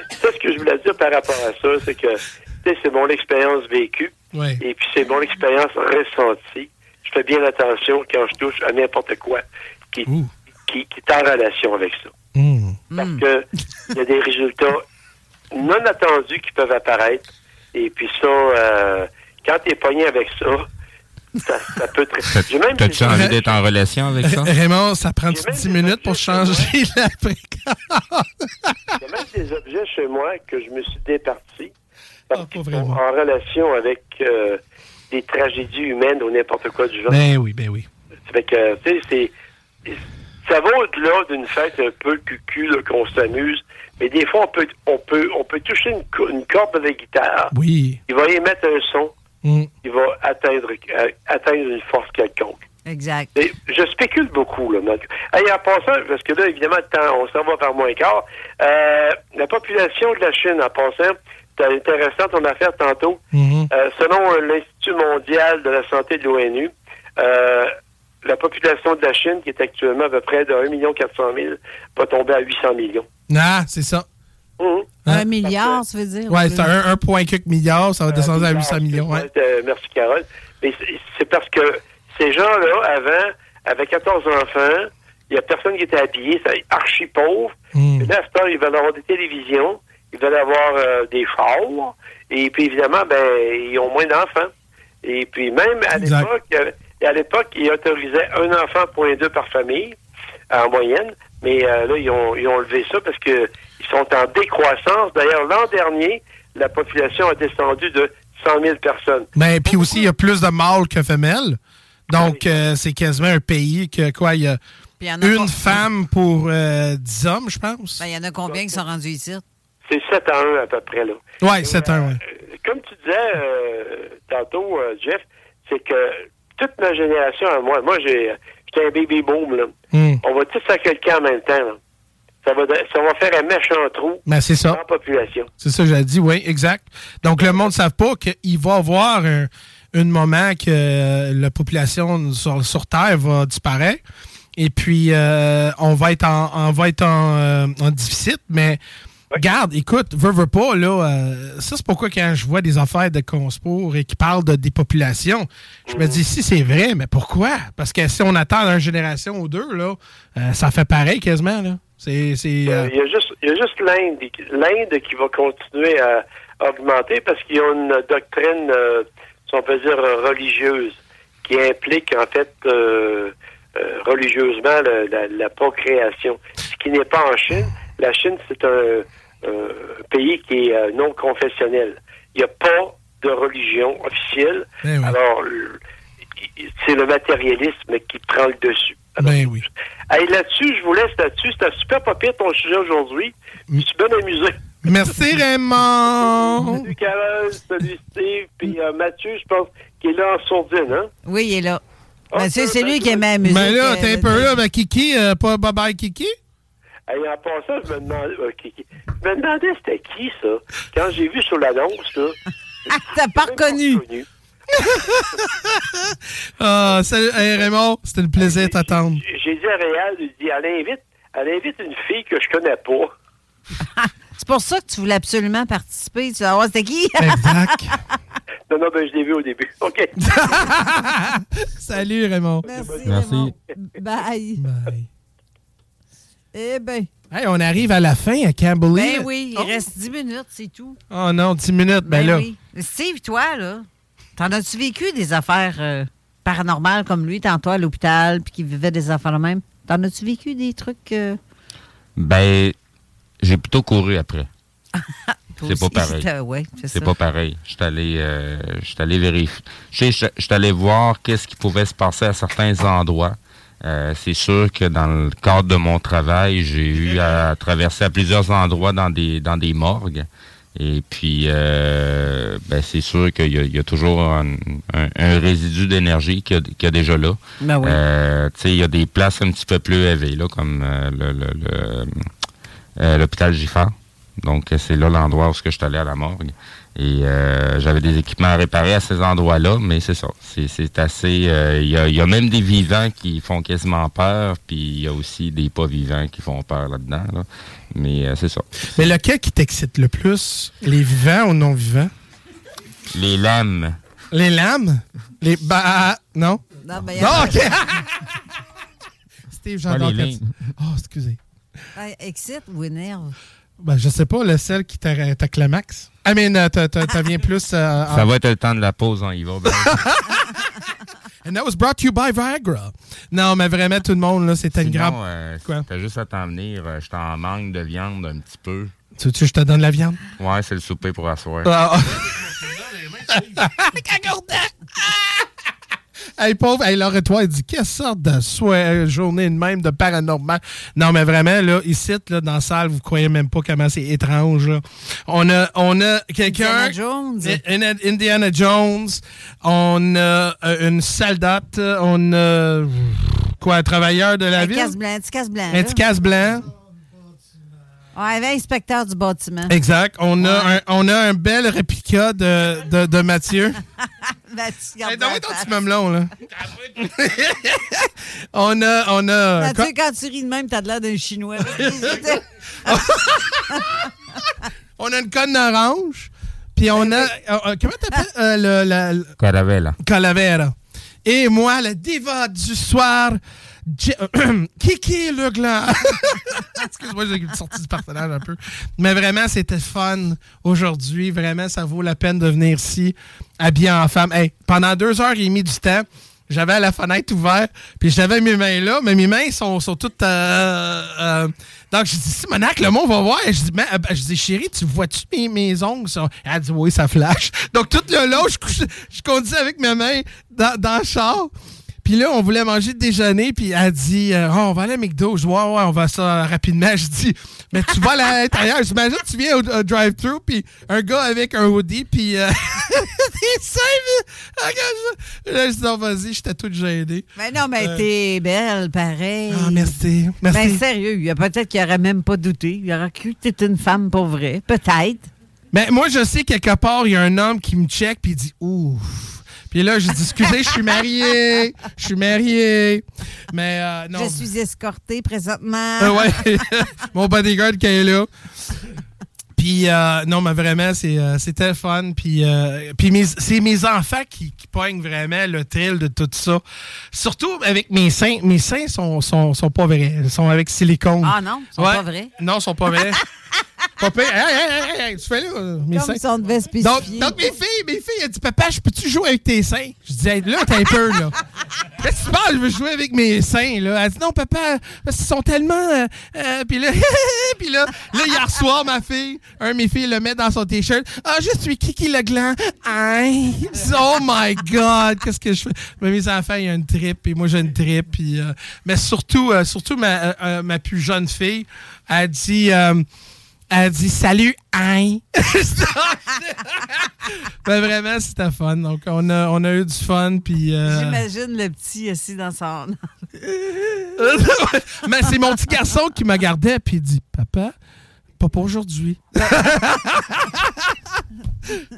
Speaker 15: C'est ce que je voulais dire par rapport à ça, c'est que tu sais, c'est mon expérience vécue
Speaker 4: Ouais.
Speaker 15: et puis c'est mon expérience ressentie. Fais bien attention quand je touche à n'importe quoi qui, qui, qui est en relation avec ça. Parce que il y a des résultats non attendus qui peuvent apparaître. Et puis ça, euh, quand tu es pogné avec ça, ça, ça peut très... J'ai même
Speaker 3: T'as-tu envie d'être en relation avec ça?
Speaker 4: Ra- Raymond, ça prend 10 minutes pour changer la fréquence.
Speaker 15: Il y a même des objets chez moi que je me suis départi
Speaker 4: Ah,
Speaker 15: parce qu'ils sont en relation avec euh, des tragédies humaines ou n'importe quoi du genre.
Speaker 4: Ben oui, ben oui.
Speaker 15: Ça fait que, tu sais, c'est... Ça va au-delà d'une fête un peu cucu qu'on s'amuse, mais des fois, on peut, on peut, on peut toucher une, une corde de la guitare.
Speaker 4: Oui.
Speaker 15: Il va émettre un son.
Speaker 4: Mm.
Speaker 15: Il va atteindre, euh, atteindre une force quelconque.
Speaker 2: Exact.
Speaker 15: Et je spécule beaucoup. Là, donc. Hey, en passant, parce que là, évidemment, on s'en va par moins quart. Euh, la population de la Chine, en passant, c'est intéressant ton affaire tantôt.
Speaker 4: Mm-hmm.
Speaker 15: Euh, selon l'Institut mondial de la santé de l'ONU, euh, la population de la Chine, qui est actuellement à peu près de 1 400 000, va tomber à 800 millions.
Speaker 4: Ah, c'est ça.
Speaker 2: Un milliard, ça veut dire?
Speaker 4: Ouais, c'est un, un point quelques milliards, ça va descendre à 800 millions. Ouais.
Speaker 15: Euh, merci, Carole. Mais c'est- parce que ces gens-là, avant, avaient 14 enfants, il n'y a personne qui était habillé, c'est archi pauvre. Et là, à ils veulent avoir des télévisions, ils veulent avoir euh, des chars, et puis évidemment, ben, ils ont moins d'enfants. Et puis même à l'époque, euh, à l'époque, ils autorisaient un enfant point deux par famille, en moyenne. Mais euh, là, ils ont, ils ont levé ça parce que ils sont en décroissance. D'ailleurs, l'an dernier, la population a descendu de 100 000 personnes.
Speaker 4: Ben, puis aussi, il y a plus de mâles que femelles. Donc, euh, c'est quasiment un pays que, quoi, il y a
Speaker 2: y
Speaker 4: une femme pour euh, 10 hommes, je pense.
Speaker 2: Ben, Il y en a combien qui sont rendus ici?
Speaker 15: C'est 7 à 1 à peu près. là.
Speaker 4: Ouais, c'est un, ouais.
Speaker 15: Comme tu disais euh, tantôt, euh, Jeff, c'est que toute ma génération à moi, moi j'ai j'étais un baby boom, là.
Speaker 4: Hmm.
Speaker 15: On va tous faire quelqu'un en même temps. là. Ça va, ça va faire un méchant trou
Speaker 4: Ben, c'est ça.
Speaker 15: dans la population.
Speaker 4: C'est ça que j'ai dit, oui, exact. Donc, le monde ne savent pas qu'il va y avoir un, un moment que euh, la population sur, sur Terre va disparaître. Et puis, euh, on va être en, on va être en, euh, en déficit, mais Regarde, écoute, veux, veux pas, là, euh, ça c'est pourquoi quand je vois des affaires de consport et qui parlent de dépopulation, je me dis, si c'est vrai, mais pourquoi? Parce que si on attend une génération ou deux, là, euh, ça fait pareil quasiment, là. C'est, c'est, euh,
Speaker 15: Il y a juste, il y a juste l'Inde, l'Inde qui va continuer à augmenter parce qu'ils ont une doctrine, si on peut dire, religieuse, qui implique en fait religieusement la, la procréation. Ce qui n'est pas en Chine. La Chine, c'est un, pays qui est euh, non confessionnel. Il n'y a pas de religion officielle.
Speaker 4: Ben oui.
Speaker 15: Alors, c'est le matérialisme qui prend le dessus.
Speaker 4: ben oui.
Speaker 15: Hey, là-dessus, je vous laisse là-dessus. C'était super pas pire ton sujet aujourd'hui. Je suis bien amusé.
Speaker 4: Merci Raymond!
Speaker 15: Salut Carole, salut Steve, puis euh, Mathieu, je pense qu'il est là en sourdine, hein?
Speaker 2: Oui, il est là. Ben, c'est c'est lui qui aimait la musique.
Speaker 4: Mais là,
Speaker 2: euh,
Speaker 4: t'es un peu là, ben, Kiki, euh, pas Bye Bye Kiki?
Speaker 15: Hey, en passant, je me demandais, euh, je me demandais c'était qui, ça? Quand j'ai vu sur l'annonce, là.
Speaker 2: T'as pas reconnu.
Speaker 4: Ah, salut, hey, Raymond, c'était un plaisir de t'attendre.
Speaker 15: J'ai dit à Réal, il dit, elle invite, elle invite une fille que je connais pas.
Speaker 2: C'est pour ça que tu voulais absolument participer. Tu vas voir, c'était qui?
Speaker 4: Exact.
Speaker 15: Non, non, ben je l'ai vu au début. OK.
Speaker 4: Salut Raymond.
Speaker 2: Merci. Bye. Eh ben.
Speaker 4: Hey, on arrive à la fin, à Camberley.
Speaker 2: Ben oui, il reste 10 minutes, c'est tout.
Speaker 4: Oh non, 10 minutes, ben,
Speaker 2: Ben
Speaker 4: là.
Speaker 2: oui. Steve, toi, là, t'en as-tu vécu des affaires euh, paranormales comme lui, tantôt à l'hôpital, puis qui vivait des affaires de même? T'en as-tu vécu des trucs... euh,
Speaker 3: Ben, j'ai plutôt couru après. C'est pas pareil.
Speaker 2: Ouais, c'est
Speaker 3: pas pareil. Je suis allé, euh, j'étais allé vérifier. Je suis allé voir qu'est-ce qui pouvait se passer à certains endroits. Euh, c'est sûr que dans le cadre de mon travail, j'ai eu à traverser à plusieurs endroits dans des dans des morgues. Et puis, euh, ben, c'est sûr qu'il y, y a toujours un, un- un résidu d'énergie qu'il y, a- qu'il y a déjà là.
Speaker 2: Ben oui.
Speaker 3: Euh, tu sais, il y a des places un petit peu plus élevées, là, comme euh, le- le- le, euh, l'hôpital Giffard. Donc, c'est là l'endroit où ce que je suis allé à la morgue. Et euh, j'avais des équipements à réparer à ces endroits-là, mais c'est ça. C'est, c'est assez... euh, Il y, a, il y a même des vivants qui font quasiment peur, puis il y a aussi des pas vivants qui font peur là-dedans. là. Mais euh, c'est ça.
Speaker 4: Mais lequel qui t'excite le plus? Les vivants ou non vivants?
Speaker 3: Les lames.
Speaker 4: Les lames? Les bah non?
Speaker 2: Non, ben, il y
Speaker 4: Non,
Speaker 2: en a-
Speaker 4: ok. Steve, tu- Oh, excusez.
Speaker 2: Ben, excite ou énerve?
Speaker 4: Ben, je sais pas, le sel qui t'a t'a climax. I mean, euh, t'as- t'as- vient plus. euh,
Speaker 3: Ça
Speaker 4: en-
Speaker 3: va être le temps de la pause, on y va. ben.
Speaker 4: And that was brought to you by Viagra. Non, mais vraiment, tout le monde, là, c'était une grande.
Speaker 3: euh,
Speaker 4: Quoi?
Speaker 3: T'as juste à t'en venir. euh, J'étais en manque de viande un petit peu.
Speaker 4: Tu veux-tu que je te donne la viande?
Speaker 3: Ouais, c'est le souper pour asseoir.
Speaker 4: Ah. Hey, pauvre, hey, Laure et toi, il dit quelle sorte de soir, journée de même de paranormal? Non, mais vraiment, là, ici, là, dans la salle, vous croyez même pas comment c'est étrange. Là. On a, on a quelqu'un.
Speaker 2: Indiana Jones.
Speaker 4: In- Indiana Jones. On a euh, une soldate. On a. Quoi, un travailleur de la
Speaker 2: Un
Speaker 4: ville?
Speaker 2: casse blanc, un petit casse blanc.
Speaker 4: Un petit casse blanc.
Speaker 2: Ouais, un inspecteur du bâtiment.
Speaker 4: Exact. On, a un, on a un bel réplica de, de, de Mathieu.
Speaker 2: Gardes
Speaker 4: Hey, donne-moi ton petit mamelon, là. on a. On a
Speaker 2: Mathieu, quand tu ris de même, t'as de l'air d'un Chinois.
Speaker 4: on a une conne orange. Puis on a. euh, euh, comment t'appelles euh, le, la- le-
Speaker 3: Caravella.
Speaker 4: Calavera. Et moi, la diva du soir, Kiki le gland. Excuse-moi, j'ai sorti du personnage un peu. Mais vraiment, c'était fun aujourd'hui. Vraiment, ça vaut la peine de venir ici, habillé en femme. Pendant deux heures et demie du temps, j'avais la fenêtre ouverte, puis j'avais mes mains là, mais mes mains sont, sont toutes. euh, euh, donc, je dis, Simonac, le monde va voir. Je dis, Mais, euh, je dis chérie, tu vois-tu mes, mes ongles? Elle dit, oui, ça flash. Donc, tout le long, je conduis avec mes mains dans, dans le char. Puis là, on voulait manger le déjeuner, puis elle dit euh, Oh, on va aller à McDo. Je dis Ouais, ouais, on va ça rapidement. Je dis Mais tu vas aller à l'intérieur. J'imagine que tu viens au, au drive-thru, puis un gars avec un hoodie, puis euh, ça. Là, je dis Non, vas-y, j'étais toute gênée.
Speaker 2: Mais non, mais
Speaker 4: Euh,
Speaker 2: t'es belle, pareil.
Speaker 4: Ah, merci. Merci.
Speaker 2: Ben, sérieux, il y a peut-être qu'il aurait même pas douté. Il aurait cru que t'étais une femme pour vrai. Peut-être.
Speaker 4: Mais moi, je sais quelque part, il y a un homme qui me check, puis il dit Ouf. Puis là, j'ai dit Excusez, je suis marié. Je suis marié. Mais euh, non.
Speaker 2: Je suis escortée présentement.
Speaker 4: Euh, ouais. Mon bodyguard qui est là. Puis, euh, non, mais vraiment, c'est, euh, c'était fun. Puis, euh, puis mes- c'est mes enfants qui, qui pognent vraiment le thrill de tout ça. Surtout avec mes seins. Mes seins sont, sont, sont pas vrais. Ils sont avec silicone.
Speaker 2: Ah non, ils sont
Speaker 4: Ouais.
Speaker 2: pas vrais.
Speaker 4: Non, ils sont pas vrais. pas pire. Hey, hey, hey, tu fais là, euh, mes
Speaker 2: Comme
Speaker 4: seins.
Speaker 2: si on devait
Speaker 4: Donc,
Speaker 2: spécifier.
Speaker 4: donc, mes filles, mes filles, elles disent Papa, je peux-tu jouer avec tes seins? Je dis Là, t'as un peu, là. Qu'est-ce que tu parles? Je veux jouer avec mes seins, là. Elle dit Non, papa, parce qu'ils sont tellement. euh, euh, puis là, puis là, là, hier soir, ma fille, un de mes filles le met dans son t-shirt Ah, je suis Kiki Legland. Hein? Je dis, Oh my God, qu'est-ce que je fais? Mais mes enfants, il y a une trip, et moi, j'ai une trip. Puis, euh, mais surtout, euh, surtout ma, ma plus jeune fille, elle dit. Elle dit salut, hein? ben vraiment, c'était fun. Donc, on a, on a eu du fun. Puis. euh,
Speaker 2: J'imagine le petit assis dans son.
Speaker 4: Mais c'est mon petit garçon qui me gardait, puis il dit Papa, pas pour aujourd'hui.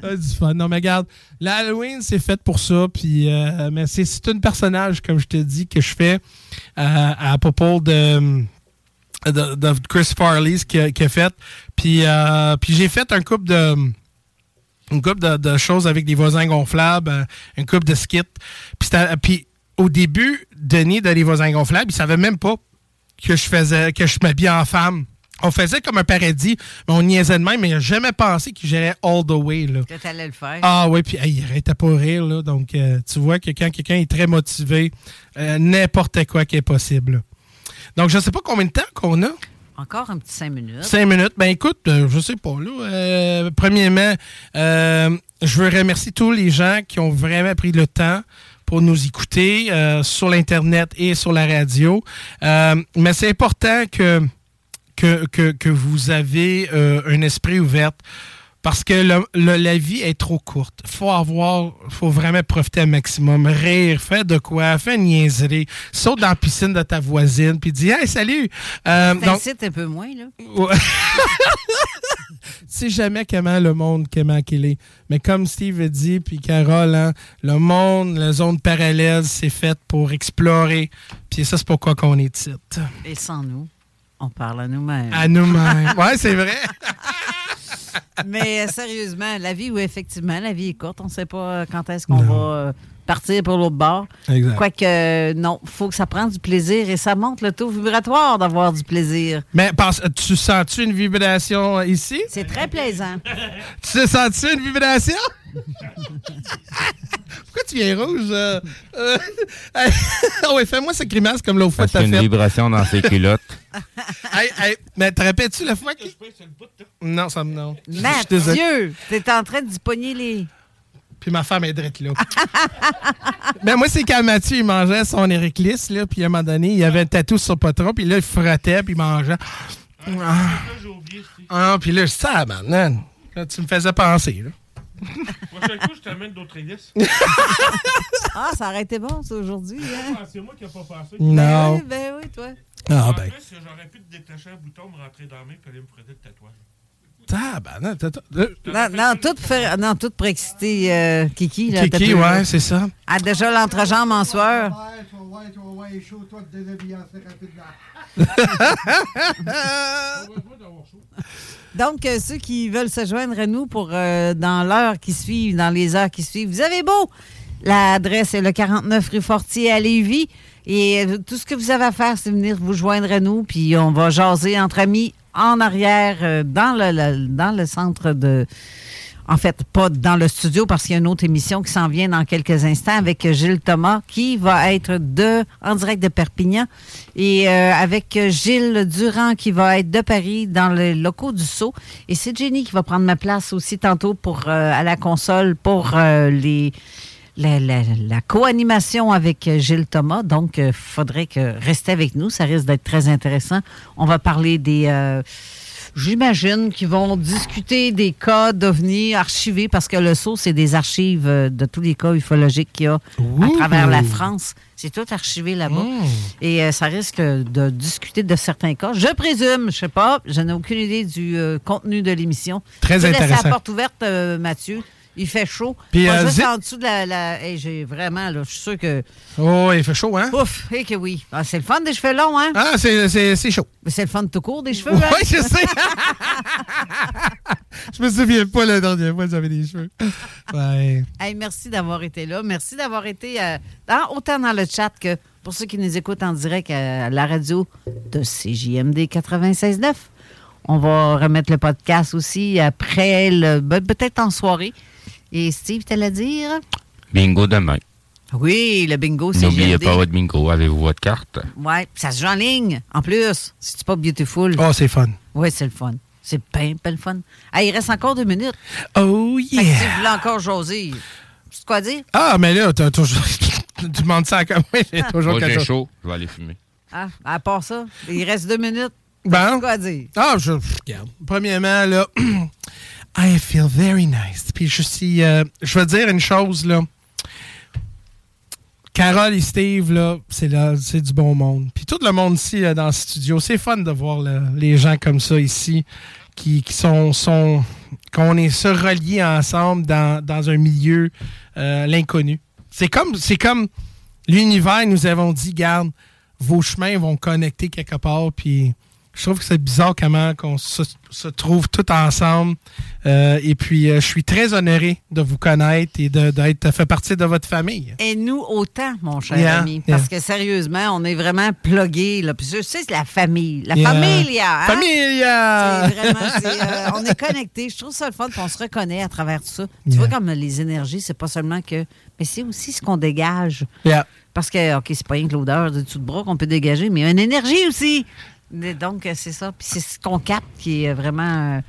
Speaker 4: Du fun. Non, mais regarde, l'Halloween, c'est fait pour ça. Puis, euh, mais c'est, c'est un personnage, comme je te dis, que je fais euh, à propos de, de, de Chris Farley, ce qu'il a, fait. Puis, euh, puis j'ai fait un couple de une couple de, de choses avec des voisins gonflables, euh, une couple de skits. Puis, puis au début, Denis de Les voisins gonflables, il savait même pas que je faisais que je m'habillais en femme. On faisait comme un paradis, mais on niaisait de même, mais il n'a jamais pensé qu'il gérait all the way. Là.
Speaker 2: Que t'allais le faire.
Speaker 4: Ah oui, puis hey, il arrêtait pas de rire. Là, donc, euh, tu vois que quand quelqu'un est très motivé, euh, n'importe quoi qui est possible. là. Donc, je sais pas combien de temps qu'on a.
Speaker 2: Encore un petit cinq minutes.
Speaker 4: Cinq minutes. Ben écoute, euh, je sais pas. Là, euh, premièrement, euh, je veux remercier tous les gens qui ont vraiment pris le temps pour nous écouter euh, sur l'Internet et sur la radio. Mais c'est important que, que, que, que vous avez un esprit ouvert. Parce que le- le- la vie est trop courte. faut avoir, faut vraiment profiter un maximum. Rire, faire de quoi, faire une niaiserie. Saute dans la piscine de ta voisine, puis dis Hey, salut! Euh, donc-
Speaker 2: un peu moins, là.
Speaker 4: Tu sais jamais comment le monde, comment qu'il est. Mais comme Steve a dit, puis Carole, hein, le monde, la zone parallèle, c'est fait pour explorer. Puis ça, c'est pourquoi qu'on est titre.
Speaker 2: Et sans nous, on parle à nous-mêmes.
Speaker 4: À nous-mêmes. Ouais, c'est vrai.
Speaker 2: Mais euh, sérieusement, la vie, oui, effectivement, la vie est courte. On ne sait pas euh, quand est-ce qu'on va euh, partir pour l'autre bord.
Speaker 4: Exact.
Speaker 2: Quoique, euh, non, il faut que ça prenne du plaisir et ça monte le taux vibratoire d'avoir du plaisir.
Speaker 4: Mais pense, tu sens-tu une vibration ici?
Speaker 2: C'est très plaisant.
Speaker 4: Tu sens-tu une vibration? Pourquoi tu viens rouge? euh? Euh, ouais, fais-moi cette grimace comme l'autre fois
Speaker 3: Parce
Speaker 4: que t'as
Speaker 3: a une
Speaker 4: fait.
Speaker 3: vibration dans ses culottes.
Speaker 4: Hey, hey, mais te rappelles-tu la fois que... Non, ça me... Non.
Speaker 2: Mathieu, t'es en train d'y pogner les...
Speaker 4: Puis ma femme est drette là. ben moi, c'est quand Mathieu, il mangeait son Eric Lys, là, puis à un moment donné, il avait un tatou sur son patron, puis là, il frottait, puis il mangeait. Ah, Ah, puis là, je sais, ah, man, là, tu me faisais penser, là.
Speaker 16: Prochain coup, je t'amène d'autres hélices.
Speaker 2: Ah, ça aurait été bon, ça, aujourd'hui. Hein?
Speaker 16: Ah, c'est moi qui n'ai pas pensé.
Speaker 4: Non.
Speaker 2: Ben oui, ben oui, toi.
Speaker 4: Ah,
Speaker 16: en
Speaker 4: ben.
Speaker 16: plus, j'aurais pu te détacher un bouton, me rentrer dans la main, puis aller me frotter le tatouage.
Speaker 4: Tabarnak,
Speaker 2: Non, non, tout pour, faire- non, tout pour exciter euh, Kiki. Là,
Speaker 4: Kiki, ouais, c'est ça.
Speaker 2: Ah, déjà l'entrejambe en sueur.
Speaker 10: Ouais, chaud, toi, de déshabiller assez rapidement.
Speaker 2: Donc, euh, ceux qui veulent se joindre à nous pour euh, dans l'heure qui suit, dans les heures qui suivent, vous avez beau. L'adresse est le 49 rue Fortier à Lévis. Et euh, tout ce que vous avez à faire, c'est venir vous joindre à nous, puis on va jaser entre amis en arrière euh, dans le, le- dans le centre de. En fait, pas dans le studio parce qu'il y a une autre émission qui s'en vient dans quelques instants avec Gilles Thomas qui va être de en direct de Perpignan et euh, avec Gilles Durand qui va être de Paris dans les locaux du Sceau. Et c'est Jenny qui va prendre ma place aussi tantôt pour euh, à la console pour euh, les la, la- la co-animation avec euh, Gilles Thomas. Donc, il faudrait que restez avec nous. Ça risque d'être très intéressant. On va parler des. euh, J'imagine qu'ils vont discuter des cas d'OVNI archivés parce que le SAU, c'est des archives euh, de tous les cas ufologiques qu'il y a à travers la France. C'est tout archivé là-bas. Et euh, ça risque de discuter de certains cas. Je présume, je sais pas, je n'ai aucune idée du euh, contenu de l'émission.
Speaker 4: Très
Speaker 2: Je vais laisser
Speaker 4: intéressant.
Speaker 2: la porte ouverte, euh, Mathieu. Il fait chaud.
Speaker 4: Puis, euh,
Speaker 2: juste
Speaker 4: zip-
Speaker 2: en dessous de la... la- Hey, j'ai vraiment, là, je suis sûr que...
Speaker 4: Oh, il fait chaud, hein?
Speaker 2: Ouf, et que oui. Ah, c'est le fun des cheveux longs, hein?
Speaker 4: Ah, c'est, c'est, c'est chaud.
Speaker 2: Mais c'est le fun tout court des cheveux,
Speaker 4: Oui,
Speaker 2: hein?
Speaker 4: je sais. je me souviens pas la dernière fois que j'avais des cheveux. Ouais.
Speaker 2: Hey, merci d'avoir été là. Merci d'avoir été euh, dans- autant dans le chat que pour ceux qui nous écoutent en direct à la radio de CJMD 96.9. On va remettre le podcast aussi après, le, ben, peut-être en soirée. Et Steve, t'as à dire?
Speaker 3: Bingo demain.
Speaker 2: Oui, le bingo, c'est
Speaker 3: N'oubliez pas votre bingo. Avez-vous votre carte?
Speaker 2: Oui, ça se joue en ligne. En plus, c'est pas beautiful.
Speaker 4: Oh, c'est fun.
Speaker 2: Oui, c'est le fun. C'est bien, bien le fun. Ah, il reste encore deux minutes.
Speaker 4: Oh,
Speaker 2: Fait que
Speaker 4: yeah.
Speaker 2: si vous voulez encore jaser, c'est quoi dire?
Speaker 4: Ah, mais là, t'as toujours. tu demandes ça comme moi, j'ai toujours
Speaker 3: Moi,
Speaker 4: quelque
Speaker 3: j'ai
Speaker 4: chose.
Speaker 3: chaud. Je vais aller fumer.
Speaker 2: Ah, à part ça, il reste deux minutes.
Speaker 4: Bon.
Speaker 2: C'est quoi dire?
Speaker 4: Ah, je. Regarde. Premièrement, là. I feel very nice. Puis je suis. euh, je veux dire une chose, là. Carole et Steve, là, c'est là, c'est du bon monde. Puis tout le monde ici là, dans le studio, c'est fun de voir les gens comme ça ici, qui, qui sont, sont qu'on est se reliés ensemble dans, dans un milieu euh, l'inconnu. C'est comme, c'est comme l'univers nous avons dit, garde, vos chemins vont connecter quelque part, puis je trouve que c'est bizarre comment qu'on se, se trouve tout ensemble. Euh, et puis, euh, je suis très honoré de vous connaître et d'être fait partie de votre famille.
Speaker 2: Et nous autant, mon cher
Speaker 4: Yeah,
Speaker 2: ami.
Speaker 4: yeah.
Speaker 2: Parce que sérieusement, on est vraiment plugués. Là. Puis je sais, c'est la famille. La
Speaker 4: Yeah.
Speaker 2: familia. hein?
Speaker 4: Familia!
Speaker 2: Vraiment, euh, on est connectés. Je trouve ça le fun, puis on se reconnaît à travers tout ça. Tu vois, comme les énergies, c'est pas seulement que. Mais c'est aussi ce qu'on dégage. Parce que, OK, c'est pas rien que l'odeur de tout de bras qu'on peut dégager, mais il y a une énergie aussi. Mais Donc, euh, c'est ça. Puis c'est ce qu'on capte qui est vraiment euh,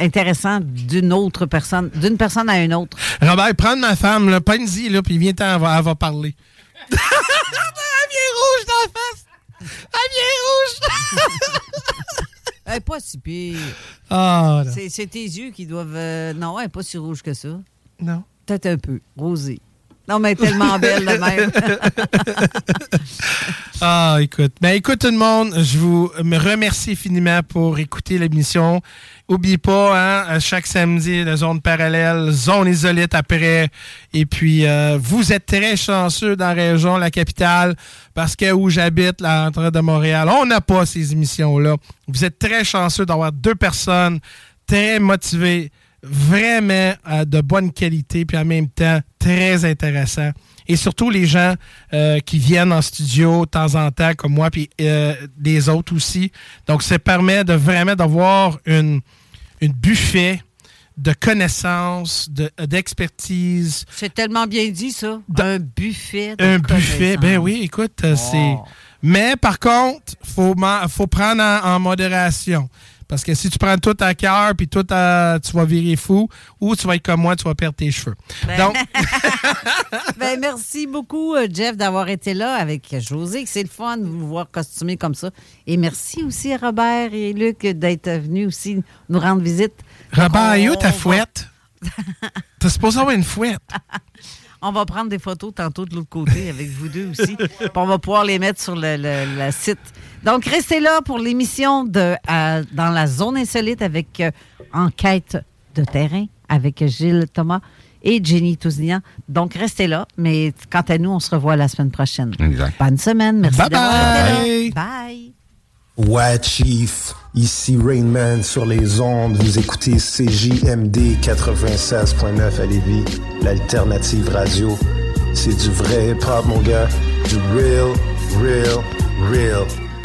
Speaker 2: intéressant d'une autre personne, d'une personne à une autre.
Speaker 4: Robert, prends ma femme, là, pense-y, là, puis viens-t'en, elle va, elle va parler. elle vient rouge dans la face! Elle vient rouge!
Speaker 2: Elle est pas si pire.
Speaker 4: Ah.
Speaker 2: C'est c'est tes yeux qui doivent. euh, non, elle n'est pas si rouge que ça.
Speaker 4: Non.
Speaker 2: Peut-être un peu. Rosée. Non, mais tellement belle de même.
Speaker 4: Ah, écoute. Ben, écoute, tout le monde, je vous me remercie infiniment pour écouter l'émission. N'oubliez pas, hein, chaque samedi, la zone parallèle, zone isolite après. Et puis, euh, vous êtes très chanceux dans la région, la capitale, parce que où j'habite, la rentrée de Montréal, on n'a pas ces émissions-là. Vous êtes très chanceux d'avoir deux personnes très motivées, vraiment euh, de bonne qualité, puis en même temps très intéressant. Et surtout les gens euh, qui viennent en studio de temps en temps, comme moi, puis euh, des autres aussi. Donc, ça permet de vraiment d'avoir une, une buffet de connaissances, de- d'expertise.
Speaker 2: C'est tellement bien dit, ça. Un buffet. de
Speaker 4: un buffet, ben oui, écoute, euh, c'est... Mais par contre, il faut, faut prendre en, en modération. Parce que si tu prends tout à cœur, puis tout à, tu vas virer fou, ou tu vas être comme moi, tu vas perdre tes cheveux.
Speaker 2: Ben-
Speaker 4: Donc,
Speaker 2: Ben, merci beaucoup, euh, Jeff, d'avoir été là avec José. C'est le fun de vous voir costumé comme ça. Et merci aussi à Robert et Luc d'être venus aussi nous rendre visite.
Speaker 4: Robert,
Speaker 2: On
Speaker 4: où ta fouette? T'es supposé avoir une fouette.
Speaker 2: On va prendre des photos tantôt de l'autre côté avec vous deux aussi. Puis on va pouvoir les mettre sur le, le- le site. Donc, restez là pour l'émission de euh, Dans la zone insolite avec euh, Enquête de terrain avec Gilles Thomas et Jenny Tousignan. Donc, restez là. Mais quant à nous, on se revoit la semaine prochaine.
Speaker 3: Exact.
Speaker 2: Bonne semaine. Merci
Speaker 4: Bye
Speaker 2: d'avoir été
Speaker 4: bye.
Speaker 2: là. Bye.
Speaker 17: Ouais, Chief. Ici Rainman sur les ondes. Vous écoutez CJMD 96.9 à Lévis, l'alternative radio. C'est du vrai hip-hop, mon gars. Du real, real, real.